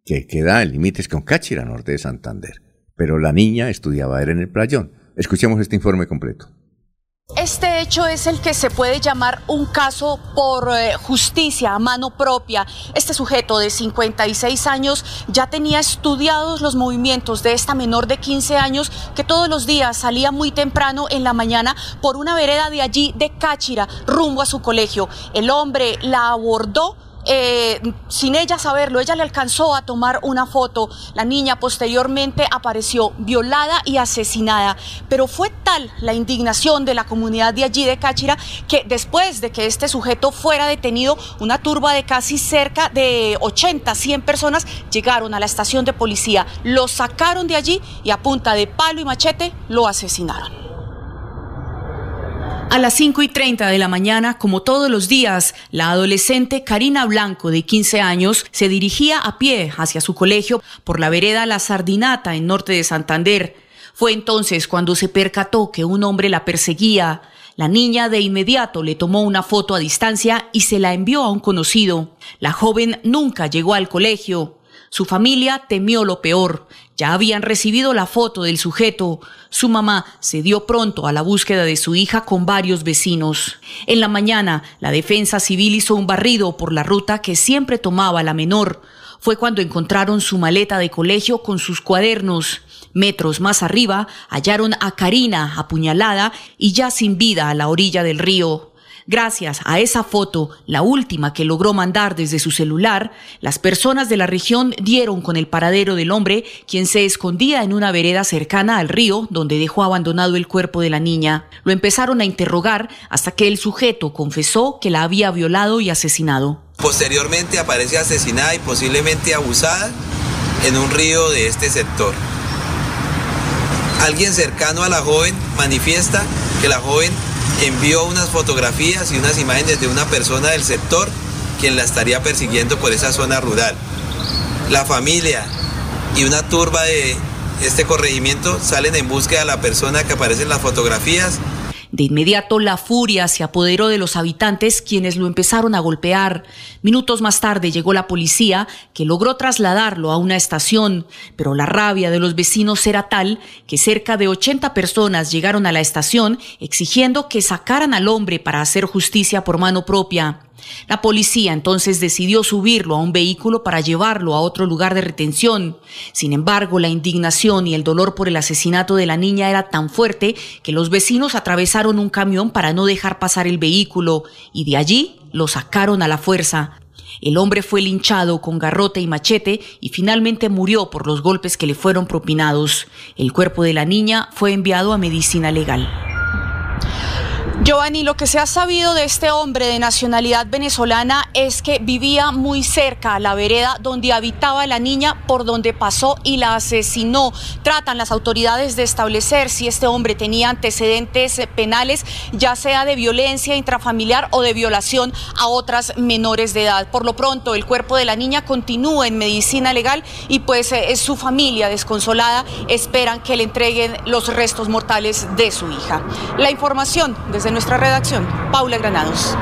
que queda en límites con Cáchira, norte de Santander. Pero la niña estudiaba era en el playón. Escuchemos este informe completo. Este hecho es el que se puede llamar un caso por eh, justicia a mano propia. Este sujeto de 56 años ya tenía estudiados los movimientos de esta menor de 15 años que todos los días salía muy temprano en la mañana por una vereda de allí de Cáchira rumbo a su colegio. El hombre la abordó eh, sin ella saberlo, ella le alcanzó a tomar una foto. La niña posteriormente apareció violada y asesinada. Pero fue tal la indignación de la comunidad de allí de Cáchira que después de que este sujeto fuera detenido, una turba de casi cerca de 80, 100 personas llegaron a la estación de policía, lo sacaron de allí y a punta de palo y machete lo asesinaron. A las 5 y 30 de la mañana, como todos los días, la adolescente Karina Blanco, de 15 años, se dirigía a pie hacia su colegio por la vereda La Sardinata, en norte de Santander. Fue entonces cuando se percató que un hombre la perseguía. La niña de inmediato le tomó una foto a distancia y se la envió a un conocido. La joven nunca llegó al colegio. Su familia temió lo peor. Ya habían recibido la foto del sujeto. Su mamá se dio pronto a la búsqueda de su hija con varios vecinos. En la mañana, la defensa civil hizo un barrido por la ruta que siempre tomaba la menor. Fue cuando encontraron su maleta de colegio con sus cuadernos. Metros más arriba hallaron a Karina apuñalada y ya sin vida a la orilla del río. Gracias a esa foto, la última que logró mandar desde su celular, las personas de la región dieron con el paradero del hombre, quien se escondía en una vereda cercana al río donde dejó abandonado el cuerpo de la niña. Lo empezaron a interrogar hasta que el sujeto confesó que la había violado y asesinado. Posteriormente aparece asesinada y posiblemente abusada en un río de este sector. Alguien cercano a la joven manifiesta que la joven envió unas fotografías y unas imágenes de una persona del sector quien la estaría persiguiendo por esa zona rural. La familia y una turba de este corregimiento salen en búsqueda de la persona que aparece en las fotografías de inmediato la furia se apoderó de los habitantes quienes lo empezaron a golpear. Minutos más tarde llegó la policía que logró trasladarlo a una estación, pero la rabia de los vecinos era tal que cerca de 80 personas llegaron a la estación exigiendo que sacaran al hombre para hacer justicia por mano propia. La policía entonces decidió subirlo a un vehículo para llevarlo a otro lugar de retención. Sin embargo, la indignación y el dolor por el asesinato de la niña era tan fuerte que los vecinos atravesaron un camión para no dejar pasar el vehículo y de allí lo sacaron a la fuerza. El hombre fue linchado con garrote y machete y finalmente murió por los golpes que le fueron propinados. El cuerpo de la niña fue enviado a medicina legal. Giovanni, lo que se ha sabido de este hombre de nacionalidad venezolana es que vivía muy cerca a la vereda donde habitaba la niña, por donde pasó y la asesinó. Tratan las autoridades de establecer si este hombre tenía antecedentes penales, ya sea de violencia intrafamiliar o de violación a otras menores de edad. Por lo pronto, el cuerpo de la niña continúa en medicina legal y pues eh, su familia desconsolada esperan que le entreguen los restos mortales de su hija. La información desde nuestra redacción, Paula Granados.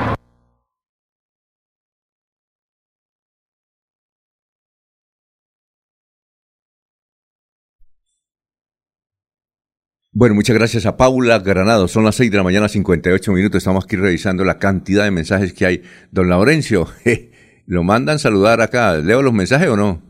Bueno, muchas gracias a Paula Granados. Son las 6 de la mañana, 58 minutos. Estamos aquí revisando la cantidad de mensajes que hay. Don Laurencio, ¿lo mandan saludar acá? ¿Leo los mensajes o no?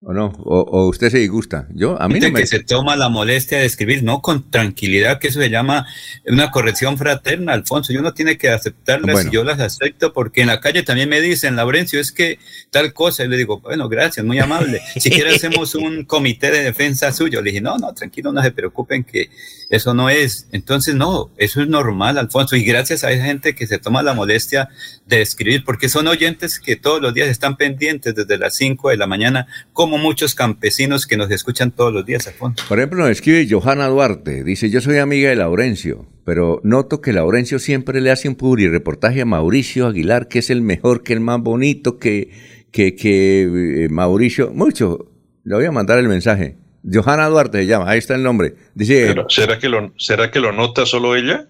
¿O no? ¿O, usted se disgusta? Yo, a mí no me... que se toma la molestia de escribir, no con tranquilidad, que eso se llama una corrección fraterna, Alfonso. Yo no tiene que aceptarlas y yo las acepto porque en la calle también me dicen, Laurencio, es que tal cosa. Y le digo, bueno, gracias, muy amable. Si quiere hacemos un comité de defensa suyo. Le dije, no, no, tranquilo, no se preocupen que eso no es. Entonces, no, eso es normal, Alfonso. Y gracias a esa gente que se toma la molestia de escribir, porque son oyentes que todos los días están pendientes desde las 5 de la mañana como muchos campesinos que nos escuchan todos los días, Alfonso. Por ejemplo, nos escribe Johanna Duarte, dice, yo soy amiga de Laurencio, pero noto que Laurencio siempre le hace un puri reportaje a Mauricio Aguilar, que es el mejor, que el más bonito, que, que, que eh, Mauricio, mucho, le voy a mandar el mensaje. Johanna Duarte se llama, ahí está el nombre. Dice, ¿será, que lo, ¿Será que lo nota solo ella?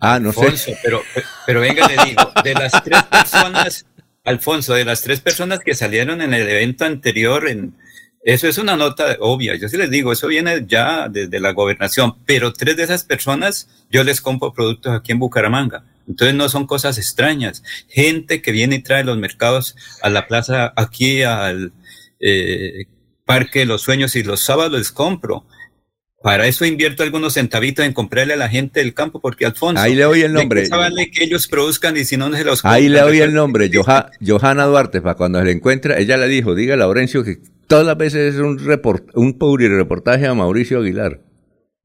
Ah, no sé. Pero, pero venga, le digo, de las tres personas Alfonso, de las tres personas que salieron en el evento anterior, en, eso es una nota obvia. Yo sí les digo, eso viene ya desde la gobernación, pero tres de esas personas yo les compro productos aquí en Bucaramanga. Entonces no son cosas extrañas. Gente que viene y trae los mercados a la plaza, aquí al eh, Parque de los Sueños y los sábados les compro. Para eso invierto algunos centavitos en comprarle a la gente del campo, porque Alfonso. Ahí le oí el nombre. Vale que ellos produzcan y si no, no se los Ahí le oí el nombre, Johanna Duarte, para cuando se le encuentra, ella le dijo, diga a Laurencio que todas las veces es un report, un reportaje a Mauricio Aguilar.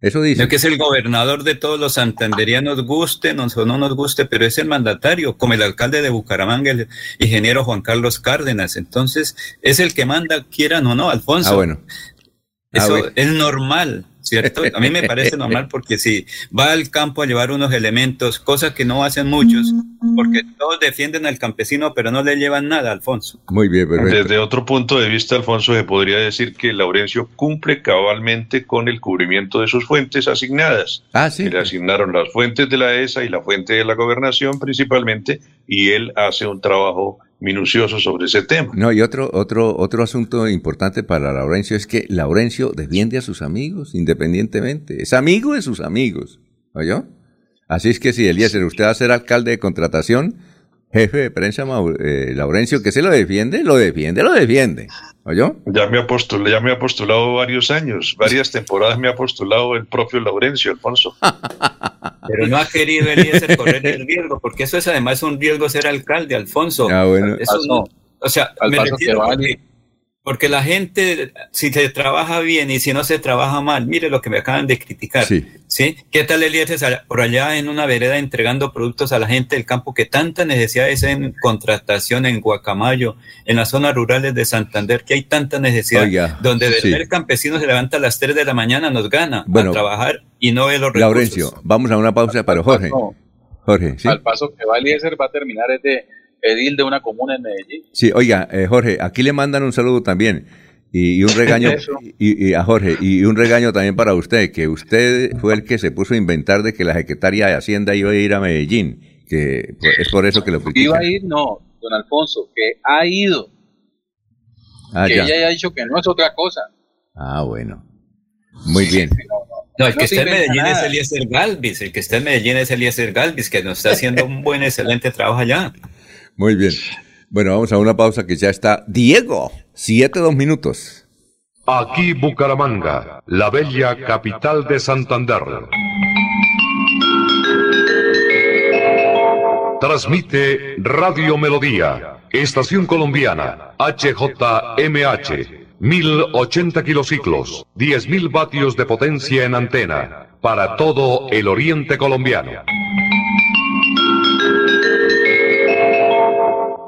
Eso dice. que es el gobernador de todos los santanderianos, guste o no nos guste, pero es el mandatario, como el alcalde de Bucaramanga, el ingeniero Juan Carlos Cárdenas. Entonces, es el que manda, quieran o no, Alfonso. Ah, bueno. Eso ah, es normal. ¿Cierto? A mí me parece normal porque si va al campo a llevar unos elementos, cosas que no hacen muchos, porque todos defienden al campesino, pero no le llevan nada, Alfonso. Muy bien, perfecto. Desde otro punto de vista, Alfonso, se podría decir que Laurencio cumple cabalmente con el cubrimiento de sus fuentes asignadas. Ah, sí. le asignaron las fuentes de la ESA y la fuente de la gobernación principalmente, y él hace un trabajo minucioso sobre ese tema. No, y otro, otro, otro asunto importante para Laurencio es que Laurencio defiende a sus amigos independientemente. Es amigo de sus amigos. ¿Oyó? Así es que si Eliezer, usted va a ser alcalde de contratación, jefe de prensa, eh, Laurencio, que se lo defiende, lo defiende, lo defiende. ¿Oyó? Ya me, ha postulado, ya me ha postulado varios años, varias temporadas me ha postulado el propio Laurencio, Alfonso. Pero no ha querido Eliezer correr el riesgo, porque eso es además un riesgo ser alcalde, Alfonso. Ah, bueno. Eso no, o sea, me refiero porque la gente, si se trabaja bien y si no se trabaja mal, mire lo que me acaban de criticar. Sí. ¿Qué tal Eliezer por allá en una vereda entregando productos a la gente del campo que tantas necesidades en contratación en Guacamayo, en las zonas rurales de Santander, que hay tanta necesidad, donde el campesino se levanta a las 3 de la mañana, nos gana a trabajar y no ve los recursos. Laurencio, vamos a una pausa para Jorge. Jorge, ¿sí? Al paso que va Eliezer va a terminar este edil de una comuna en Medellín. Sí, oiga, eh, Jorge, aquí le mandan un saludo también. Y, un regaño y, a Jorge y un regaño también para usted que usted fue el que se puso a inventar de que la secretaria de Hacienda iba a ir a Medellín que es por eso que lo critican. iba a ir no don Alfonso que ha ido ah, que ella haya dicho que no es otra cosa ah bueno muy bien no, el que está en Medellín es Eliezer Galvis, el que está en Medellín es Eliezer Galvis, que nos está haciendo un buen, excelente trabajo allá. Muy bien. Bueno, vamos a una pausa que ya está Diego. Siete, dos minutos. Aquí Bucaramanga, la bella capital de Santander. Transmite Radio Melodía, Estación Colombiana, HJMH, 1080 kilociclos, 10.000 vatios de potencia en antena, para todo el oriente colombiano.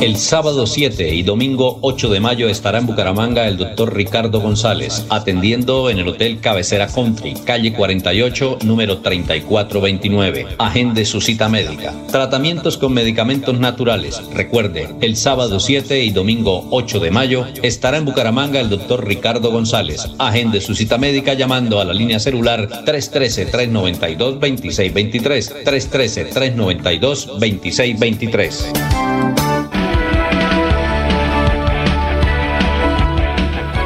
El sábado 7 y domingo 8 de mayo estará en Bucaramanga el doctor Ricardo González, atendiendo en el Hotel Cabecera Country, calle 48, número 3429. Agende su cita médica. Tratamientos con medicamentos naturales. Recuerde, el sábado 7 y domingo 8 de mayo estará en Bucaramanga el doctor Ricardo González. Agende su cita médica llamando a la línea celular 313-392-2623. 313-392-2623.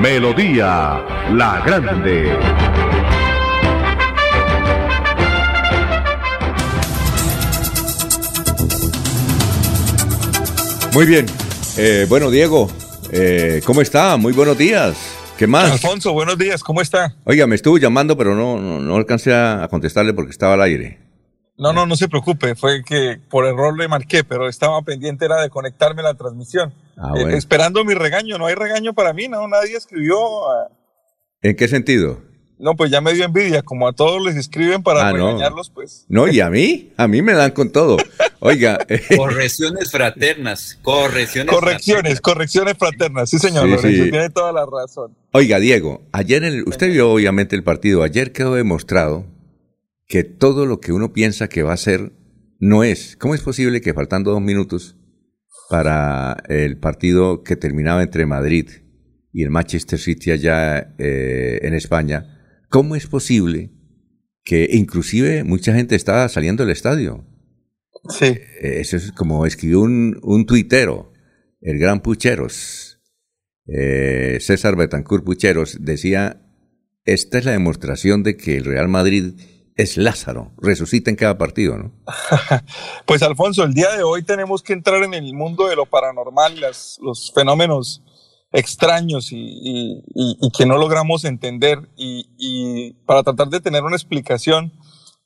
Melodía La Grande. Muy bien. Eh, bueno, Diego, eh, ¿cómo está? Muy buenos días. ¿Qué más? Alfonso, buenos días, ¿cómo está? Oiga, me estuvo llamando, pero no, no, no alcancé a contestarle porque estaba al aire. No, no, no se preocupe, fue que por error le marqué, pero estaba pendiente era de conectarme a la transmisión. Ah, eh, esperando mi regaño, no hay regaño para mí, no, nadie escribió. ¿En qué sentido? No, pues ya me dio envidia, como a todos les escriben para ah, regañarlos, pues. No, y a mí, a mí me dan con todo. Oiga. correcciones fraternas, correcciones Correcciones, correcciones fraternas, sí señor, tiene toda la razón. Oiga, Diego, ayer, usted vio obviamente el partido, ayer quedó demostrado que todo lo que uno piensa que va a ser no es. ¿Cómo es posible que faltando dos minutos para el partido que terminaba entre Madrid y el Manchester City allá eh, en España, cómo es posible que inclusive mucha gente estaba saliendo del estadio? Sí. Eh, eso es como escribió un, un tuitero, el gran Pucheros, eh, César Betancourt Pucheros, decía, esta es la demostración de que el Real Madrid es Lázaro, resucita en cada partido, ¿no? pues Alfonso, el día de hoy tenemos que entrar en el mundo de lo paranormal, los fenómenos extraños y, que no logramos entender y, para tratar de tener una explicación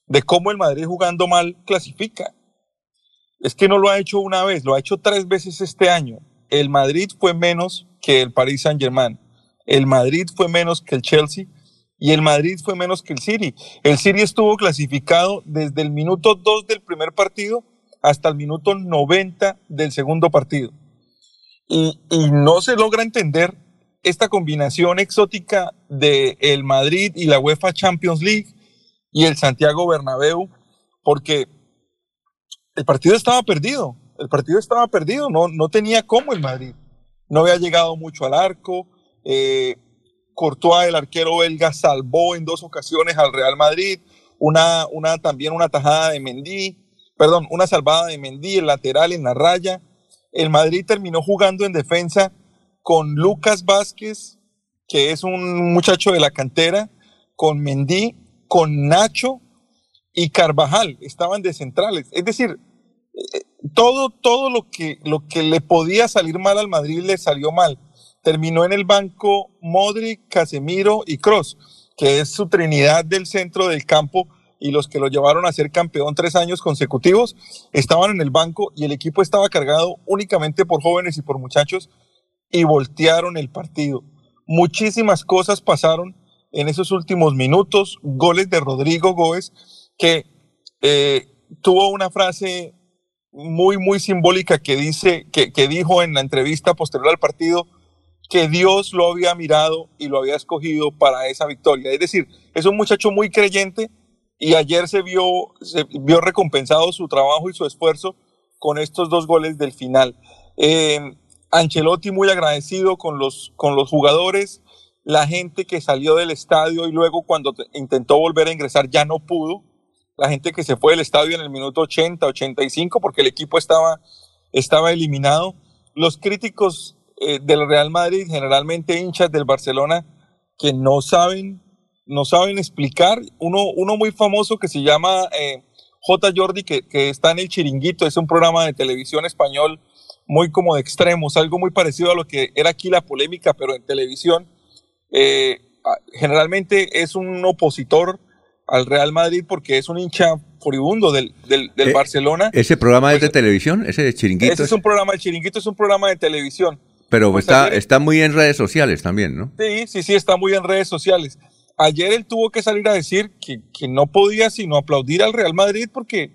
de cómo el Madrid jugando mal clasifica. Es que no lo ha hecho una vez, lo ha hecho tres veces este año. El Madrid fue menos que el Paris Saint Germain. El Madrid fue menos que el Chelsea y el Madrid fue menos que el City. El City estuvo clasificado desde el minuto 2 del primer partido hasta el minuto 90 del segundo partido. Y, no se logra entender esta combinación exótica de el Madrid y la UEFA Champions League y el Santiago Bernabéu, porque el partido estaba perdido, el partido estaba perdido, no, no tenía cómo el Madrid. No había llegado mucho al arco. Eh, Courtois, el arquero belga, salvó en dos ocasiones al Real Madrid. Una, una, también una tajada de Mendy, perdón, una salvada de Mendy, el lateral en la raya. El Madrid terminó jugando en defensa con Lucas Vázquez, que es un muchacho de la cantera, con Mendy, con Nacho y Carvajal, estaban de centrales. Es decir, eh, todo, todo lo que, lo que le podía salir mal al Madrid le salió mal. Terminó en el banco Modric, Casemiro y Cross, que es su trinidad del centro del campo y los que lo llevaron a ser campeón tres años consecutivos, estaban en el banco y el equipo estaba cargado únicamente por jóvenes y por muchachos y voltearon el partido. Muchísimas cosas pasaron en esos últimos minutos, goles de Rodrigo Góez, que eh, tuvo una frase muy, muy simbólica que dice, que, que dijo en la entrevista posterior al partido, que Dios lo había mirado y lo había escogido para esa victoria. Es decir, es un muchacho muy creyente y ayer se vio, se vio recompensado su trabajo y su esfuerzo con estos dos goles del final. Eh, Ancelotti muy agradecido con los, con los jugadores, la gente que salió del estadio y luego cuando intentó volver a ingresar ya no pudo, la gente que se fue del estadio en el minuto 80, 85 porque el equipo estaba, estaba eliminado. Los críticos eh, del Real Madrid, generalmente hinchas del Barcelona, que no saben, no saben explicar. Uno, uno muy famoso que se llama eh, J. Jordi, que, que está en el Chiringuito, es un programa de televisión español muy como de extremos, algo muy parecido a lo que era aquí la polémica, pero en televisión. Eh, generalmente es un opositor al Real Madrid porque es un hincha furibundo del, del, del Barcelona. ¿Ese programa es de pues, televisión? ¿Ese de Chiringuito? Ese es un programa, el Chiringuito es un programa de televisión. Pero pues está, está muy en redes sociales también, ¿no? Sí, sí, sí, está muy en redes sociales. Ayer él tuvo que salir a decir que, que no podía sino aplaudir al Real Madrid porque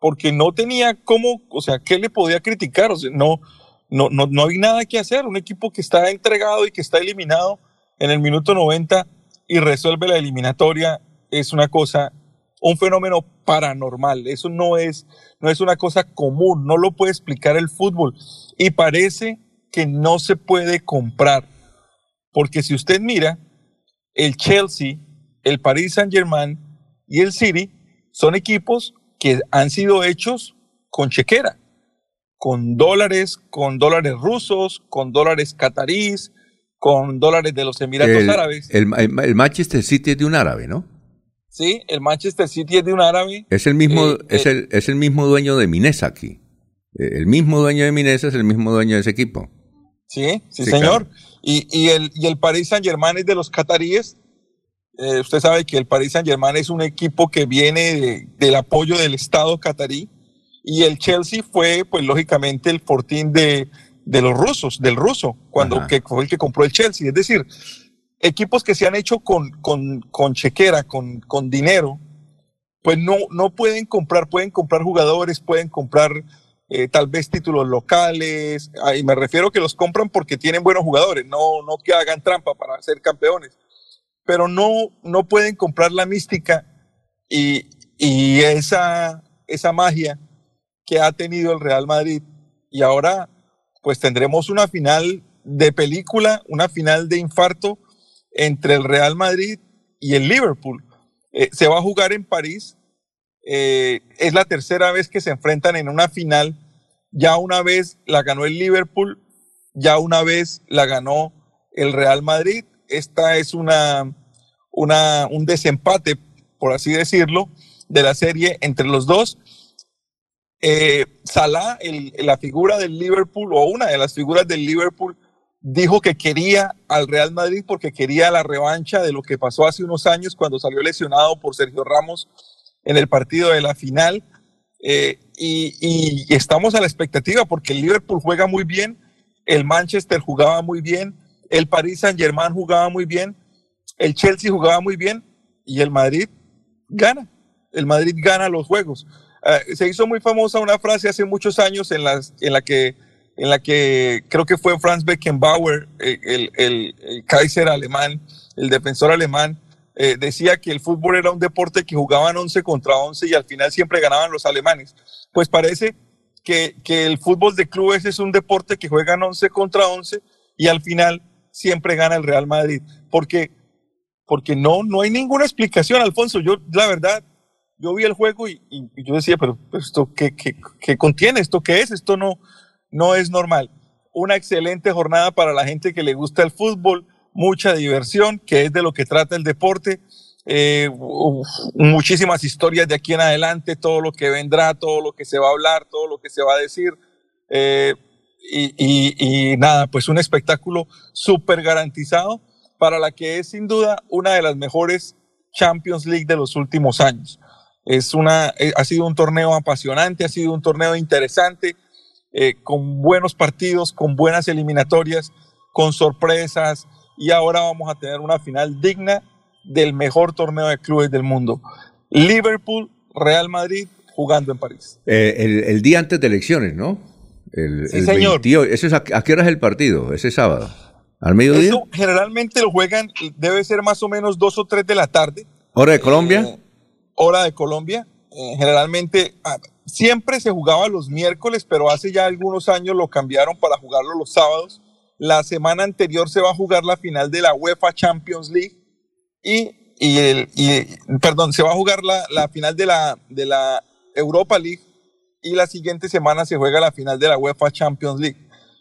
porque no tenía cómo, o sea, ¿qué le podía criticar? O sea, no, no, no, no hay nada que hacer. Un equipo que está entregado y que está eliminado en el minuto 90 y resuelve la eliminatoria es una cosa, un fenómeno paranormal. Eso no es, no es una cosa común, no lo puede explicar el fútbol. Y parece que no se puede comprar. Porque si usted mira, el Chelsea, el Paris Saint Germain y el City son equipos que han sido hechos con chequera, con dólares, con dólares rusos, con dólares catarís, con dólares de los Emiratos Árabes. El, Manchester City es de un árabe, ¿no? Sí, el Manchester City es de un árabe. Es el mismo, eh, es, eh, es el mismo dueño de Minesa aquí. Eh, el mismo dueño de Minesa es el mismo dueño de ese equipo. Sí, sí, señor. Y, y, el, y el Paris Saint Germain es de los cataríes eh, usted sabe que el Paris Saint Germain es un equipo que viene del apoyo del Estado catarí y el Chelsea fue, pues lógicamente, el fortín de, de los rusos, del ruso, cuando que fue el que compró el Chelsea. Es decir, equipos que se han hecho con, con, con chequera, con, con dinero, pues no, no pueden comprar, pueden comprar jugadores, pueden comprar eh, tal vez títulos locales, y me refiero que los compran porque tienen buenos jugadores, no, no que hagan trampa para ser campeones pero no, no pueden comprar la mística y, y esa, esa magia que ha tenido el Real Madrid. Y ahora, pues tendremos una final de película, una final de infarto entre el Real Madrid y el Liverpool. Eh, se va a jugar en París. Eh, es la tercera vez que se enfrentan en una final. Ya una vez la ganó el Liverpool, ya una vez la ganó el Real Madrid. Esta es una, un desempate, por así decirlo, de la serie entre los dos. Eh, Salah, la figura del Liverpool, o una de las figuras del Liverpool, dijo que quería al Real Madrid porque quería la revancha de lo que pasó hace unos años cuando salió lesionado por Sergio Ramos en el partido de la final. Eh, y, estamos a la expectativa porque el Liverpool juega muy bien, el Manchester jugaba muy bien, el Paris Saint Germain jugaba muy bien el Chelsea jugaba muy bien y el Madrid gana. El Madrid gana los juegos. Eh, se hizo muy famosa una frase hace muchos años en, la que en la que creo que fue Franz Beckenbauer, eh, el, Kaiser alemán, el defensor alemán, eh, decía que el fútbol era un deporte que jugaban 11 contra 11 y al final siempre ganaban los alemanes. Pues parece que, que el fútbol de clubes es un deporte que juegan 11 contra 11 y al final siempre gana el Real Madrid. Porque, porque no, no hay ninguna explicación, Alfonso. Yo, la verdad, yo vi el juego y, yo decía, pero, esto qué, qué, contiene, esto qué es, esto no, no es normal. Una excelente jornada para la gente que le gusta el fútbol, mucha diversión, que es de lo que trata el deporte. Eh, muchísimas historias de aquí en adelante, todo lo que vendrá, todo lo que se va a hablar, todo lo que se va a decir. Eh, y, nada, pues un espectáculo súper garantizado para la que es sin duda una de las mejores Champions League de los últimos años. Es una, eh, ha sido un torneo apasionante, ha sido un torneo interesante, eh, con buenos partidos, con buenas eliminatorias, con sorpresas, y ahora vamos a tener una final digna del mejor torneo de clubes del mundo. Liverpool, Real Madrid, jugando en París. Eh, el, el, día antes de elecciones, ¿no? El, sí, señor. es a, qué hora es el partido? Ese sábado. ¿Al mediodía? Eso generalmente lo juegan, debe ser más o menos dos o tres de la tarde. ¿Hora de Colombia? Eh, hora de Colombia. Eh, generalmente, ah, siempre se jugaba los miércoles, pero hace ya algunos años lo cambiaron para jugarlo los sábados. La semana anterior se va a jugar la final de la UEFA Champions League y, el, y perdón, se va a jugar la, final de la, Europa League y la siguiente semana se juega la final de la UEFA Champions League.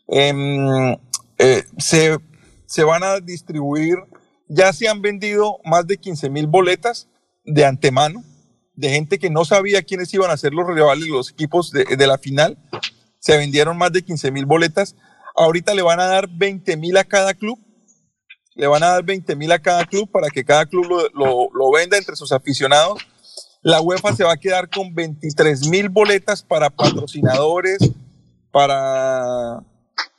Em, eh, se, se, van a distribuir, ya se han vendido más de 15 mil boletas de antemano, de gente que no sabía quiénes iban a ser los rivales, los equipos de, de la final. Se vendieron más de 15 mil boletas. Ahorita le van a dar 20 mil a cada club. Le van a dar 20 mil a cada club para que cada club lo, venda entre sus aficionados la UEFA se va a quedar con 23 mil boletas para patrocinadores, para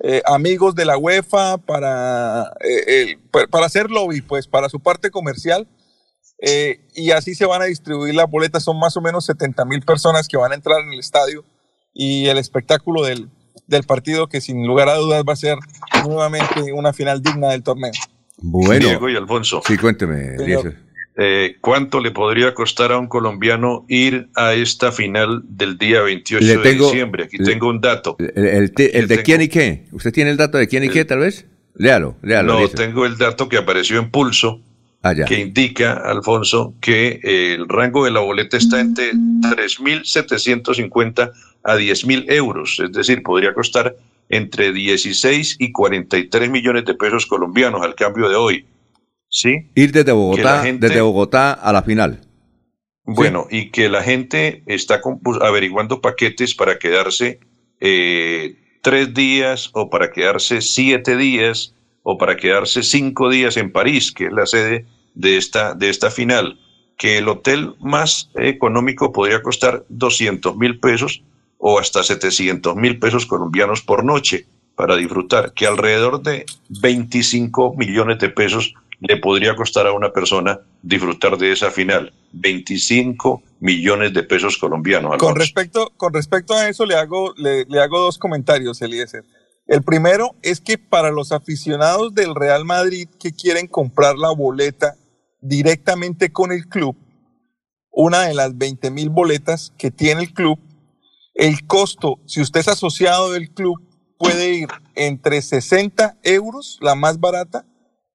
eh, amigos de la UEFA, para, eh, para hacer lobby, pues para su parte comercial. Eh, y así se van a distribuir las boletas. Son más o menos 70 mil personas que van a entrar en el estadio y el espectáculo del, del partido que sin lugar a dudas va a ser nuevamente una final digna del torneo. Bueno. Diego y Alfonso. Sí, cuénteme, eh, ¿cuánto le podría costar a un colombiano ir a esta final del día 28 de diciembre? Aquí tengo un dato. ¿El, de quién y qué? ¿Usted tiene el dato de quién y qué, tal vez? Léalo, léalo. No, tengo el dato que apareció en Pulso, que indica, Alfonso, que el rango de la boleta está entre 3.750 a 10.000 euros, es decir, podría costar entre 16 y 43 millones de pesos colombianos al cambio de hoy. ¿sí? Ir desde Bogotá, desde Bogotá a la final. Bueno, y que la gente está pues, averiguando paquetes para quedarse eh, tres días o para quedarse siete días o para quedarse cinco días en París, que es la sede de esta, de esta final, que el hotel más económico podría costar 200 mil pesos o hasta 700 mil pesos colombianos por noche para disfrutar, que alrededor de 25 millones de pesos le podría costar a una persona disfrutar de esa final. 25 millones de pesos colombianos. Con respecto, con respecto a eso le hago, le, hago dos comentarios, Eliezer. El primero es que para los aficionados del Real Madrid que quieren comprar la boleta directamente con el club, una de las 20 mil boletas que tiene el club, el costo, si usted es asociado del club, puede ir entre 60 euros, la más barata,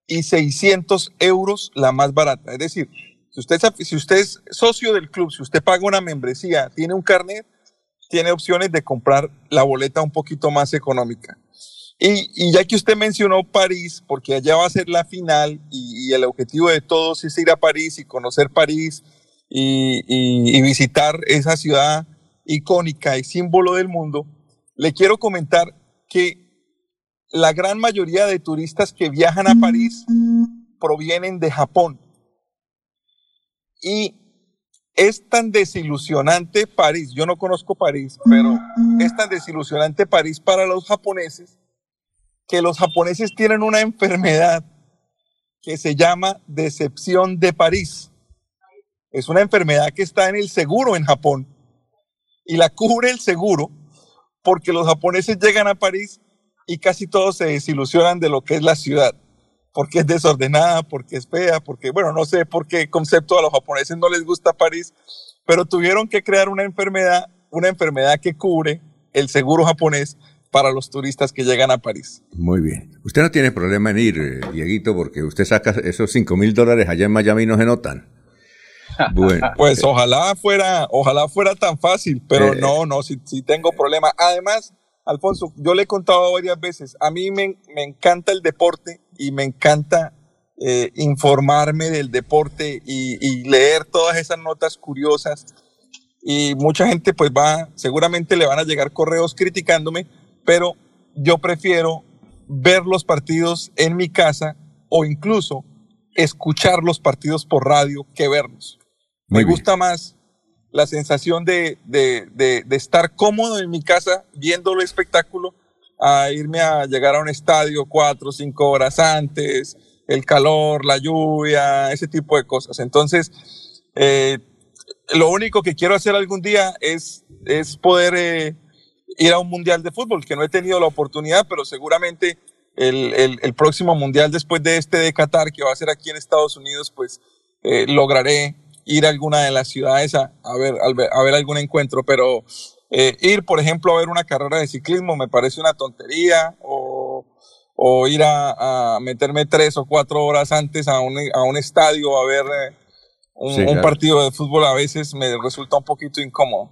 y 600 euros la más barata. Es decir, si usted, es, si usted es socio del club, si usted paga una membresía, tiene un carnet, tiene opciones de comprar la boleta un poquito más económica. Y, ya que usted mencionó París, porque allá va a ser la final y, el objetivo de todos es ir a París y conocer París y, y, visitar esa ciudad icónica y símbolo del mundo, le quiero comentar que la gran mayoría de turistas que viajan a París provienen de Japón. Y es tan desilusionante París, yo no conozco París, pero es tan desilusionante París para los japoneses que los japoneses tienen una enfermedad que se llama decepción de París. Es una enfermedad que está en el seguro en Japón y la cubre el seguro porque los japoneses llegan a París y casi todos se desilusionan de lo que es la ciudad, porque es desordenada, porque es fea, porque, bueno, no sé por qué concepto a los japoneses no les gusta París, pero tuvieron que crear una enfermedad, una enfermedad que cubre el seguro japonés para los turistas que llegan a París. Muy bien. Usted no tiene problema en ir, eh, Dieguito, porque usted saca esos 5 mil dólares allá en Miami y no se notan. Bueno. Pues ojalá fuera, ojalá fuera tan fácil, pero eh, no, no, sí, sí, tengo problema. Además, Alfonso, yo le he contado varias veces, a mí me, encanta el deporte y me encanta eh, informarme del deporte y, y, leer todas esas notas curiosas. Y mucha gente pues va, seguramente le van a llegar correos criticándome, pero yo prefiero ver los partidos en mi casa o incluso escuchar los partidos por radio que verlos. Me gusta más la sensación de, estar cómodo en mi casa viendo el espectáculo a irme a llegar a un estadio cuatro o cinco horas antes, el calor, la lluvia, ese tipo de cosas. Entonces, eh, lo único que quiero hacer algún día es, es poder eh, ir a un mundial de fútbol, que no he tenido la oportunidad, pero seguramente el, el, próximo mundial después de este de Qatar, que va a ser aquí en Estados Unidos, pues eh, lograré ir a alguna de las ciudades a, ver, a ver algún encuentro, pero eh, ir, por ejemplo, a ver una carrera de ciclismo me parece una tontería, o, o ir a, meterme tres o cuatro horas antes a un, a un estadio a ver eh, un, partido de fútbol a veces me resulta un poquito incómodo.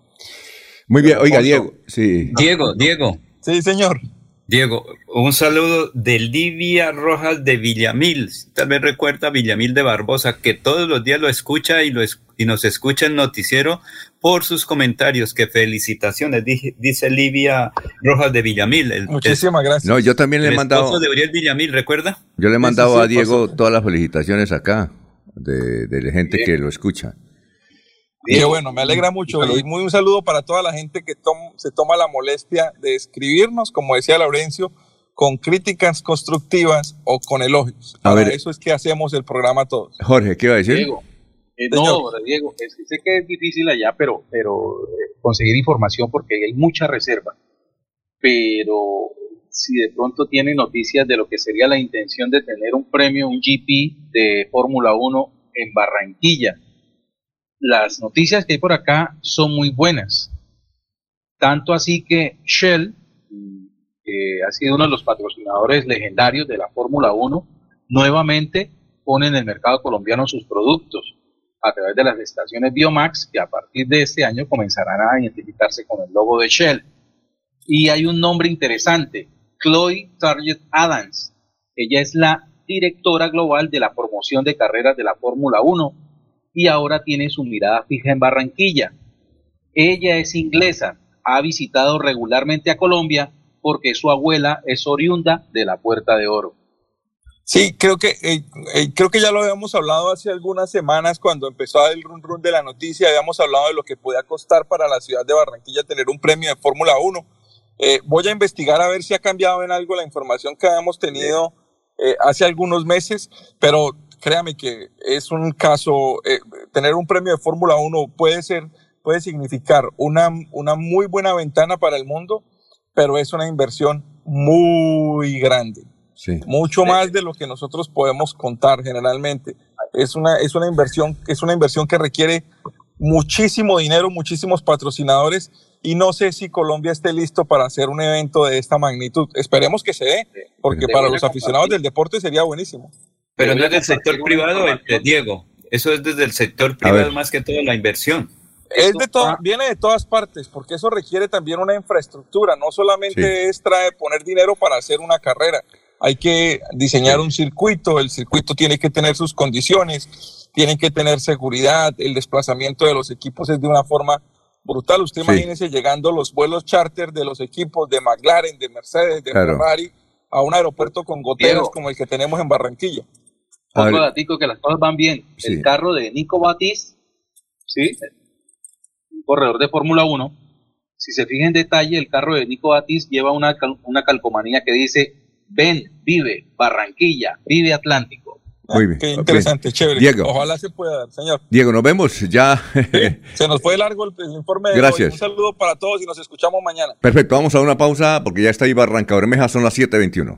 Muy bien, oiga, Diego. Sí. Diego, Diego. Sí, señor. Diego, un saludo de Livia Rojas de Villamil. Tal vez recuerda Villamil de Barbosa, que todos los días lo escucha y, lo y nos escucha en noticiero por sus comentarios. Que felicitaciones, dice Livia Rojas de Villamil. Muchísimas gracias. No, yo también le he mandado. de Uriel Villamil, ¿recuerda? Yo le he mandado a Diego todas las felicitaciones acá, de, de la gente que lo escucha. Qué bueno, me alegra mucho. Y muy un saludo para toda la gente que se toma la molestia de escribirnos, como decía Laurencio, con críticas constructivas o con elogios. A ver, eso es que hacemos el programa todos. Jorge, ¿qué iba a decir? Diego, no, Diego, sé que es difícil allá, pero, pero eh, conseguir información porque hay mucha reserva. Pero si de pronto tiene noticias de lo que sería la intención de tener un premio, un GP de Fórmula 1 en Barranquilla las noticias que hay por acá son muy buenas. Tanto así que Shell, que ha sido uno de los patrocinadores legendarios de la Fórmula 1, nuevamente pone en el mercado colombiano sus productos a través de las estaciones Biomax, que a partir de este año comenzarán a identificarse con el logo de Shell. Y hay un nombre interesante, Chloe Target Adams. Ella es la directora global de la promoción de carreras de la Fórmula 1 y ahora tiene su mirada fija en Barranquilla. Ella es inglesa, ha visitado regularmente a Colombia porque su abuela es oriunda de la Puerta de Oro. Sí, creo que, eh, eh, creo que ya lo habíamos hablado hace algunas semanas cuando empezó el run run de la noticia, habíamos hablado de lo que podía costar para la ciudad de Barranquilla tener un premio de Fórmula 1. Eh, voy a investigar a ver si ha cambiado en algo la información que habíamos tenido hace algunos meses, pero créame que es un caso, eh, tener un premio de Fórmula 1 puede ser, puede significar una, una muy buena ventana para el mundo, pero es una inversión muy grande. Mucho más de lo que nosotros podemos contar generalmente. Es una, es una inversión, es una inversión que requiere muchísimo dinero, muchísimos patrocinadores y no sé si Colombia esté listo para hacer un evento de esta magnitud. Esperemos que se dé, porque para los aficionados del deporte sería buenísimo. Pero no es del sector privado, Diego. Eso es desde el sector privado más que todo la inversión. Es de todo, viene de todas partes, porque eso requiere también una infraestructura. No solamente es traer, poner dinero para hacer una carrera. Hay que diseñar un circuito. El circuito tiene que tener sus condiciones, tiene que tener seguridad. El desplazamiento de los equipos es de una forma brutal. Usted imagínese llegando los vuelos charter de los equipos de McLaren, de Mercedes, de Ferrari a un aeropuerto con goteras como el que tenemos en Barranquilla. Otro datico que las cosas van bien. El carro de Nico Batis, ¿sí? un corredor de Fórmula 1, si se fijan en detalle, el carro de Nico Batis lleva una, una calcomanía que dice, ven, vive, Barranquilla, vive Atlántico. Muy bien. Qué interesante, chévere. Diego. Ojalá se pueda dar, señor. Diego, nos vemos ya. se nos fue largo el, informe de Gracias. Hoy. Un saludo para todos y nos escuchamos mañana. Perfecto, vamos a una pausa porque ya está ahí Barranca Bermeja, son las 7.21.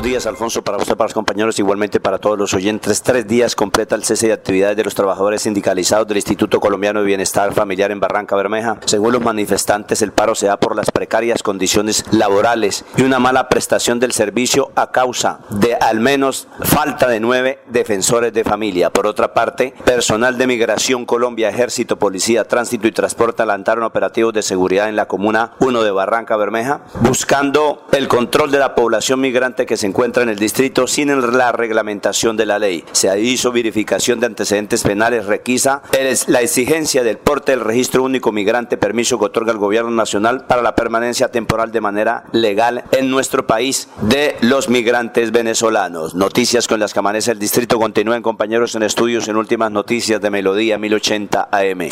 Buenos días, Alfonso, para usted, para los compañeros, igualmente para todos los oyentes. Tres días completa el cese de actividades de los trabajadores sindicalizados del Instituto Colombiano de Bienestar Familiar en Barranca Bermeja. Según los manifestantes, el paro se da por las precarias condiciones laborales y una mala prestación del servicio a causa de al menos falta de nueve defensores de familia. Por otra parte, personal de Migración Colombia, Ejército, Policía, Tránsito y Transporte adelantaron operativos de seguridad en la Comuna 1 de Barranca Bermeja, buscando el control de la población migrante que se encuentra en el distrito sin la reglamentación de la ley. Se hizo verificación de antecedentes penales, requisa la exigencia del porte del registro único migrante, permiso que otorga el gobierno nacional para la permanencia temporal de manera legal en nuestro país de los migrantes venezolanos. Noticias con las que amanece el distrito continúen compañeros en estudios en últimas noticias de Melodía 1080 AM.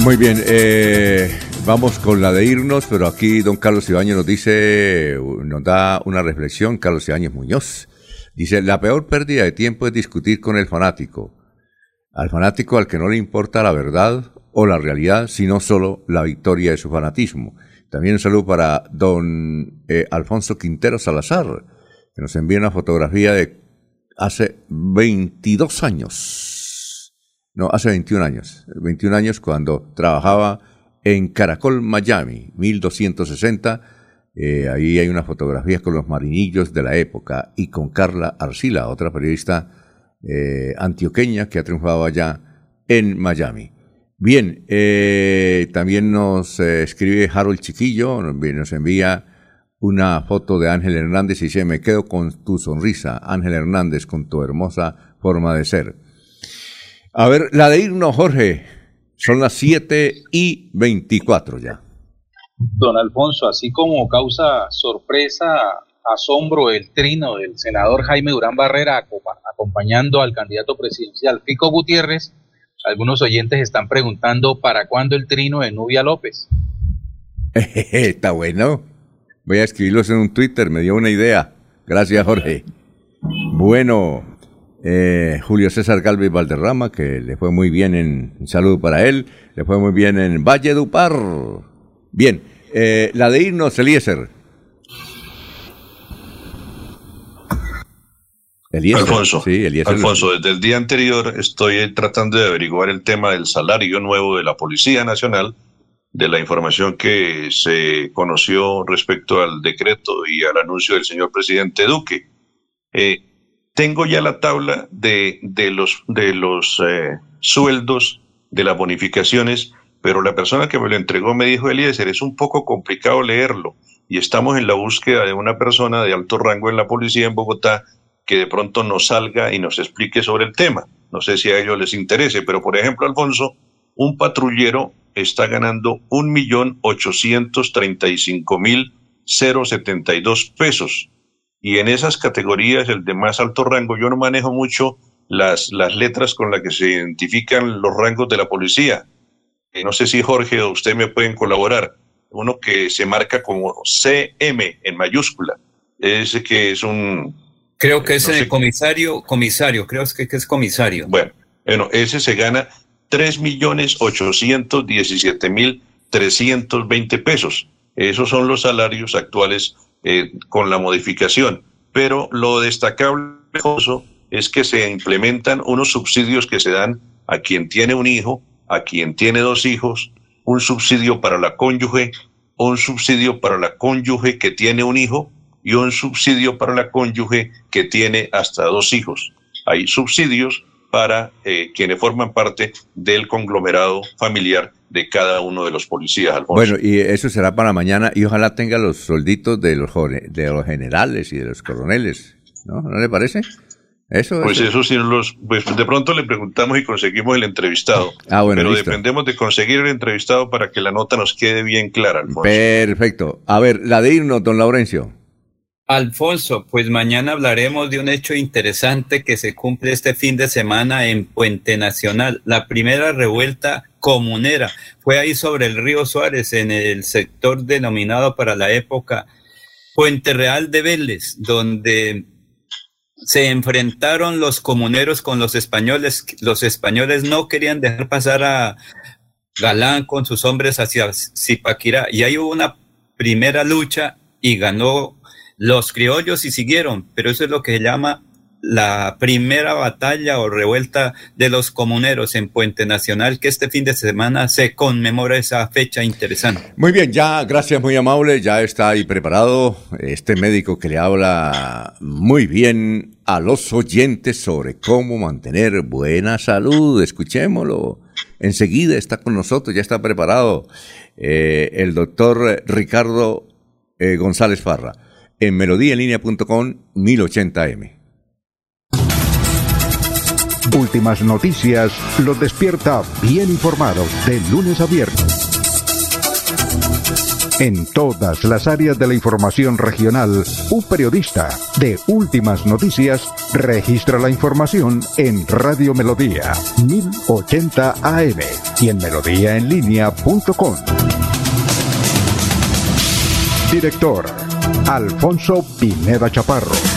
Muy bien, eh, vamos con la de irnos, pero aquí don Carlos Ibañez nos dice, nos da una reflexión, Carlos Ibañez Muñoz. Dice, la peor pérdida de tiempo es discutir con el fanático. Al fanático al que no le importa la verdad o la realidad, sino solo la victoria de su fanatismo. También un saludo para don eh, Alfonso Quintero Salazar, que nos envía una fotografía de hace 22 años no, hace 21 años, 21 años cuando trabajaba en Caracol, Miami, 1260. Eh, ahí hay una fotografía con los marinillos de la época y con Carla Arcila, otra periodista eh, antioqueña que ha triunfado allá en Miami. Bien, eh, también nos escribe Harold Chiquillo, nos envía una foto de Ángel Hernández y dice, me quedo con tu sonrisa, Ángel Hernández, con tu hermosa forma de ser. A ver, la de irnos, Jorge. Son las 7 y 24 ya. Don Alfonso, así como causa sorpresa, asombro el trino del senador Jaime Durán Barrera acompañando al candidato presidencial Pico Gutiérrez, algunos oyentes están preguntando para cuándo el trino de Nubia López. Está bueno. Voy a escribirlos en un Twitter, me dio una idea. Gracias, Jorge. Bueno, eh, Julio César Galvez Valderrama, que le fue muy bien en un saludo para él, le fue muy bien en Valle Dupar. Bien, eh, la de irnos, Eliezer. Eliezer. Alfonso, sí, Alfonso, desde el día anterior estoy tratando de averiguar el tema del salario nuevo de la Policía Nacional, de la información que se conoció respecto al decreto y al anuncio del señor presidente Duque. Eh, tengo ya la tabla de, de los, de los eh, sueldos, de las bonificaciones, pero la persona que me lo entregó me dijo, Eliezer, es un poco complicado leerlo y estamos en la búsqueda de una persona de alto rango en la policía en Bogotá que de pronto nos salga y nos explique sobre el tema. No sé si a ellos les interese, pero por ejemplo, Alfonso, un patrullero está ganando un millón ochocientos treinta y cinco mil setenta y dos pesos y en esas categorías, el de más alto rango, yo no manejo mucho las, las letras con las que se identifican los rangos de la policía. Eh, no sé si Jorge o usted me pueden colaborar. Uno que se marca como CM en mayúscula. Ese que es un... Creo que es el comisario, comisario, creo que, que es comisario. Bueno, bueno, ese se gana 3.817.320 pesos. Esos son los salarios actuales eh, con la modificación. Pero lo destacable es que se implementan unos subsidios que se dan a quien tiene un hijo, a quien tiene dos hijos, un subsidio para la cónyuge un subsidio para la cónyuge que tiene un hijo y un subsidio para la cónyuge que tiene hasta dos hijos. Hay subsidios para eh, quienes forman parte del conglomerado familiar de cada uno de los policías. Bueno, y eso será para mañana y ojalá tenga los solditos de los, de los generales y de los coroneles, ¿no? ¿No le parece? Eso, pues eso, sí, los, pues de pronto le preguntamos y conseguimos el entrevistado. Ah, bueno, pero dependemos de conseguir el entrevistado para que la nota nos quede bien clara, Alfonso. Perfecto. A ver, la de irnos, don Laurencio. Alfonso, pues mañana hablaremos de un hecho interesante que se cumple este fin de semana en Puente Nacional. La primera revuelta comunera fue ahí sobre el río Suárez, en el sector denominado para la época Puente Real de Vélez, donde se enfrentaron los comuneros con los españoles. Los españoles no querían dejar pasar a Galán con sus hombres hacia Zipaquirá. Y ahí hubo una primera lucha y ganó los criollos sí siguieron, pero eso es lo que se llama la primera batalla o revuelta de los comuneros en Puente Nacional, que este fin de semana se conmemora esa fecha interesante. Muy bien, ya, gracias, muy amable, ya está ahí preparado este médico que le habla muy bien a los oyentes sobre cómo mantener buena salud. Escuchémoslo. Enseguida está con nosotros, ya está preparado eh, el doctor Ricardo eh, González Farra en melodíaenlínea.com 1080m. Últimas noticias los despierta bien informados de lunes a viernes. En todas las áreas de la información regional, un periodista de Últimas Noticias registra la información en Radio Melodía 1080 AM y en melodíaenlínea.com. Director Alfonso Pineda Chaparro.